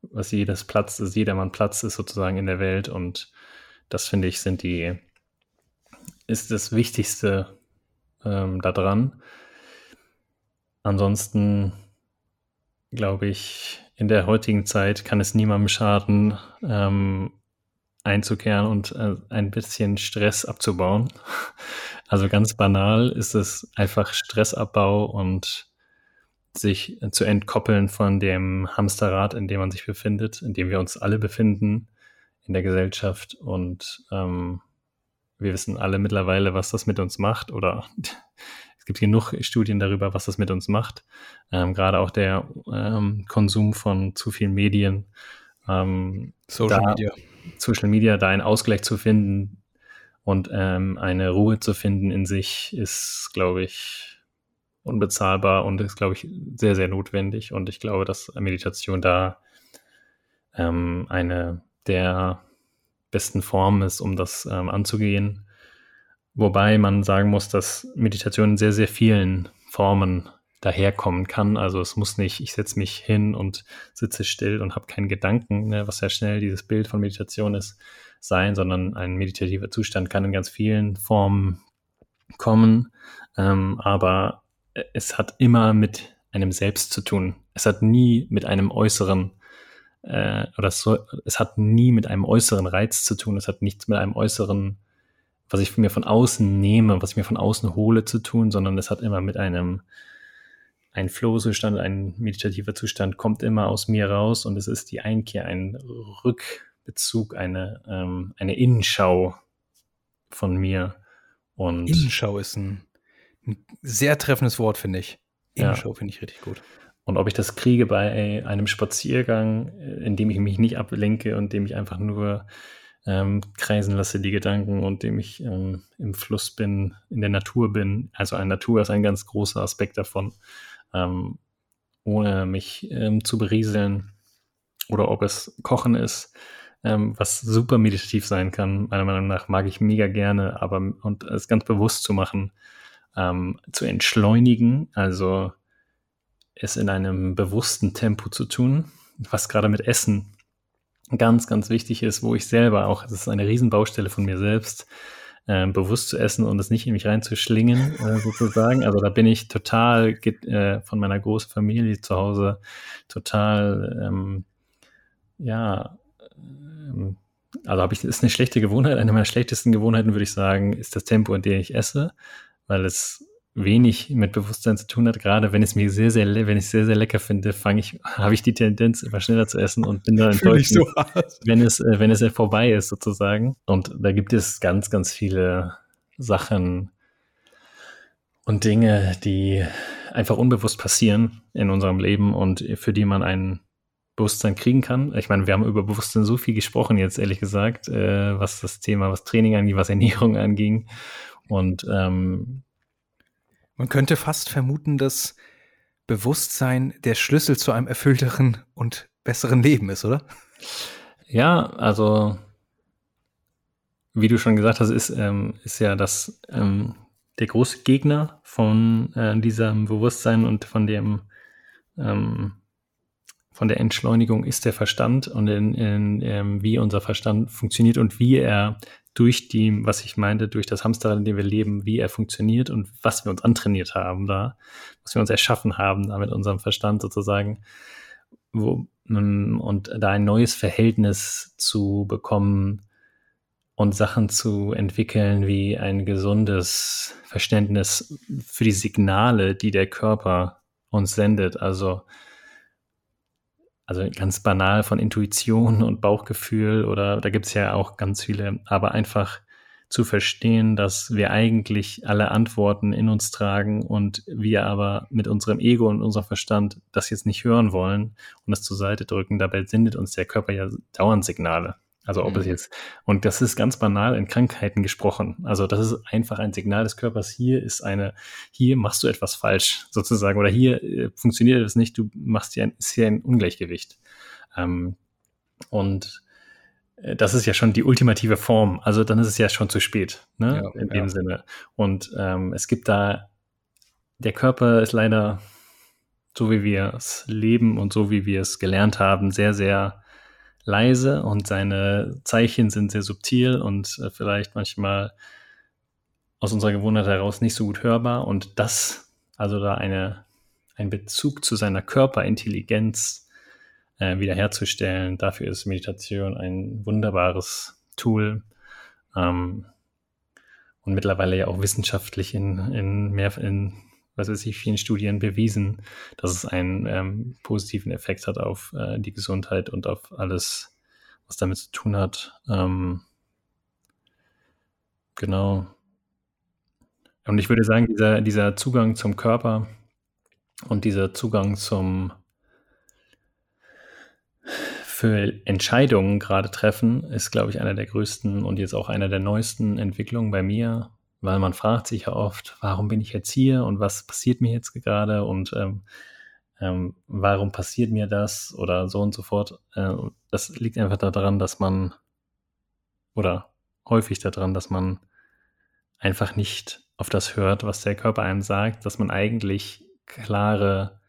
was jedes Platz ist, jedermann Platz ist sozusagen in der Welt. Und das finde ich, sind die, ist das Wichtigste ähm, daran. Ansonsten glaube ich, in der heutigen Zeit kann es niemandem schaden, ähm, einzukehren und äh, ein bisschen Stress abzubauen. Also ganz banal ist es einfach Stressabbau und sich zu entkoppeln von dem Hamsterrad, in dem man sich befindet, in dem wir uns alle befinden in der Gesellschaft. Und ähm, wir wissen alle mittlerweile, was das mit uns macht oder es gibt genug Studien darüber, was das mit uns macht. Ähm, gerade auch der ähm, Konsum von zu vielen Medien. Ähm, Social da, Media. Social Media, da einen Ausgleich zu finden und ähm, eine Ruhe zu finden in sich, ist, glaube ich, unbezahlbar und ist, glaube ich, sehr, sehr notwendig. Und ich glaube, dass Meditation da ähm, eine der besten Formen ist, um das ähm, anzugehen. Wobei man sagen muss, dass Meditation in sehr, sehr vielen Formen daherkommen kann. Also es muss nicht, ich setze mich hin und sitze still und habe keinen Gedanken, ne, was ja schnell dieses Bild von Meditation ist, sein, sondern ein meditativer Zustand kann in ganz vielen Formen kommen. Ähm, aber es hat immer mit einem Selbst zu tun. Es hat nie mit einem äußeren äh, oder so, es hat nie mit einem äußeren Reiz zu tun. Es hat nichts mit einem äußeren, was ich mir von außen nehme, was ich mir von außen hole zu tun, sondern es hat immer mit einem ein Flow-Zustand, ein meditativer Zustand kommt immer aus mir raus und es ist die Einkehr, ein Rückbezug, eine, ähm, eine Innenschau von mir. Und Innenschau ist ein, ein sehr treffendes Wort, finde ich. Innenschau ja. finde ich richtig gut. Und ob ich das kriege bei einem Spaziergang, in dem ich mich nicht ablenke und dem ich einfach nur ähm, kreisen lasse, die Gedanken und dem ich ähm, im Fluss bin, in der Natur bin. Also eine Natur ist ein ganz großer Aspekt davon ähm, ohne mich ähm, zu berieseln. Oder ob es Kochen ist, ähm, was super meditativ sein kann. Meiner Meinung nach mag ich mega gerne, aber und es ganz bewusst zu machen, ähm, zu entschleunigen, also es in einem bewussten Tempo zu tun, was gerade mit Essen ganz, ganz wichtig ist, wo ich selber auch, das ist eine Riesenbaustelle von mir selbst, äh, bewusst zu essen und es nicht in mich reinzuschlingen, äh, sozusagen. Also da bin ich total äh, von meiner großen Familie zu Hause total, ähm, ja, ähm, also habe ich, ist eine schlechte Gewohnheit. Eine meiner schlechtesten Gewohnheiten, würde ich sagen, ist das Tempo, in dem ich esse, weil es wenig mit Bewusstsein zu tun hat. Gerade wenn es mir sehr, sehr, wenn ich sehr, sehr lecker finde, fange ich, habe ich die Tendenz, immer schneller zu essen und bin dann enttäuscht, so wenn es, äh, wenn es vorbei ist sozusagen. Und da gibt es ganz, ganz viele Sachen und Dinge, die einfach unbewusst passieren in unserem Leben und für die man ein Bewusstsein kriegen kann. Ich meine, wir haben über Bewusstsein so viel gesprochen jetzt, ehrlich gesagt, äh, was das Thema, was Training angeht, was Ernährung anging. Und ähm, man könnte fast vermuten, dass Bewusstsein der Schlüssel zu einem erfüllteren und besseren Leben ist, oder? Ja, also wie du schon gesagt hast, ist, ähm, ist ja das ähm, der große Gegner von äh, diesem Bewusstsein und von dem ähm, von der Entschleunigung ist der Verstand und in, in, ähm, wie unser Verstand funktioniert und wie er durch die, was ich meinte, durch das Hamsterrad, in dem wir leben, wie er funktioniert und was wir uns antrainiert haben da, was wir uns erschaffen haben da mit unserem Verstand sozusagen, wo, und da ein neues Verhältnis zu bekommen und Sachen zu entwickeln wie ein gesundes Verständnis für die Signale, die der Körper uns sendet. Also also ganz banal von Intuition und Bauchgefühl oder da gibt es ja auch ganz viele, aber einfach zu verstehen, dass wir eigentlich alle Antworten in uns tragen und wir aber mit unserem Ego und unserem Verstand das jetzt nicht hören wollen und das zur Seite drücken. Dabei sendet uns der Körper ja dauernd Signale. Also ob mhm. es jetzt, und das ist ganz banal in Krankheiten gesprochen. Also das ist einfach ein Signal des Körpers. Hier ist eine, hier machst du etwas falsch sozusagen oder hier äh, funktioniert es nicht, du machst hier ein, ist hier ein Ungleichgewicht. Ähm, und äh, das ist ja schon die ultimative Form. Also dann ist es ja schon zu spät, ne? Ja, in dem ja. Sinne. Und ähm, es gibt da, der Körper ist leider, so wie wir es leben und so wie wir es gelernt haben, sehr, sehr leise und seine Zeichen sind sehr subtil und äh, vielleicht manchmal aus unserer Gewohnheit heraus nicht so gut hörbar. Und das, also da eine, ein Bezug zu seiner Körperintelligenz äh, wiederherzustellen, dafür ist Meditation ein wunderbares Tool. Ähm, und mittlerweile ja auch wissenschaftlich in, in mehr in was weiß ich, vielen Studien bewiesen, dass es einen ähm, positiven Effekt hat auf äh, die Gesundheit und auf alles, was damit zu tun hat. Ähm, genau. Und ich würde sagen, dieser, dieser Zugang zum Körper und dieser Zugang zum für Entscheidungen gerade treffen, ist, glaube ich, einer der größten und jetzt auch einer der neuesten Entwicklungen bei mir weil man fragt sich ja oft, warum bin ich jetzt hier und was passiert mir jetzt gerade und ähm, ähm, warum passiert mir das oder so und so fort. Äh, das liegt einfach daran, dass man oder häufig daran, dass man einfach nicht auf das hört, was der Körper einem sagt, dass man eigentlich klare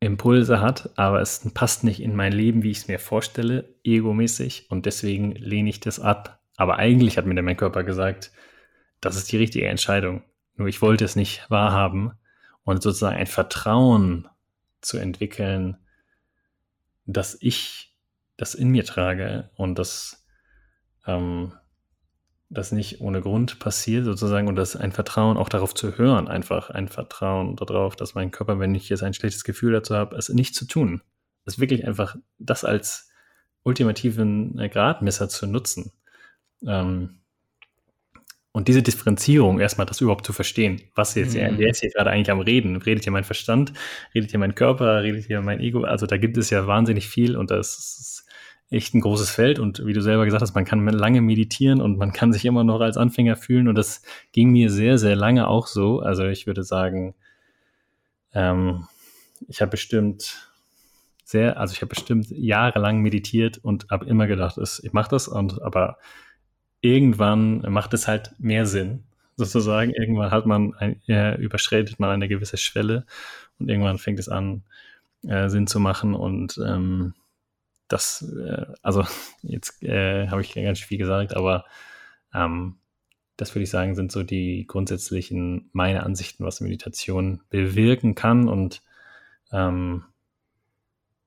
Impulse hat, aber es passt nicht in mein Leben, wie ich es mir vorstelle, egomäßig und deswegen lehne ich das ab aber eigentlich hat mir mein Körper gesagt, das ist die richtige Entscheidung. Nur ich wollte es nicht wahrhaben und sozusagen ein Vertrauen zu entwickeln, dass ich das in mir trage und dass ähm, das nicht ohne Grund passiert sozusagen und das ein Vertrauen auch darauf zu hören, einfach ein Vertrauen darauf, dass mein Körper, wenn ich jetzt ein schlechtes Gefühl dazu habe, es nicht zu tun. Es wirklich einfach das als ultimativen Gradmesser zu nutzen ähm, und diese Differenzierung, erstmal das überhaupt zu verstehen, was jetzt, mhm. wer ist hier gerade eigentlich am Reden? Redet hier mein Verstand? Redet hier mein Körper? Redet hier mein Ego? Also da gibt es ja wahnsinnig viel und das ist echt ein großes Feld. Und wie du selber gesagt hast, man kann lange meditieren und man kann sich immer noch als Anfänger fühlen. Und das ging mir sehr, sehr lange auch so. Also ich würde sagen, ähm, ich habe bestimmt sehr, also ich habe bestimmt jahrelang meditiert und habe immer gedacht, ich mache das und aber irgendwann macht es halt mehr Sinn, sozusagen. Irgendwann hat man, ein, äh, überschreitet man eine gewisse Schwelle und irgendwann fängt es an, äh, Sinn zu machen und ähm, das, äh, also jetzt äh, habe ich ganz viel gesagt, aber ähm, das würde ich sagen, sind so die grundsätzlichen meine Ansichten, was Meditation bewirken kann und ähm,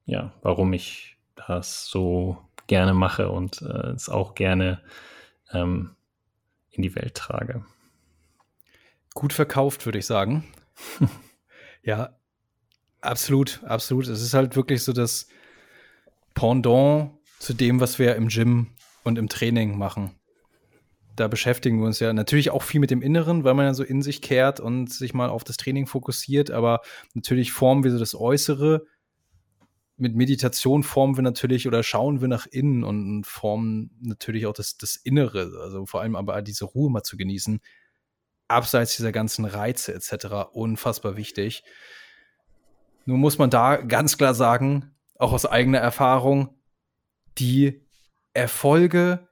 ja, warum ich das so gerne mache und äh, es auch gerne ähm, in die Welt trage. Gut verkauft, würde ich sagen. ja, absolut, absolut. Es ist halt wirklich so das Pendant zu dem, was wir im Gym und im Training machen. Da beschäftigen wir uns ja natürlich auch viel mit dem Inneren, weil man ja so in sich kehrt und sich mal auf das Training fokussiert, aber natürlich formen wir so das Äußere mit Meditation formen wir natürlich oder schauen wir nach innen und formen natürlich auch das, das Innere, also vor allem aber diese Ruhe mal zu genießen, abseits dieser ganzen Reize etc. unfassbar wichtig. Nun muss man da ganz klar sagen, auch aus eigener Erfahrung, die Erfolge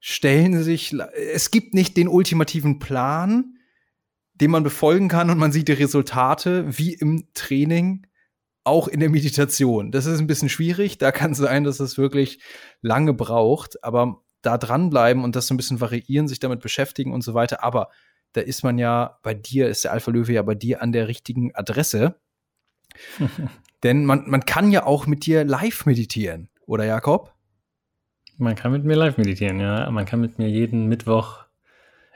stellen sich, es gibt nicht den ultimativen Plan, den man befolgen kann und man sieht die Resultate wie im Training auch in der Meditation. Das ist ein bisschen schwierig. Da kann es sein, dass es wirklich lange braucht, aber da dranbleiben und das so ein bisschen variieren, sich damit beschäftigen und so weiter. Aber da ist man ja, bei dir ist der Alpha Löwe ja bei dir an der richtigen Adresse. Denn man, man kann ja auch mit dir live meditieren, oder Jakob? Man kann mit mir live meditieren, ja. Man kann mit mir jeden Mittwoch,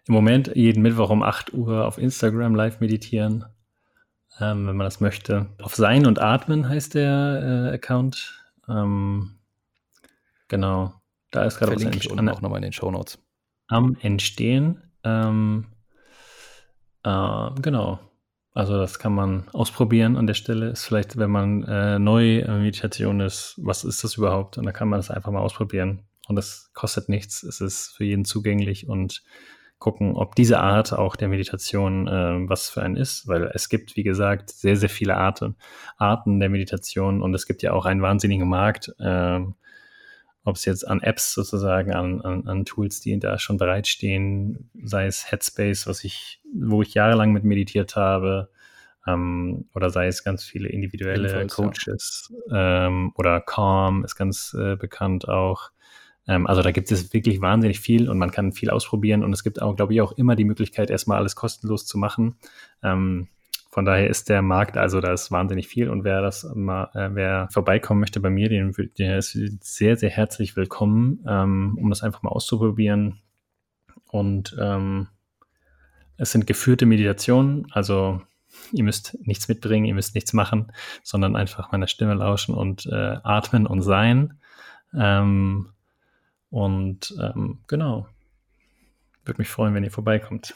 im Moment jeden Mittwoch um 8 Uhr auf Instagram live meditieren ähm, wenn man das möchte. Auf Sein und Atmen heißt der äh, Account. Ähm, genau. Da ist gerade was entstehen. auch nochmal in den Show Notes. Am Entstehen. Ähm, äh, genau. Also das kann man ausprobieren an der Stelle. Ist vielleicht, wenn man äh, neu Meditation ist, was ist das überhaupt? Und da kann man das einfach mal ausprobieren. Und das kostet nichts. Es ist für jeden zugänglich und gucken, ob diese Art auch der Meditation äh, was für einen ist, weil es gibt, wie gesagt, sehr, sehr viele Arten, Arten der Meditation und es gibt ja auch einen wahnsinnigen Markt. Äh, ob es jetzt an Apps sozusagen, an, an, an Tools, die da schon bereitstehen, sei es Headspace, was ich, wo ich jahrelang mit meditiert habe, ähm, oder sei es ganz viele individuelle Coaches ja. ähm, oder Calm ist ganz äh, bekannt auch. Ähm, also da gibt es wirklich wahnsinnig viel und man kann viel ausprobieren und es gibt auch, glaube ich, auch immer die Möglichkeit, erstmal alles kostenlos zu machen. Ähm, von daher ist der Markt, also da ist wahnsinnig viel und wer das mal, äh, wer vorbeikommen möchte bei mir, den, der ist sehr, sehr herzlich willkommen, ähm, um das einfach mal auszuprobieren. Und ähm, es sind geführte Meditationen, also ihr müsst nichts mitbringen, ihr müsst nichts machen, sondern einfach meiner Stimme lauschen und äh, atmen und sein. Ähm, und ähm, genau, würde mich freuen, wenn ihr vorbeikommt.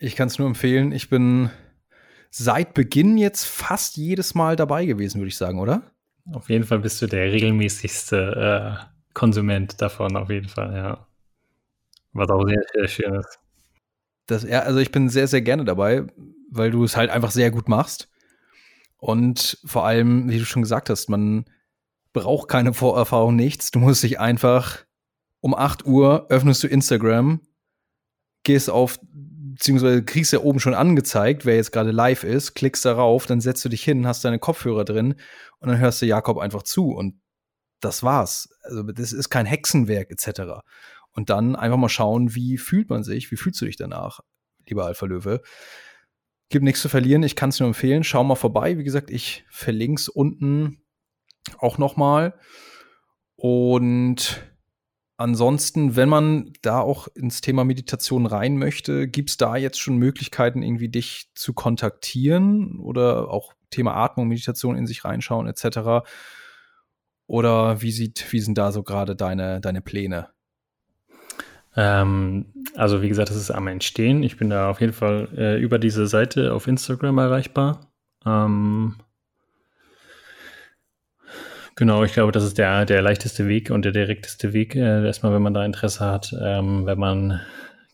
Ich kann es nur empfehlen. Ich bin seit Beginn jetzt fast jedes Mal dabei gewesen, würde ich sagen, oder? Auf jeden Fall bist du der regelmäßigste äh, Konsument davon, auf jeden Fall, ja. Was auch sehr, sehr schön ist. Das, ja, also ich bin sehr, sehr gerne dabei, weil du es halt einfach sehr gut machst. Und vor allem, wie du schon gesagt hast, man braucht keine Vorerfahrung, nichts. Du musst dich einfach um 8 Uhr öffnest du Instagram, gehst auf beziehungsweise kriegst ja oben schon angezeigt, wer jetzt gerade live ist, klickst darauf, dann setzt du dich hin, hast deine Kopfhörer drin und dann hörst du Jakob einfach zu und das war's. Also das ist kein Hexenwerk etc. Und dann einfach mal schauen, wie fühlt man sich, wie fühlst du dich danach, lieber Alpha Löwe. Gibt nichts zu verlieren, ich kann es nur empfehlen. Schau mal vorbei. Wie gesagt, ich verlinke es unten auch noch mal. Und Ansonsten, wenn man da auch ins Thema Meditation rein möchte, gibt es da jetzt schon Möglichkeiten, irgendwie dich zu kontaktieren oder auch Thema Atmung, Meditation in sich reinschauen etc. Oder wie sieht, wie sind da so gerade deine, deine Pläne? Ähm, also wie gesagt, das ist am Entstehen. Ich bin da auf jeden Fall äh, über diese Seite auf Instagram erreichbar. Ähm, Genau, ich glaube, das ist der, der leichteste Weg und der direkteste Weg, äh, erstmal, wenn man da Interesse hat, ähm, wenn man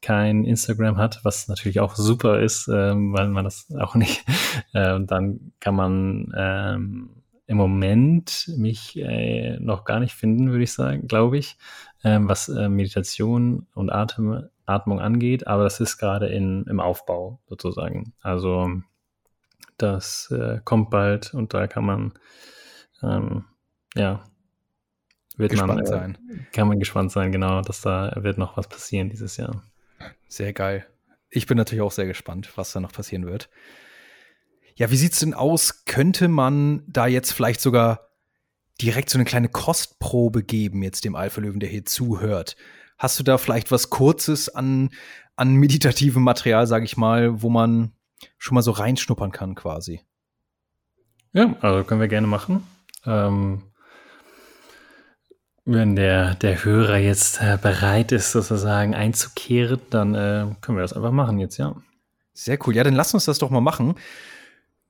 kein Instagram hat, was natürlich auch super ist, ähm, weil man das auch nicht, äh, dann kann man ähm, im Moment mich äh, noch gar nicht finden, würde ich sagen, glaube ich, ähm, was äh, Meditation und Atem, Atmung angeht, aber das ist gerade in, im Aufbau sozusagen. Also das äh, kommt bald und da kann man ähm, ja. Wird gespannt man, äh, sein. Kann man gespannt sein, genau, dass da wird noch was passieren dieses Jahr. Sehr geil. Ich bin natürlich auch sehr gespannt, was da noch passieren wird. Ja, wie sieht's denn aus? Könnte man da jetzt vielleicht sogar direkt so eine kleine Kostprobe geben, jetzt dem Alpha-Löwen, der hier zuhört? Hast du da vielleicht was Kurzes an, an meditativem Material, sage ich mal, wo man schon mal so reinschnuppern kann quasi? Ja, also können wir gerne machen. Ähm, wenn der, der Hörer jetzt äh, bereit ist, sozusagen einzukehren, dann äh, können wir das einfach machen jetzt, ja. Sehr cool. Ja, dann lass uns das doch mal machen.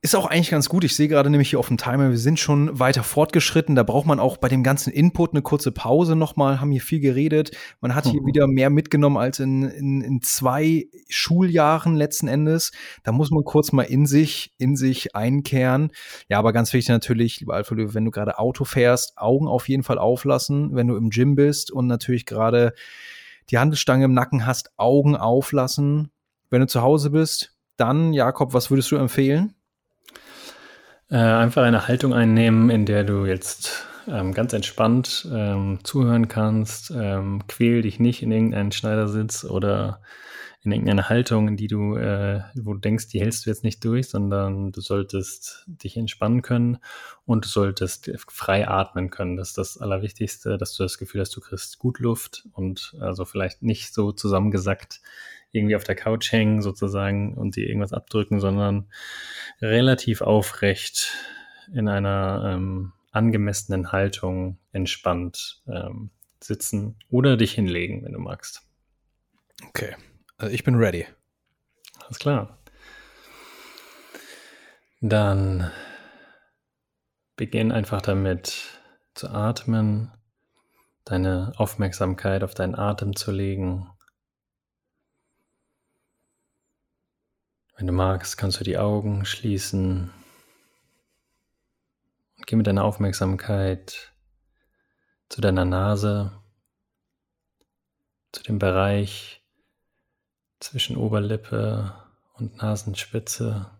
Ist auch eigentlich ganz gut. Ich sehe gerade nämlich hier auf dem Timer, wir sind schon weiter fortgeschritten. Da braucht man auch bei dem ganzen Input eine kurze Pause nochmal, haben hier viel geredet. Man hat hier mhm. wieder mehr mitgenommen als in, in, in zwei Schuljahren letzten Endes. Da muss man kurz mal in sich, in sich einkehren. Ja, aber ganz wichtig natürlich, lieber Alpha Löwe, wenn du gerade Auto fährst, Augen auf jeden Fall auflassen. Wenn du im Gym bist und natürlich gerade die Handelsstange im Nacken hast, Augen auflassen. Wenn du zu Hause bist, dann, Jakob, was würdest du empfehlen? Äh, einfach eine Haltung einnehmen, in der du jetzt ähm, ganz entspannt ähm, zuhören kannst. Ähm, quäl dich nicht in irgendeinen Schneidersitz oder in irgendeine Haltung, in die du, äh, wo du denkst, die hältst du jetzt nicht durch, sondern du solltest dich entspannen können und du solltest frei atmen können. Das ist das Allerwichtigste, dass du das Gefühl hast, du kriegst gut Luft und also vielleicht nicht so zusammengesackt irgendwie auf der Couch hängen sozusagen und dir irgendwas abdrücken, sondern relativ aufrecht in einer ähm, angemessenen Haltung entspannt ähm, sitzen oder dich hinlegen, wenn du magst. Okay, also ich bin ready. Alles klar. Dann beginn einfach damit zu atmen, deine Aufmerksamkeit auf deinen Atem zu legen Wenn du magst, kannst du die Augen schließen und geh mit deiner Aufmerksamkeit zu deiner Nase, zu dem Bereich zwischen Oberlippe und Nasenspitze.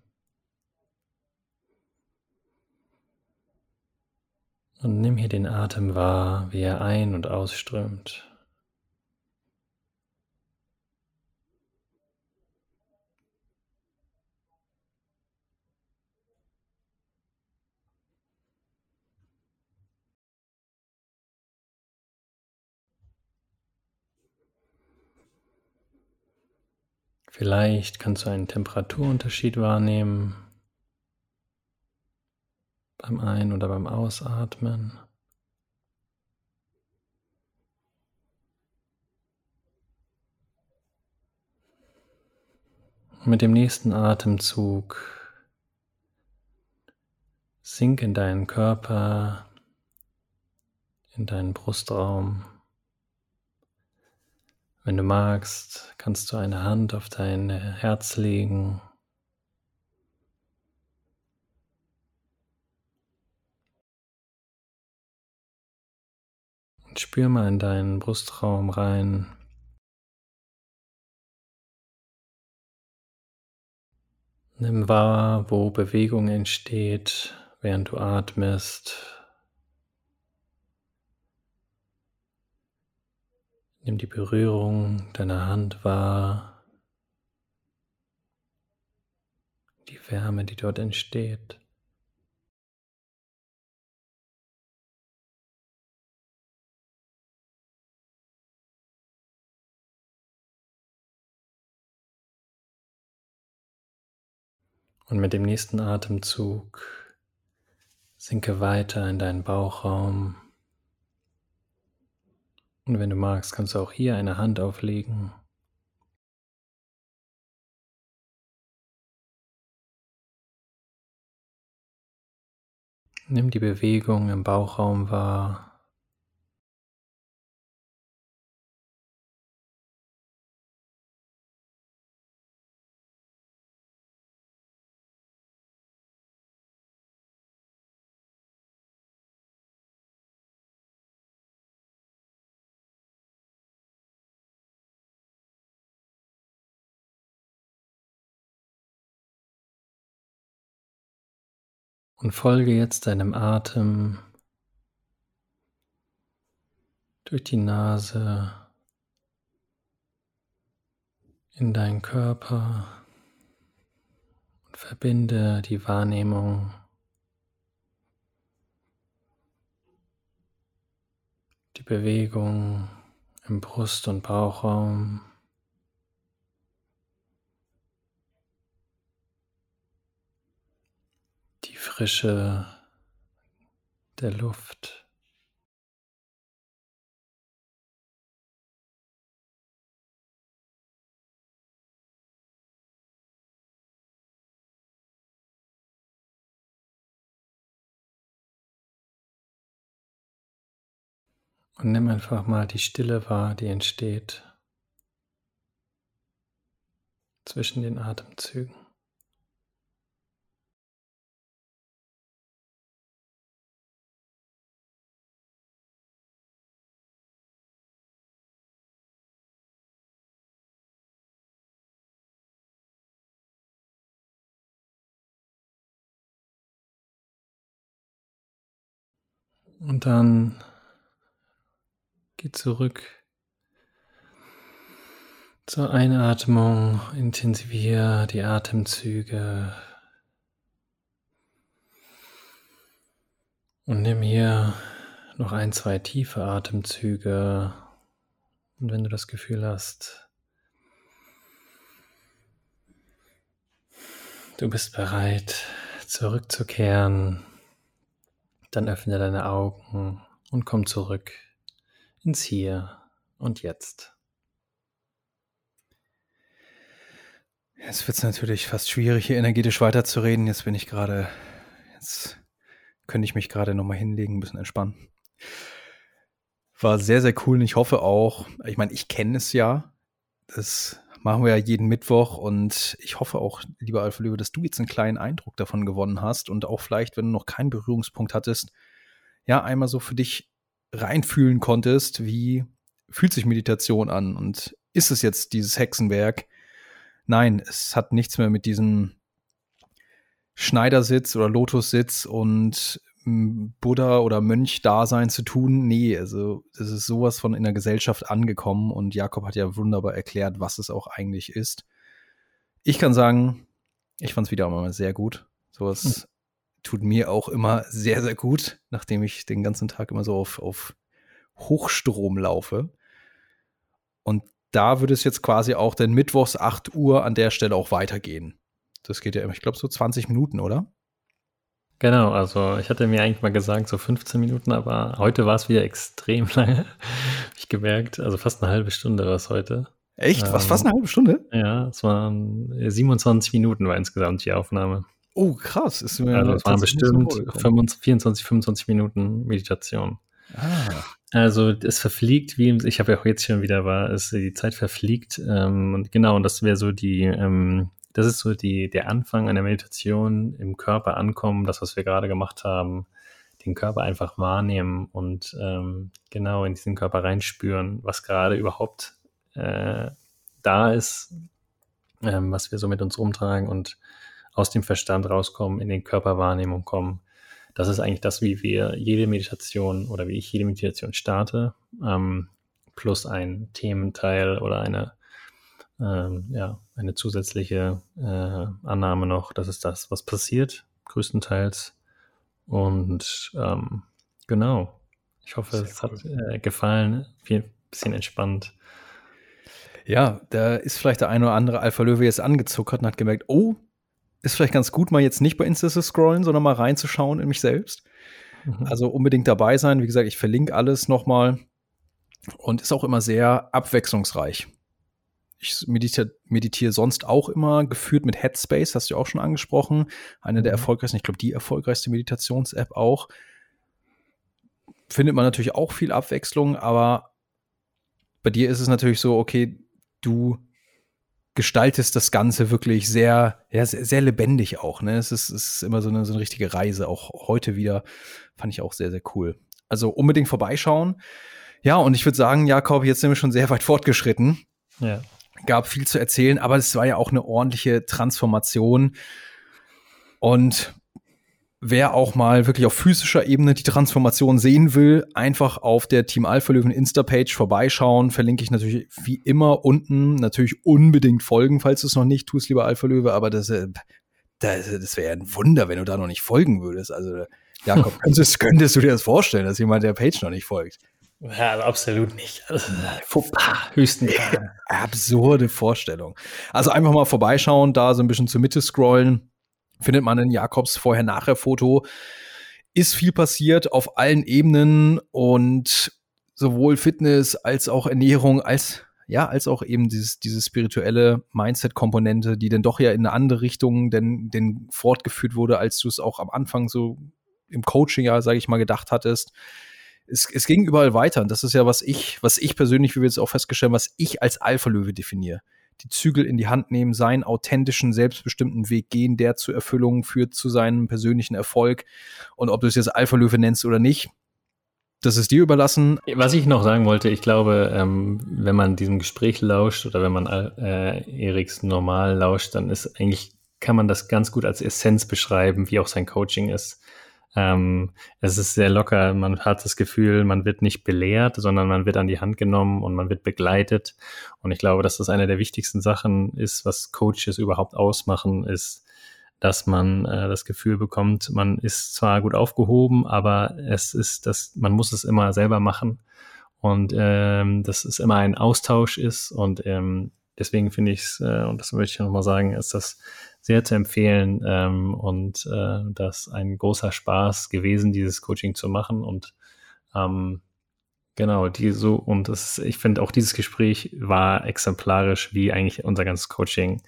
Und nimm hier den Atem wahr, wie er ein- und ausströmt. Vielleicht kannst du einen Temperaturunterschied wahrnehmen beim Ein- oder beim Ausatmen. Mit dem nächsten Atemzug sink in deinen Körper, in deinen Brustraum. Wenn du magst, kannst du eine Hand auf dein Herz legen. Und spür mal in deinen Brustraum rein. Nimm wahr, wo Bewegung entsteht, während du atmest. Nimm die Berührung deiner Hand wahr, die Wärme, die dort entsteht. Und mit dem nächsten Atemzug sinke weiter in deinen Bauchraum. Und wenn du magst, kannst du auch hier eine Hand auflegen. Nimm die Bewegung im Bauchraum wahr. Und folge jetzt deinem Atem durch die Nase in deinen Körper und verbinde die Wahrnehmung die Bewegung im Brust- und Bauchraum Frische der Luft. Und nimm einfach mal die Stille wahr, die entsteht zwischen den Atemzügen. Und dann geh zurück zur Einatmung, intensiviere die Atemzüge und nimm hier noch ein, zwei tiefe Atemzüge. Und wenn du das Gefühl hast, du bist bereit, zurückzukehren, dann öffne deine Augen und komm zurück ins Hier und Jetzt. Jetzt wird es natürlich fast schwierig, hier energetisch weiterzureden. Jetzt bin ich gerade, jetzt könnte ich mich gerade nochmal hinlegen, ein bisschen entspannen. War sehr, sehr cool und ich hoffe auch, ich meine, ich kenne es ja. Das machen wir ja jeden Mittwoch und ich hoffe auch, lieber Alpha Löwe, dass du jetzt einen kleinen Eindruck davon gewonnen hast und auch vielleicht, wenn du noch keinen Berührungspunkt hattest, ja, einmal so für dich reinfühlen konntest, wie fühlt sich Meditation an und ist es jetzt dieses Hexenwerk? Nein, es hat nichts mehr mit diesem Schneidersitz oder Lotussitz und Buddha oder Mönch-Dasein zu tun. Nee, also es ist sowas von in der Gesellschaft angekommen und Jakob hat ja wunderbar erklärt, was es auch eigentlich ist. Ich kann sagen, ich fand es wieder mal sehr gut. Sowas hm. tut mir auch immer sehr, sehr gut, nachdem ich den ganzen Tag immer so auf, auf Hochstrom laufe. Und da würde es jetzt quasi auch dann mittwochs 8 Uhr an der Stelle auch weitergehen. Das geht ja immer, ich glaube, so 20 Minuten, oder? Genau, also ich hatte mir eigentlich mal gesagt, so 15 Minuten, aber heute war es wieder extrem lange. Hab ich gemerkt, also fast eine halbe Stunde war es heute. Echt? Ähm, Was, fast eine halbe Stunde? Ja, es waren 27 Minuten war insgesamt die Aufnahme. Oh, krass. Ist mir also es waren bestimmt 25, 24, 25 Minuten Meditation. Ah. Also es verfliegt, wie ich habe ja auch jetzt schon wieder war, es die Zeit verfliegt ähm, und genau und das wäre so die ähm, das ist so die, der Anfang einer Meditation, im Körper ankommen, das, was wir gerade gemacht haben, den Körper einfach wahrnehmen und ähm, genau in diesen Körper reinspüren, was gerade überhaupt äh, da ist, ähm, was wir so mit uns rumtragen und aus dem Verstand rauskommen, in den Körperwahrnehmung kommen. Das ist eigentlich das, wie wir jede Meditation oder wie ich jede Meditation starte, ähm, plus ein Thementeil oder eine ähm, ja, eine zusätzliche äh, Annahme noch, das ist das, was passiert, größtenteils. Und ähm, genau, ich hoffe, Sehr es cool. hat äh, gefallen, ein bisschen entspannt. Ja, da ist vielleicht der eine oder andere Alpha-Löwe jetzt angezuckert und hat gemerkt, oh, ist vielleicht ganz gut, mal jetzt nicht bei Insta zu scrollen, sondern mal reinzuschauen in mich selbst. Mhm. Also unbedingt dabei sein. Wie gesagt, ich verlinke alles nochmal und ist auch immer sehr abwechslungsreich ich meditiere, meditiere sonst auch immer geführt mit Headspace, hast du auch schon angesprochen. Eine der mhm. erfolgreichsten, ich glaube, die erfolgreichste Meditations-App auch. Findet man natürlich auch viel Abwechslung, aber bei dir ist es natürlich so, okay, du gestaltest das Ganze wirklich sehr, ja, sehr, sehr lebendig auch. Ne? Es, ist, es ist immer so eine, so eine richtige Reise. Auch heute wieder fand ich auch sehr, sehr cool. Also unbedingt vorbeischauen. Ja, und ich würde sagen, Jakob, jetzt sind wir schon sehr weit fortgeschritten. Ja gab viel zu erzählen, aber es war ja auch eine ordentliche Transformation. Und wer auch mal wirklich auf physischer Ebene die Transformation sehen will, einfach auf der Team Alpha Löwen Insta-Page vorbeischauen. Verlinke ich natürlich wie immer unten. Natürlich unbedingt folgen, falls du es noch nicht tust, lieber Alpha Löwe. Aber das, äh, das, das wäre ein Wunder, wenn du da noch nicht folgen würdest. Also, Jakob, könntest, könntest du dir das vorstellen, dass jemand der Page noch nicht folgt? Ja, absolut nicht. Fauxpas, höchsten Absurde Vorstellung. Also einfach mal vorbeischauen, da so ein bisschen zur Mitte scrollen, findet man ein Jakobs Vorher-Nachher-Foto. Ist viel passiert auf allen Ebenen und sowohl Fitness als auch Ernährung als ja, als auch eben dieses, diese spirituelle Mindset-Komponente, die dann doch ja in eine andere Richtung denn, denn fortgeführt wurde, als du es auch am Anfang so im Coaching ja, sage ich mal, gedacht hattest es, es ging überall weiter. Und das ist ja, was ich, was ich persönlich, wie wir jetzt auch festgestellt haben, was ich als Alpha-Löwe definiere. Die Zügel in die Hand nehmen, seinen authentischen, selbstbestimmten Weg gehen, der zur Erfüllung führt, zu seinem persönlichen Erfolg. Und ob du es jetzt Alpha-Löwe nennst oder nicht, das ist dir überlassen. Was ich noch sagen wollte, ich glaube, ähm, wenn man diesem Gespräch lauscht oder wenn man äh, Eriks normal lauscht, dann ist eigentlich, kann man das ganz gut als Essenz beschreiben, wie auch sein Coaching ist. Ähm, es ist sehr locker. Man hat das Gefühl, man wird nicht belehrt, sondern man wird an die Hand genommen und man wird begleitet. Und ich glaube, dass das eine der wichtigsten Sachen ist, was Coaches überhaupt ausmachen, ist, dass man äh, das Gefühl bekommt, man ist zwar gut aufgehoben, aber es ist das, man muss es immer selber machen und ähm, dass es immer ein Austausch ist und ähm, deswegen finde ich es, äh, und das möchte ich nochmal sagen, ist das sehr zu empfehlen ähm, und äh, das ein großer Spaß gewesen, dieses Coaching zu machen und ähm, genau, die so und das, ich finde auch dieses Gespräch war exemplarisch, wie eigentlich unser ganzes Coaching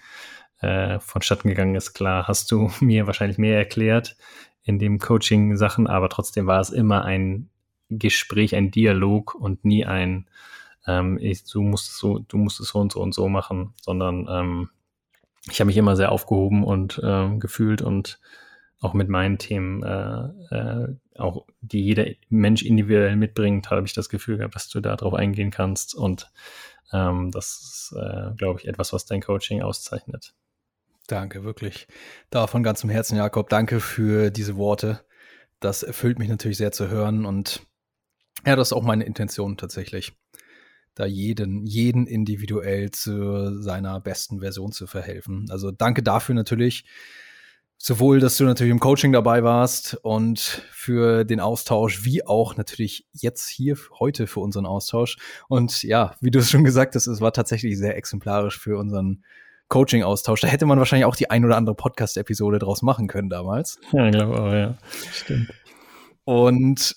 äh, vonstatten gegangen ist. Klar, hast du mir wahrscheinlich mehr erklärt in dem Coaching Sachen, aber trotzdem war es immer ein Gespräch, ein Dialog und nie ein ähm, ich, du musst so, du musst es so und so und so machen, sondern ähm, ich habe mich immer sehr aufgehoben und äh, gefühlt und auch mit meinen Themen äh, äh, auch die jeder Mensch individuell mitbringt, habe ich das Gefühl gehabt, dass du darauf eingehen kannst. Und ähm, das ist, äh, glaube ich, etwas, was dein Coaching auszeichnet. Danke, wirklich. Da von ganzem Herzen, Jakob. Danke für diese Worte. Das erfüllt mich natürlich sehr zu hören und ja, das ist auch meine Intention tatsächlich. Da jeden, jeden individuell zu seiner besten Version zu verhelfen. Also danke dafür natürlich. Sowohl, dass du natürlich im Coaching dabei warst und für den Austausch, wie auch natürlich jetzt hier heute für unseren Austausch. Und ja, wie du es schon gesagt hast, es war tatsächlich sehr exemplarisch für unseren Coaching-Austausch. Da hätte man wahrscheinlich auch die ein oder andere Podcast-Episode draus machen können damals. Ja, ich glaube auch, ja. Stimmt. Und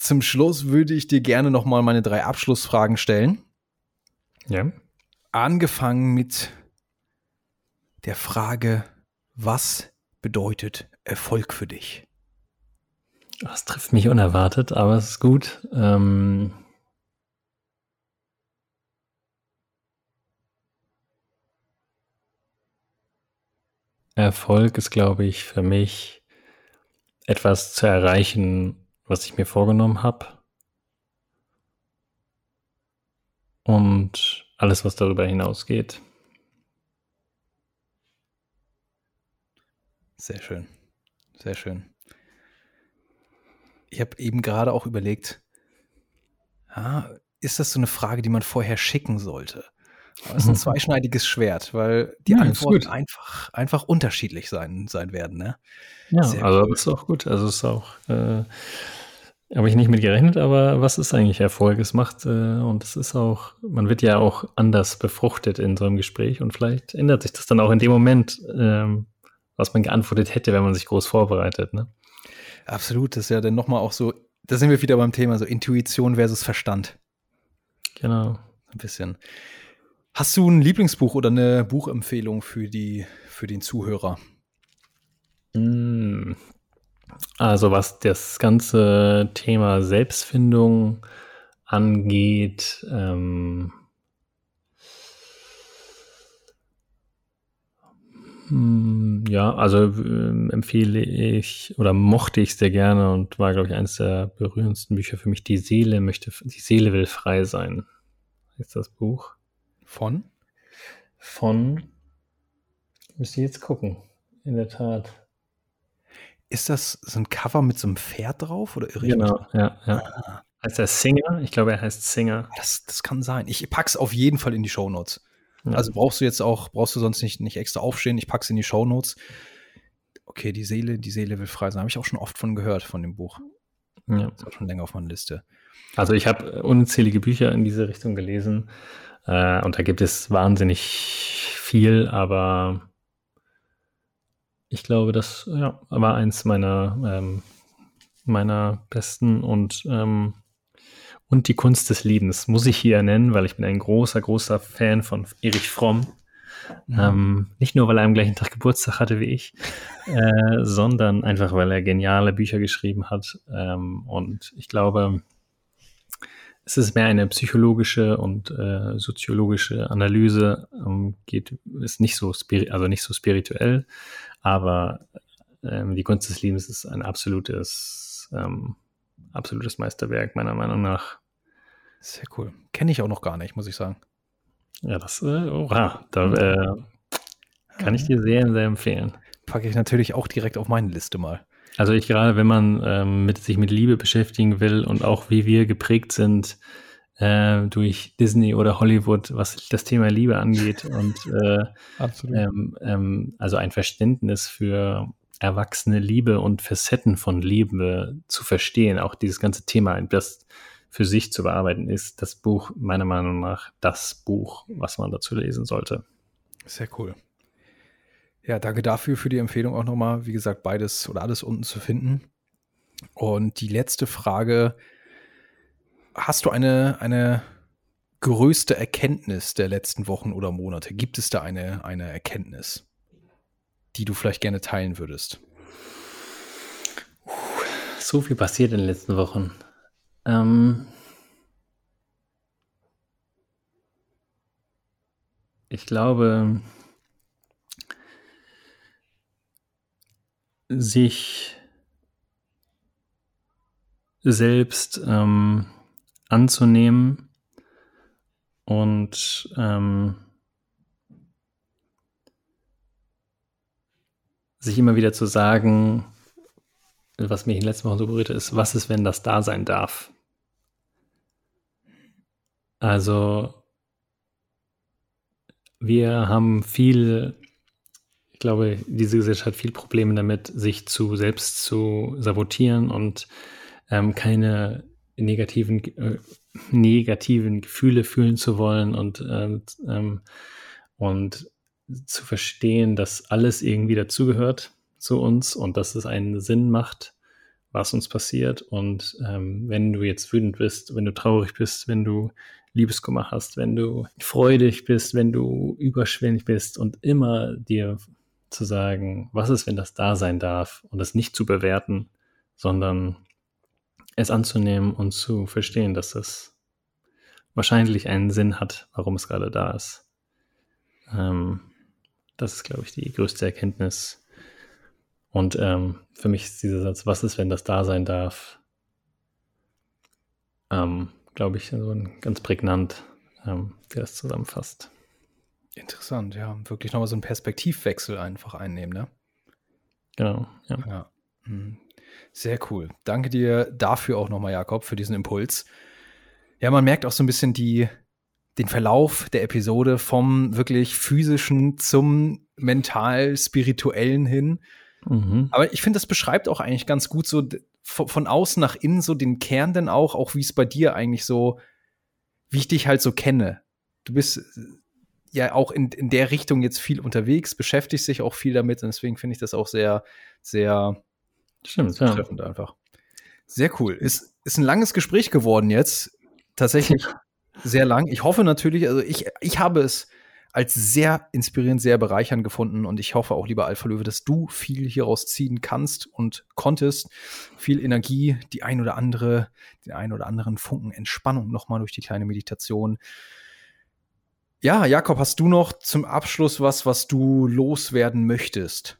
zum Schluss würde ich dir gerne noch mal meine drei Abschlussfragen stellen. Ja. Angefangen mit der Frage, was bedeutet Erfolg für dich? Das trifft mich unerwartet, aber es ist gut. Ähm Erfolg ist, glaube ich, für mich etwas zu erreichen, was ich mir vorgenommen habe. Und alles, was darüber hinausgeht. Sehr schön. Sehr schön. Ich habe eben gerade auch überlegt, ah, ist das so eine Frage, die man vorher schicken sollte? Aber es ist ein zweischneidiges Schwert, weil die ja, Antworten einfach, einfach unterschiedlich sein, sein werden. Ne? Ja, Sehr also cool. das ist auch gut. Also es ist auch, äh, habe ich nicht mit gerechnet, aber was ist eigentlich Erfolg? Es macht, äh, und es ist auch, man wird ja auch anders befruchtet in so einem Gespräch und vielleicht ändert sich das dann auch in dem Moment, ähm, was man geantwortet hätte, wenn man sich groß vorbereitet. Ne? Absolut, das ist ja dann nochmal auch so, da sind wir wieder beim Thema, so Intuition versus Verstand. Genau. Ein bisschen. Hast du ein Lieblingsbuch oder eine Buchempfehlung für, die, für den Zuhörer? Mm. Also was das ganze Thema Selbstfindung angeht, ähm, mm, ja, also äh, empfehle ich oder mochte ich sehr gerne und war, glaube ich, eines der berührendsten Bücher für mich. Die Seele möchte, die Seele will frei sein, ist das Buch. Von? Von. Müsste ich jetzt gucken. In der Tat. Ist das so ein Cover mit so einem Pferd drauf? Oder irre genau, ja, ja. Ah. Heißt er Singer? Ich glaube, er heißt Singer. Das, das kann sein. Ich pack's auf jeden Fall in die Shownotes. Ja. Also brauchst du jetzt auch, brauchst du sonst nicht, nicht extra aufstehen. Ich pack's in die Shownotes. Okay, die Seele, die Seele will frei sein. Habe ich auch schon oft von gehört, von dem Buch. Ja. Das auch schon länger auf meiner Liste. Also ich habe unzählige Bücher in diese Richtung gelesen. Äh, und da gibt es wahnsinnig viel, aber ich glaube, das ja, war eins meiner, ähm, meiner besten und, ähm, und die Kunst des Liebens muss ich hier nennen, weil ich bin ein großer, großer Fan von Erich Fromm. Mhm. Ähm, nicht nur, weil er am gleichen Tag Geburtstag hatte wie ich, äh, sondern einfach, weil er geniale Bücher geschrieben hat. Ähm, und ich glaube, es ist mehr eine psychologische und äh, soziologische Analyse, ähm, geht, ist nicht so, also nicht so spirituell, aber ähm, die Kunst des Lebens ist ein absolutes, ähm, absolutes Meisterwerk, meiner Meinung nach. Sehr cool. Kenne ich auch noch gar nicht, muss ich sagen. Ja, das, äh, oha, da äh, kann ich dir sehr, sehr empfehlen. Packe ich natürlich auch direkt auf meine Liste mal. Also ich gerade, wenn man ähm, mit, sich mit Liebe beschäftigen will und auch wie wir geprägt sind äh, durch Disney oder Hollywood, was das Thema Liebe angeht und äh, ähm, ähm, also ein Verständnis für erwachsene Liebe und Facetten von Liebe zu verstehen, auch dieses ganze Thema, das für sich zu bearbeiten, ist das Buch meiner Meinung nach das Buch, was man dazu lesen sollte. Sehr cool. Ja, danke dafür für die Empfehlung auch nochmal. Wie gesagt, beides oder alles unten zu finden. Und die letzte Frage: Hast du eine, eine größte Erkenntnis der letzten Wochen oder Monate? Gibt es da eine, eine Erkenntnis, die du vielleicht gerne teilen würdest? So viel passiert in den letzten Wochen. Ähm ich glaube, sich selbst ähm, anzunehmen und ähm, sich immer wieder zu sagen, was mich in den letzten Wochen so berührt ist, was ist, wenn das da sein darf? Also, wir haben viel, ich glaube, diese Gesellschaft hat viel Probleme damit, sich zu selbst zu sabotieren und ähm, keine negativen, äh, negativen Gefühle fühlen zu wollen und, ähm, ähm, und zu verstehen, dass alles irgendwie dazugehört zu uns und dass es einen Sinn macht, was uns passiert. Und ähm, wenn du jetzt wütend bist, wenn du traurig bist, wenn du Liebeskummer hast, wenn du freudig bist, wenn du überschwänglich bist und immer dir zu sagen, was ist, wenn das da sein darf und das nicht zu bewerten, sondern es anzunehmen und zu verstehen, dass es wahrscheinlich einen Sinn hat, warum es gerade da ist. Ähm, das ist, glaube ich, die größte Erkenntnis. Und ähm, für mich ist dieser Satz, was ist, wenn das da sein darf, ähm, glaube ich, so ein ganz prägnant, ähm, der das zusammenfasst. Interessant, ja. Wirklich nochmal so einen Perspektivwechsel einfach einnehmen, ne? Genau, ja. ja. Mhm. Sehr cool. Danke dir dafür auch nochmal, Jakob, für diesen Impuls. Ja, man merkt auch so ein bisschen die, den Verlauf der Episode vom wirklich physischen zum mental-spirituellen hin. Mhm. Aber ich finde, das beschreibt auch eigentlich ganz gut so von außen nach innen so den Kern denn auch, auch wie es bei dir eigentlich so, wie ich dich halt so kenne. Du bist ja auch in, in der Richtung jetzt viel unterwegs, beschäftigst dich auch viel damit und deswegen finde ich das auch sehr, sehr Stimmt, ja. treffend einfach. Sehr cool. Ist, ist ein langes Gespräch geworden jetzt. Tatsächlich sehr lang. Ich hoffe natürlich, also ich, ich habe es als sehr inspirierend, sehr bereichernd gefunden und ich hoffe auch, lieber Alpha Löwe, dass du viel hieraus ziehen kannst und konntest. Viel Energie, die ein oder andere, den ein oder anderen Funken Entspannung nochmal durch die kleine Meditation. Ja, Jakob, hast du noch zum Abschluss was, was du loswerden möchtest?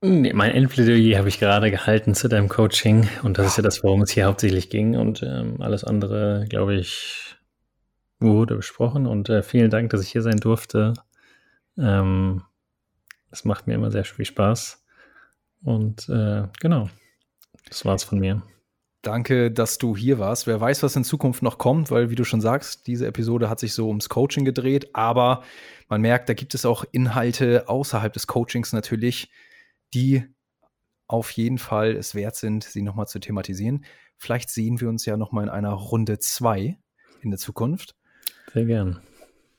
Nee, mein Endplädoyer habe ich gerade gehalten zu deinem Coaching und das ist ja das, worum es hier hauptsächlich ging und ähm, alles andere, glaube ich, wurde besprochen und äh, vielen Dank, dass ich hier sein durfte. Ähm, es macht mir immer sehr viel Spaß und äh, genau, das war's von mir. Danke, dass du hier warst. Wer weiß, was in Zukunft noch kommt, weil, wie du schon sagst, diese Episode hat sich so ums Coaching gedreht, aber man merkt, da gibt es auch Inhalte außerhalb des Coachings natürlich, die auf jeden Fall es wert sind, sie nochmal zu thematisieren. Vielleicht sehen wir uns ja nochmal in einer Runde 2 in der Zukunft. Sehr gern.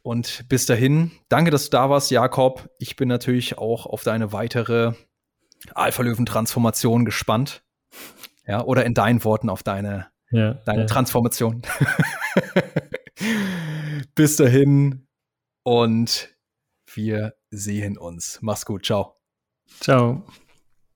Und bis dahin, danke, dass du da warst, Jakob. Ich bin natürlich auch auf deine weitere Alpha-Löwen-Transformation gespannt. Ja, oder in deinen Worten auf deine, ja, deine ja. Transformation. bis dahin und wir sehen uns. Mach's gut. Ciao. Ciao.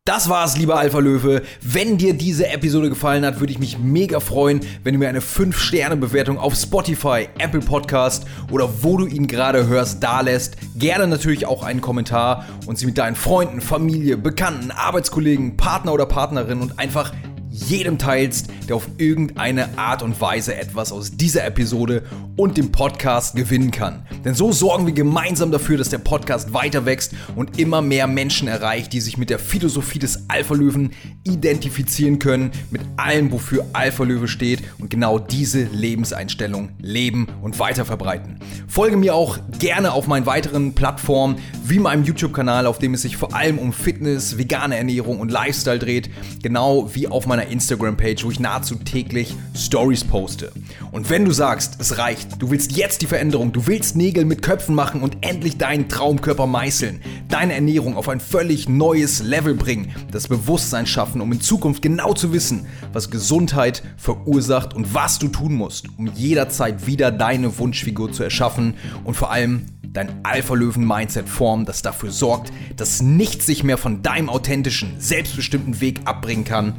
Das war's, lieber Alpha Löwe. Wenn dir diese Episode gefallen hat, würde ich mich mega freuen, wenn du mir eine 5-Sterne-Bewertung auf Spotify, Apple Podcast oder wo du ihn gerade hörst, da lässt. Gerne natürlich auch einen Kommentar und sie mit deinen Freunden, Familie, Bekannten, Arbeitskollegen, Partner oder Partnerin und einfach jedem teilst, der auf irgendeine Art und Weise etwas aus dieser Episode und dem Podcast gewinnen kann. Denn so sorgen wir gemeinsam dafür, dass der Podcast weiter wächst und immer mehr Menschen erreicht, die sich mit der Philosophie des Alpha-Löwen identifizieren können, mit allem, wofür Alpha-Löwe steht und genau diese Lebenseinstellung leben und weiter verbreiten. Folge mir auch gerne auf meinen weiteren Plattformen, wie meinem YouTube-Kanal, auf dem es sich vor allem um Fitness, vegane Ernährung und Lifestyle dreht, genau wie auf meiner Instagram-Page, wo ich nahezu täglich Stories poste. Und wenn du sagst, es reicht, du willst jetzt die Veränderung, du willst Nägel mit Köpfen machen und endlich deinen Traumkörper meißeln, deine Ernährung auf ein völlig neues Level bringen, das Bewusstsein schaffen, um in Zukunft genau zu wissen, was Gesundheit verursacht und was du tun musst, um jederzeit wieder deine Wunschfigur zu erschaffen und vor allem dein Alpha-Löwen-Mindset formen, das dafür sorgt, dass nichts sich mehr von deinem authentischen, selbstbestimmten Weg abbringen kann,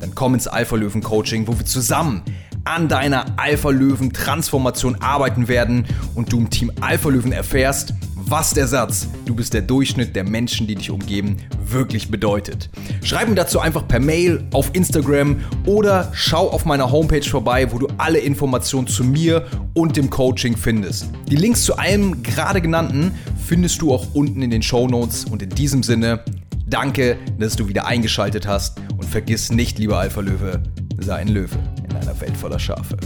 dann komm ins Alpha-Löwen-Coaching, wo wir zusammen an deiner Alpha-Löwen-Transformation arbeiten werden und du im Team Alpha-Löwen erfährst, was der Satz, du bist der Durchschnitt der Menschen, die dich umgeben, wirklich bedeutet. Schreib mir dazu einfach per Mail, auf Instagram oder schau auf meiner Homepage vorbei, wo du alle Informationen zu mir und dem Coaching findest. Die Links zu allem gerade genannten findest du auch unten in den Show Notes und in diesem Sinne, danke, dass du wieder eingeschaltet hast und vergiss nicht, lieber Alpha Löwe, sei ein Löwe in einer Welt voller Schafe.